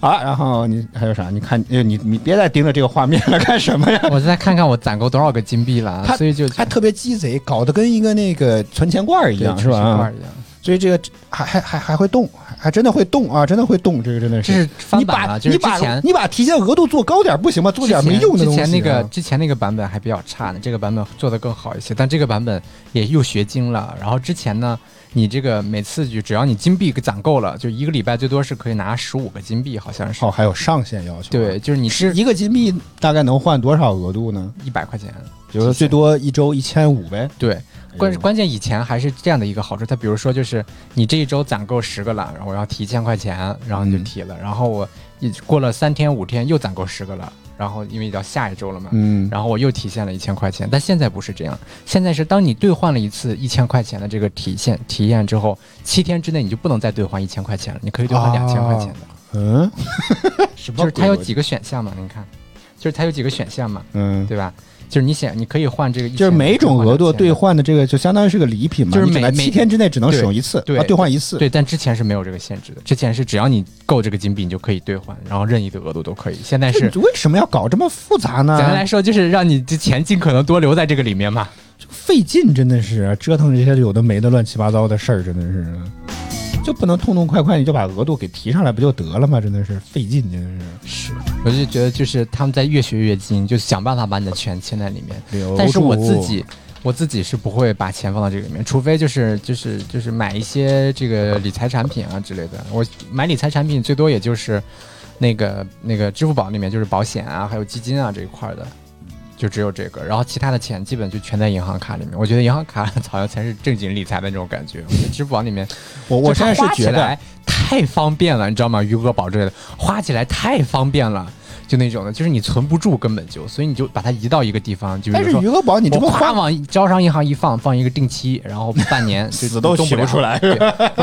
好，然后你还有啥？你看，呃你你别再盯着这个画面了，干什么呀？我再看看我攒够多少个金币了他，所以就还特别鸡贼，搞得跟一个那个存钱罐儿一样，是吧？啊一样。所以这个还还还还会动，还还真的会动啊！真的会动，这个真的是。这是翻你把版了，就是你把之前你把提现额度做高点不行吗？做点没用的东西、啊。之前那个之前那个版本还比较差呢，这个版本做的更好一些，但这个版本也又学精了。然后之前呢，你这个每次就只要你金币给攒够了，就一个礼拜最多是可以拿十五个金币，好像是。哦，还有上限要求。对，，就是你是一个金币大概能换多少额度呢？一百块钱。比如说最多一周一千五呗。对，关关键以前还是这样的一个好处，它比如说就是你这一周攒够十个了，然后我要提一千块钱，然后你就嗯提了，然后我一过了三天五天又攒够十个了，然后因为到下一周了嘛，嗯，然后我又提现了一千块钱，但现在不是这样，现在是当你兑换了一次一千块钱的这个体现体验之后，七天之内你就不能再兑换一千块钱了，你可以兑换两千块钱的，嗯，就是它有几个选项嘛，您看，就是它有几个选项嘛，嗯，对吧？就是你想，你可以换这个就是每种额度兑兑换的这个就相当于是个礼品嘛，就是每七天之内只能使用一次，对啊兑换一次。对，但之前是没有这个限制的，之前是只要你够这个金币，你就可以兑换，然后任意的额度都可以。现在是为什么要搞这么复杂呢？简单来说，就是让你这钱尽可能多留在这个里面嘛。费劲，真的是折腾这些有的没的乱七八糟的事儿，真的是，就不能痛痛快快你就把额度给提上来不就得了吗？真的是费劲，真的是。是我就觉得，就是他们在越学越精，就想办法把你的钱嵌在里面。但是我自己，我自己是不会把钱放到这个里面，除非就是就是就是买一些这个理财产品啊之类的。我买理财产品最多也就是那个那个支付宝里面就是保险啊，还有基金啊这一块儿的。就只有这个，然后其他的钱基本就全在银行卡里面。我觉得银行卡 好像才是正经理财的那种感觉。我觉得支付宝里面，我我就现在是觉得太方便了，你知道吗？余额宝之类的，花起来太方便了，就那种的，就是你存不住，根本就，所以你就把它移到一个地方，就是但是说余额宝你这么我夸花，往招商银行一放，放一个定期，然后半年 就死都取不出来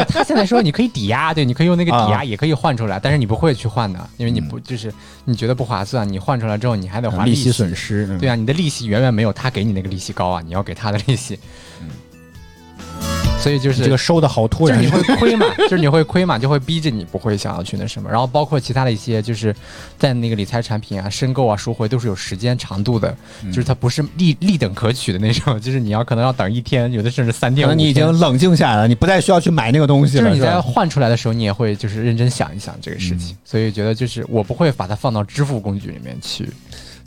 他现在说你可以抵押，对，你可以用那个抵啊押，也可以换出来，但是你不会去换的，因为你不就是你觉得不划算，你换出来之后你还得还利息息损。失，嗯对啊，你的利息远远没有他给你那个利息高啊，你要给他的利息。所以就是这个收的好突然就是你，会亏嘛，就是你会亏嘛，就会逼着你不会想要去那什么。然后包括其他的一些，就是在那个理财产品啊、申购啊、赎回都是有时间长度的，嗯就是它不是立立等可取的那种，就是你要可能要等一天，有的甚至三天。可能你已经冷静下来了，你不再需要去买那个东西了，就是你在换出来的时候，你也会就是认真想一想这个事嗯情，所以觉得就是我不会把它放到支付工具里面去。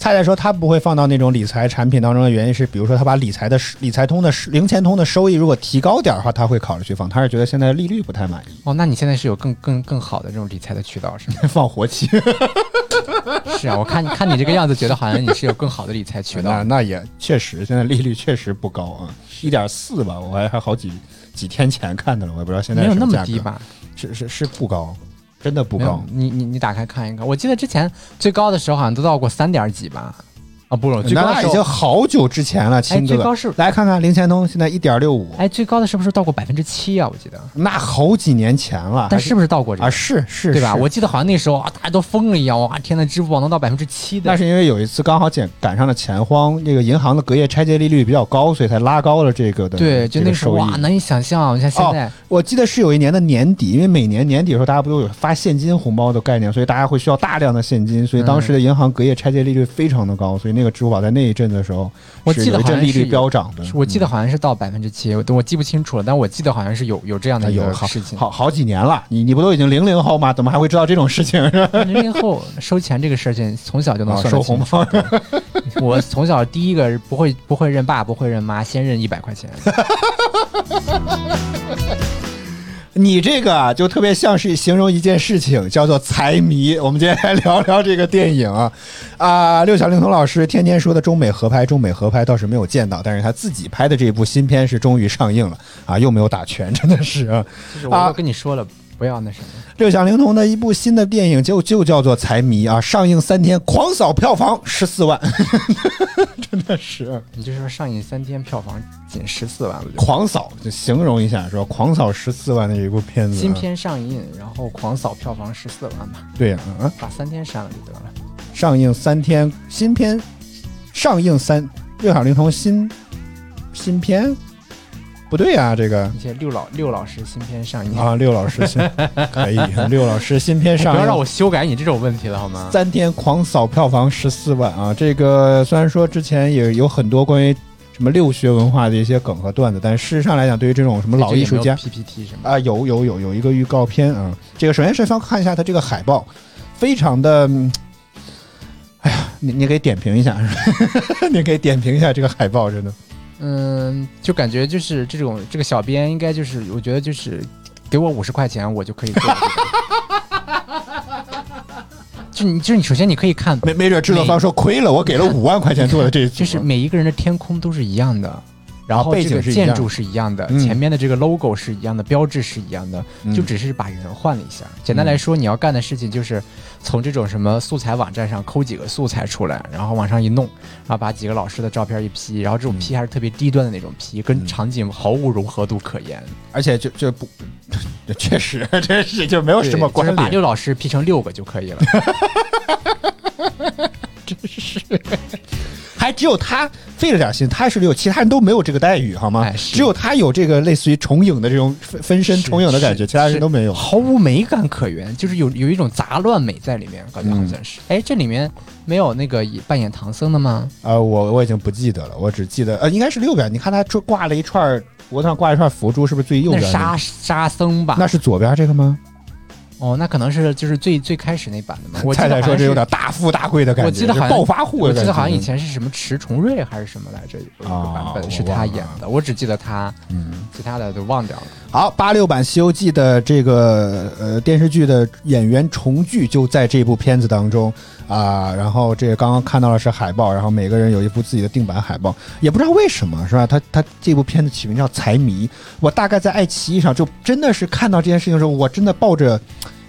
菜菜说他不会放到那种理财产品当中的原因是，比如说他把理财的理财通的零钱通的收益如果提高点的话，他会考虑去放。他是觉得现在利率不太满意，哦，那你现在是有更更更好的这种理财的渠道是吗？放活期。是啊，我看看你这个样子，觉得好像你是有更好的理财渠道那。那也确实，现在利率确实不高啊，一点四吧，我还还好几几天前看的了，我也不知道现在没有那么低吧？是是是不高，真的不高。你你你打开看一看，我记得之前最高的时候好像都到过三点几吧？啊，不那已经好久之前了，哎，亲哥哥。最高是来看看零钱通现在一点六五，哎，最高的是不是到过百分之七啊？我记得，那好几年前了，还但是不是到过这个啊？是是，对吧？我记得好像那时候啊，大家都疯了一样，哇，天呐，支付宝能到百分之七的那，是因为有一次刚好赶赶上了钱荒，那个银行的隔夜拆借利率比较高，所以才拉高了这个的对，就。那时候哇，难以想象，你看现在，我记得是有一年的年底，因为每年年底的时候大家不都有发现金红包的概念，所以大家会需要大量的现金，所以当时的银行隔夜拆借利率非常的高，所以那那个支付宝在那一阵的时候，我记得好像利率飙涨的。我记得好像是到百分之七，我我记不清楚了，但我记得好像是有有这样的一个事情。好好几年了，你你不都已经零零后吗？怎么还会知道这种事情？零零后收钱这个事情，从小就能收红。包，我从小第一个不会不会认爸不会认妈，先认一百块钱。你这个啊，就特别像是形容一件事情，叫做财迷。我们今天来聊聊这个电影啊，啊，六小龄童老师天天说的中美合拍，中美合拍倒是没有见到，但是他自己拍的这部新片是终于上映了啊，又没有打拳，真的是啊。就是我都跟你说了，不要那什么。六小龄童的一部新的电影就就叫做《财迷》啊，上映三天狂扫票房十四万，真的是你就说上映三天票房仅十四万，了就狂扫，就形容一下是吧？狂扫十四万的一部片子、啊，新片上映，然后狂扫票房十四万吧，对呀、啊，把三天删了就得了。上映三天，新片上映三，六小龄童新新片，不对呀、这个一些六老六老师新片上映，啊，六老师新可以，六老师新片上映，不要让我修改你这种问题了好吗？三天狂扫票房十四万啊！这个虽然说之前也有很多关于什么六学文化的一些梗和段子，但事实上来讲，对于这种什么老艺术家 PPT 什么，啊，有有有有一个预告片啊。这个首先是要看一下它这个海报，非常的，嗯哎呀，你你可以点评一下，你可以点评一下这个海报，真的。嗯，就感觉就是这种这个小编应该就是，我觉得就是给我五十块钱，我就可以做这个。就你就是你，首先你可以看，没没准制作方说亏了，我给了五万块钱做的这就是每一个人的天空都是一样的，然后背这个建筑是一样的，嗯前面的这个 logo 是一样的，标志是一样的，嗯就只是把人换了一下。简单来说，你要干的事情就是从这种什么素材网站上抠几个素材出来，然后往上一弄，然后把几个老师的照片一 P，然后这种 P 还是特别低端的那种 P，跟嗯场景毫无融合度可言。而且就就不，确实真是就没有什么对就是把。六老师 P 成六个就可以了。还只有他费了点心，他是六，其他人都没有这个待遇，好吗？哎只有他有这个类似于重影的这种分分身重影的感觉，其他人都没有。毫无美感可言，就是有有一种杂乱美在里面，感觉好像嗯是。哎、这里面没有那个扮演唐僧的吗？呃，我我已经不记得了，我只记得呃，应该是右边。你看他这挂了一串脖子上挂一串佛珠，是不是最右边那？沙沙僧吧？那是左边这个吗？哦，那可能是就是最最开始那版的嘛。我记菜菜说这有点大富大贵的感觉，我记得好像发户的感觉。我记得好像以前是什么迟重瑞还是什么来着，有一个版啊本是他演的，我只记得他，嗯。其他的都忘掉了。好，八六版《西游记》的这个呃电视剧的演员重聚就在这部片子当中啊、然后这刚刚看到的是海报，然后每个人有一部自己的定版海报，也不知道为什么是吧？他他这部片子起名叫《财迷》，我大概在爱奇艺上就真的是看到这件事情的时候，我真的抱着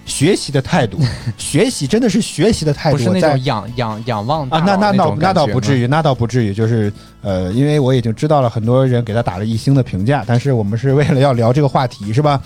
学习的态度，学习真的是学习的态度，不是那种仰仰仰望啊，那那那倒那倒不至于。那倒不至于，就是呃，因为我已经知道了很多人给他打了一星的评价，但是我们是为了要聊这个话题，是吧？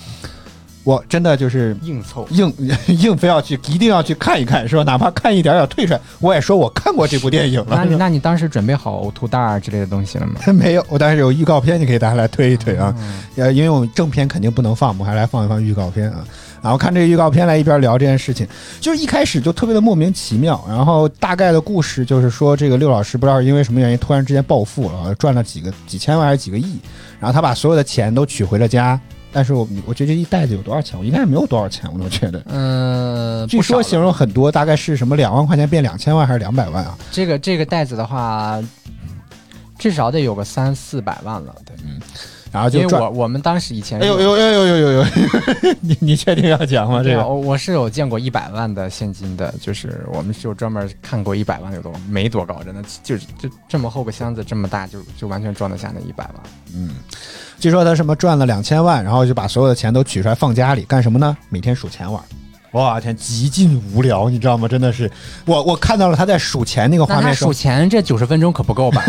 我真的就是硬凑，硬 硬非要去，一定要去看一看，是吧？哪怕看一点点退出来，我也说我看过这部电影了。那你那你当时准备好呕吐袋之类的东西了吗？没有，我当时有预告片，你可以大家来推一推啊。嗯呃，因为我们正片肯定不能放，我们还来放一放预告片啊。然后看这个预告片来一边聊这件事情，就是一开始就特别的莫名其妙。然后大概的故事就是说，这个六老师不知道是因为什么原因突然之间暴富了，赚了几个几千万还是几个亿，然后他把所有的钱都取回了家。但是我我觉得这一袋子有多少钱？我应该也没有多少钱，我都觉得。嗯，据说形容很多，大概是什么两万块钱变两千万还是两百万啊？这个这个袋子的话，至少得有个三四百万了。对，然后就赚。因为我我们当时以前哎呦呦呦呦呦呦呦！你你确定要讲吗？这个啊，我我是有见过一百万的现金的，就是我们是有专门看过一百万有多没多高，真的就就这么厚个箱子这么大，就就完全装得下那一百万。嗯，据说他什么赚了两千万，然后就把所有的钱都取出来放家里干什么呢？每天数钱玩。哇天，极尽无聊，你知道吗？真的是，我我看到了他在数钱那个画面数，钱这九十分钟可不够吧？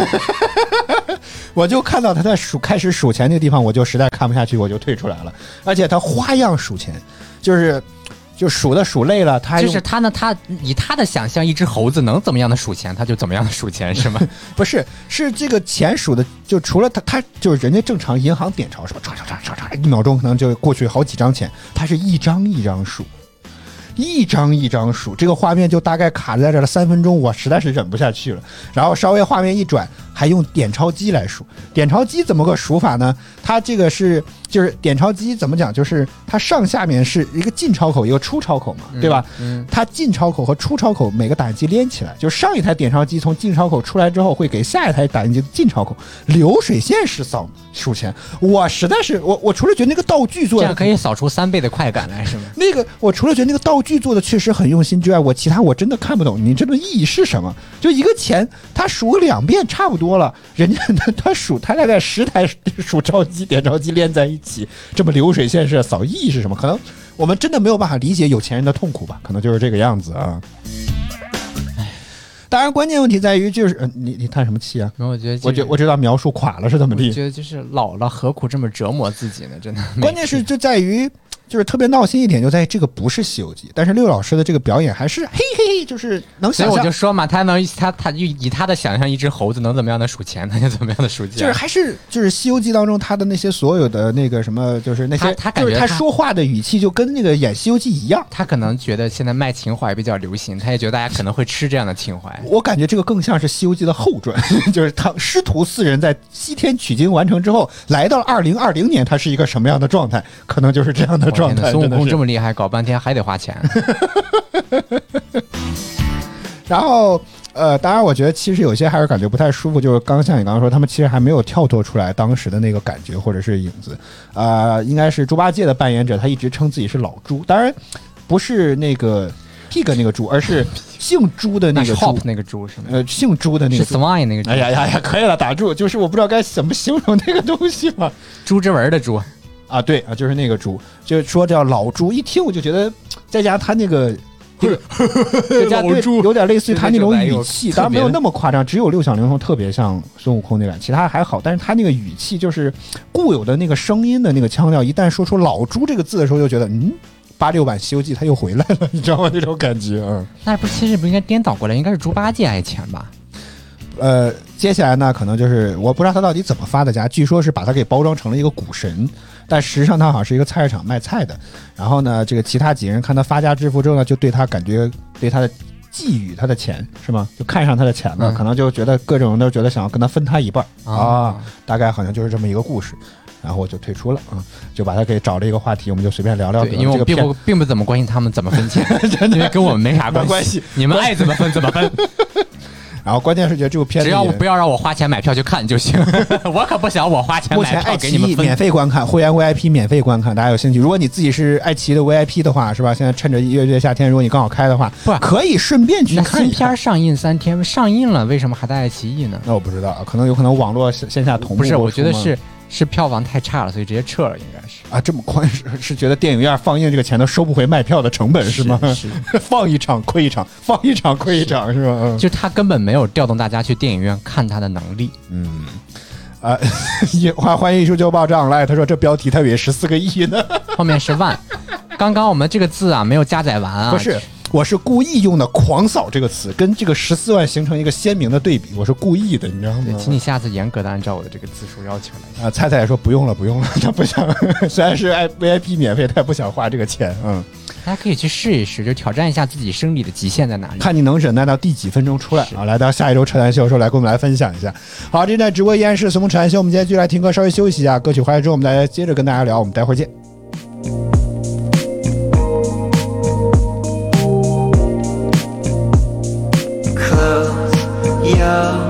我就看到他在数开始数钱那个地方，我就实在看不下去，我就退出来了。而且他花样数钱，就是就数的数累了，他还就是他呢，他以他的想象，一只猴子能怎么样的数钱，他就怎么样的数钱，是吗？不是，是这个钱数的，就除了他，他就是人家正常银行点钞什么？唰唰唰唰唰，一秒钟可能就过去好几张钱，他是一张一张数，一张一张数，这个画面就大概卡在这了三分钟，我实在是忍不下去了。然后稍微画面一转，还用点钞机来数。点钞机怎么个数法呢？它这个是就是点钞机怎么讲？就是它上下面是一个进钞口，一个出钞口嘛，对吧？嗯，它进钞口和出钞口每个打印机连起来，就上一台点钞机从进钞口出来之后，会给下一台打印机的进钞口流水线式扫数钱。我实在是我我除了觉得那个道具做的这样可以扫出三倍的快感来，是吗？那个，我除了觉得那个道具做的确实很用心之外，我其他我真的看不懂你这个意义是什么。就一个钱，他数两遍差不多了，人家他他数他大概十台数钞机、点钞机连在一起，这么流水线式扫意义是什么？可能我们真的没有办法理解有钱人的痛苦吧？可能就是这个样子啊。当然，关键问题在于就是，呃、你你叹什么气啊？没有，我觉得、我觉我知道描述垮了是怎么地我。觉得就是老了，何苦这么折磨自己呢？真的。关键是就在于，就是特别闹心一点，就在于这个不是《西游记》，但是六老师的这个表演还是嘿嘿嘿，就是能所以想象，我就说嘛，他能他他以以他的想象，一只猴子能怎么样的数钱，他就怎么样的数钱。就是还是就是《西游记》当中他的那些所有的那个什么，就是那些他他感就是他觉他说话的语气就跟那个演《西游记》一样。他可能觉得现在卖情怀比较流行，他也觉得大家可能会吃这样的情怀。我感觉这个更像是《西游记》的后传，就是他师徒四人在西天取经完成之后，来到二零二零年，他是一个什么样的状态？可能就是这样的我状态。孙悟空这么厉害，搞半天还得花钱。然后，呃，当然，我觉得其实有些还是感觉不太舒服，就是刚像你刚刚说，他们其实还没有跳脱出来当时的那个感觉或者是影子。啊，应该是猪八戒的扮演者，他一直称自己是老猪，当然不是那个 pig 那个猪，而是姓朱的那个猪那个猪是吗？呃，姓朱的那个猪。swine 那个猪，哎呀呀呀，可以了，打住，就是我不知道该怎么形容那个东西嘛。朱之文的猪。啊，对啊，就是那个猪，就是说叫老猪，一听我就觉得，再加上他那个。这个再加对，有点类似于他那种语气，当然没有那么夸张，只有六小龄童特别像孙悟空那感，其他还好，但是他那个语气就是固有的那个声音的那个腔调，一旦说出“老猪”这个字的时候，就觉得嗯，八六版《西游记》他又回来了，你知道吗？那种感觉啊。那不是其实不应该颠倒过来，应该是猪八戒爱钱吧？呃，接下来呢，可能就是我不知道他到底怎么发的家，据说是把他给包装成了一个股神，但实际上他好像是一个菜市场卖菜的。然后呢，这个其他几个人看他发家致富之后呢，就对他感觉对他的觊觎他的钱是吗？就看上他的钱了，嗯可能就觉得各种人都觉得想要跟他分他一半儿啊啊，大概好像就是这么一个故事。然后我就退出了啊，就把他给找了一个话题，我们就随便聊聊。对，因为我这个并不并不怎么关心他们怎么分钱，因为跟我们没啥没关系 系。你们爱怎么分怎么分，然后关键是觉得这部片子只要不要让我花钱买票去看就行。我可不想我花钱买票给你们免费观看，会员 VIP 免费观看，大家有兴趣。如果你自己是爱奇艺的 VIP 的话，是吧？现在趁着一月月夏天，如果你刚好开的话，不可以顺便去看看新片。上映三天，上映了为什么还在爱奇艺呢？那我不知道，可能有可能网络线线下同步不是，我觉得是是票房太差了，所以直接撤了，应该是。啊，这么宽是是觉得电影院放映这个钱都收不回卖票的成本是吗？是 放一场亏一场，放一场亏一场是吧？嗯就他根本没有调动大家去电影院看他的能力。嗯。啊，也欢欢迎艺术周报账来，他说这标题他以为十四个亿呢，后面是万，刚刚我们这个字啊没有加载完啊，不是，我是故意用的“狂扫”这个词，跟这个十四万形成一个鲜明的对比，我是故意的，你知道，吗？请你下次严格的按照我的这个字数要求来。啊，菜菜也说不用了，不用了，他不想，虽然是 I VIP 免费，他也不想花这个钱，嗯，大家可以去试一试，就挑战一下自己生理的极限在哪里。看你能忍耐到第几分钟出来是啊！来到下一周扯淡秀的时候，来跟我们来分享一下。好，这在直播依然是随风扯淡秀，我们今天继续来听歌，稍微休息一下，歌曲回来之后，我们再来接着跟大家聊，我们待会儿见。 가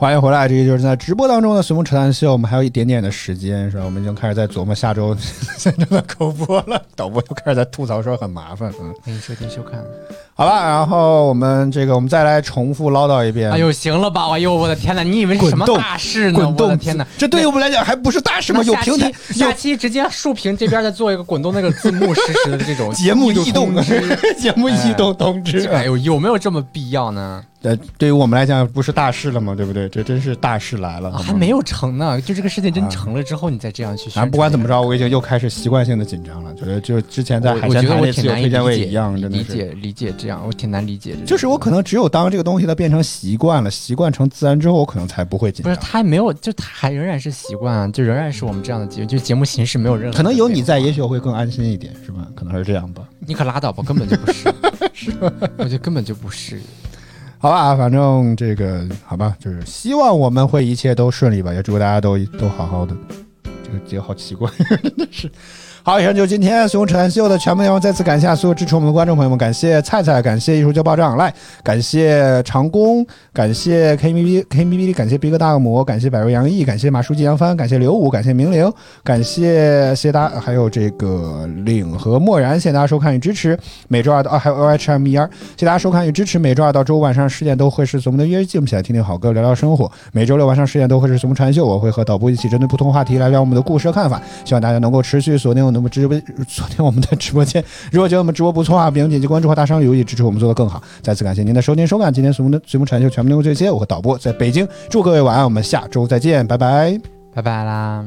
欢迎回来，这个就是在直播当中的随风扯淡秀，我们还有一点点的时间，是吧？我们已经开始在琢磨下周真正的口播了，导播又开始在吐槽说很麻烦，嗯，欢迎收听收看。好了，然后我们这个我们再来重复唠叨一遍。哎呦，行了吧？哎呦，我的天哪！你以为是什么大事呢？滚动我的天哪！这对于我们来讲还不是大事吗？有下平台期下期直接竖屏这边再做一个滚动那个字幕实时的这种 节目异动 节目异动通知。哎呦，有没有这么必要呢？呃，对于我们来讲不是大事了吗？对不对？这真是大事来了，啊还没有成呢，就这个事情真成了之后，你再这样去。反正不管怎么着，我已经又开始习惯性的紧张了，觉得就之前在海鲜我我觉得台那次有我挺难以推荐位理解一样，真的。理解理解这样，我挺难理解的。就是我可能只有当这个东西它变成习惯了，习惯成自然之后，我可能才不会紧张不是张。他还没有，就他还仍然是习惯啊，就仍然是我们这样的节目，就节目形式没有任何可能有你在，也许我会更安心一点，是吧？可能是这样吧。你可拉倒吧，根本就不是，是吧我觉得根本就不是。好吧，反正这个好吧，就是希望我们会一切都顺利吧，也祝大家都都好好的。这个节好奇怪，真的是。好，以上就是今天随风扯淡秀的全部内容。再次感谢所有支持我们的观众朋友们，感谢菜菜，感谢艺术就爆炸来，感谢长工，感谢 K B B K B B，感谢逼哥大恶魔，感谢百瑞洋溢，感谢马书记杨帆，感谢刘武，感谢明玲，感谢谢大，还有这个领和漠然，谢谢大家收看与支持。每周二到啊，还有 O H M E R，谢谢大家收看与支持。每周二到周五晚上十点都会是我们的约静，起来听听好歌，聊聊生活。每周六晚上十点都会是随风禅秀，我会和导播一起针对不同话题来聊我们的故事和看法。希望大家能够持续锁定那么直播昨天我们的直播间如果觉得我们直播不错啊别忘点击关注和大赏，有意支持我们做的更好再次感谢您的收听收看今天所有的节目产秀全部内容这些我和导播在北京祝各位晚安我们下周再见拜拜拜拜啦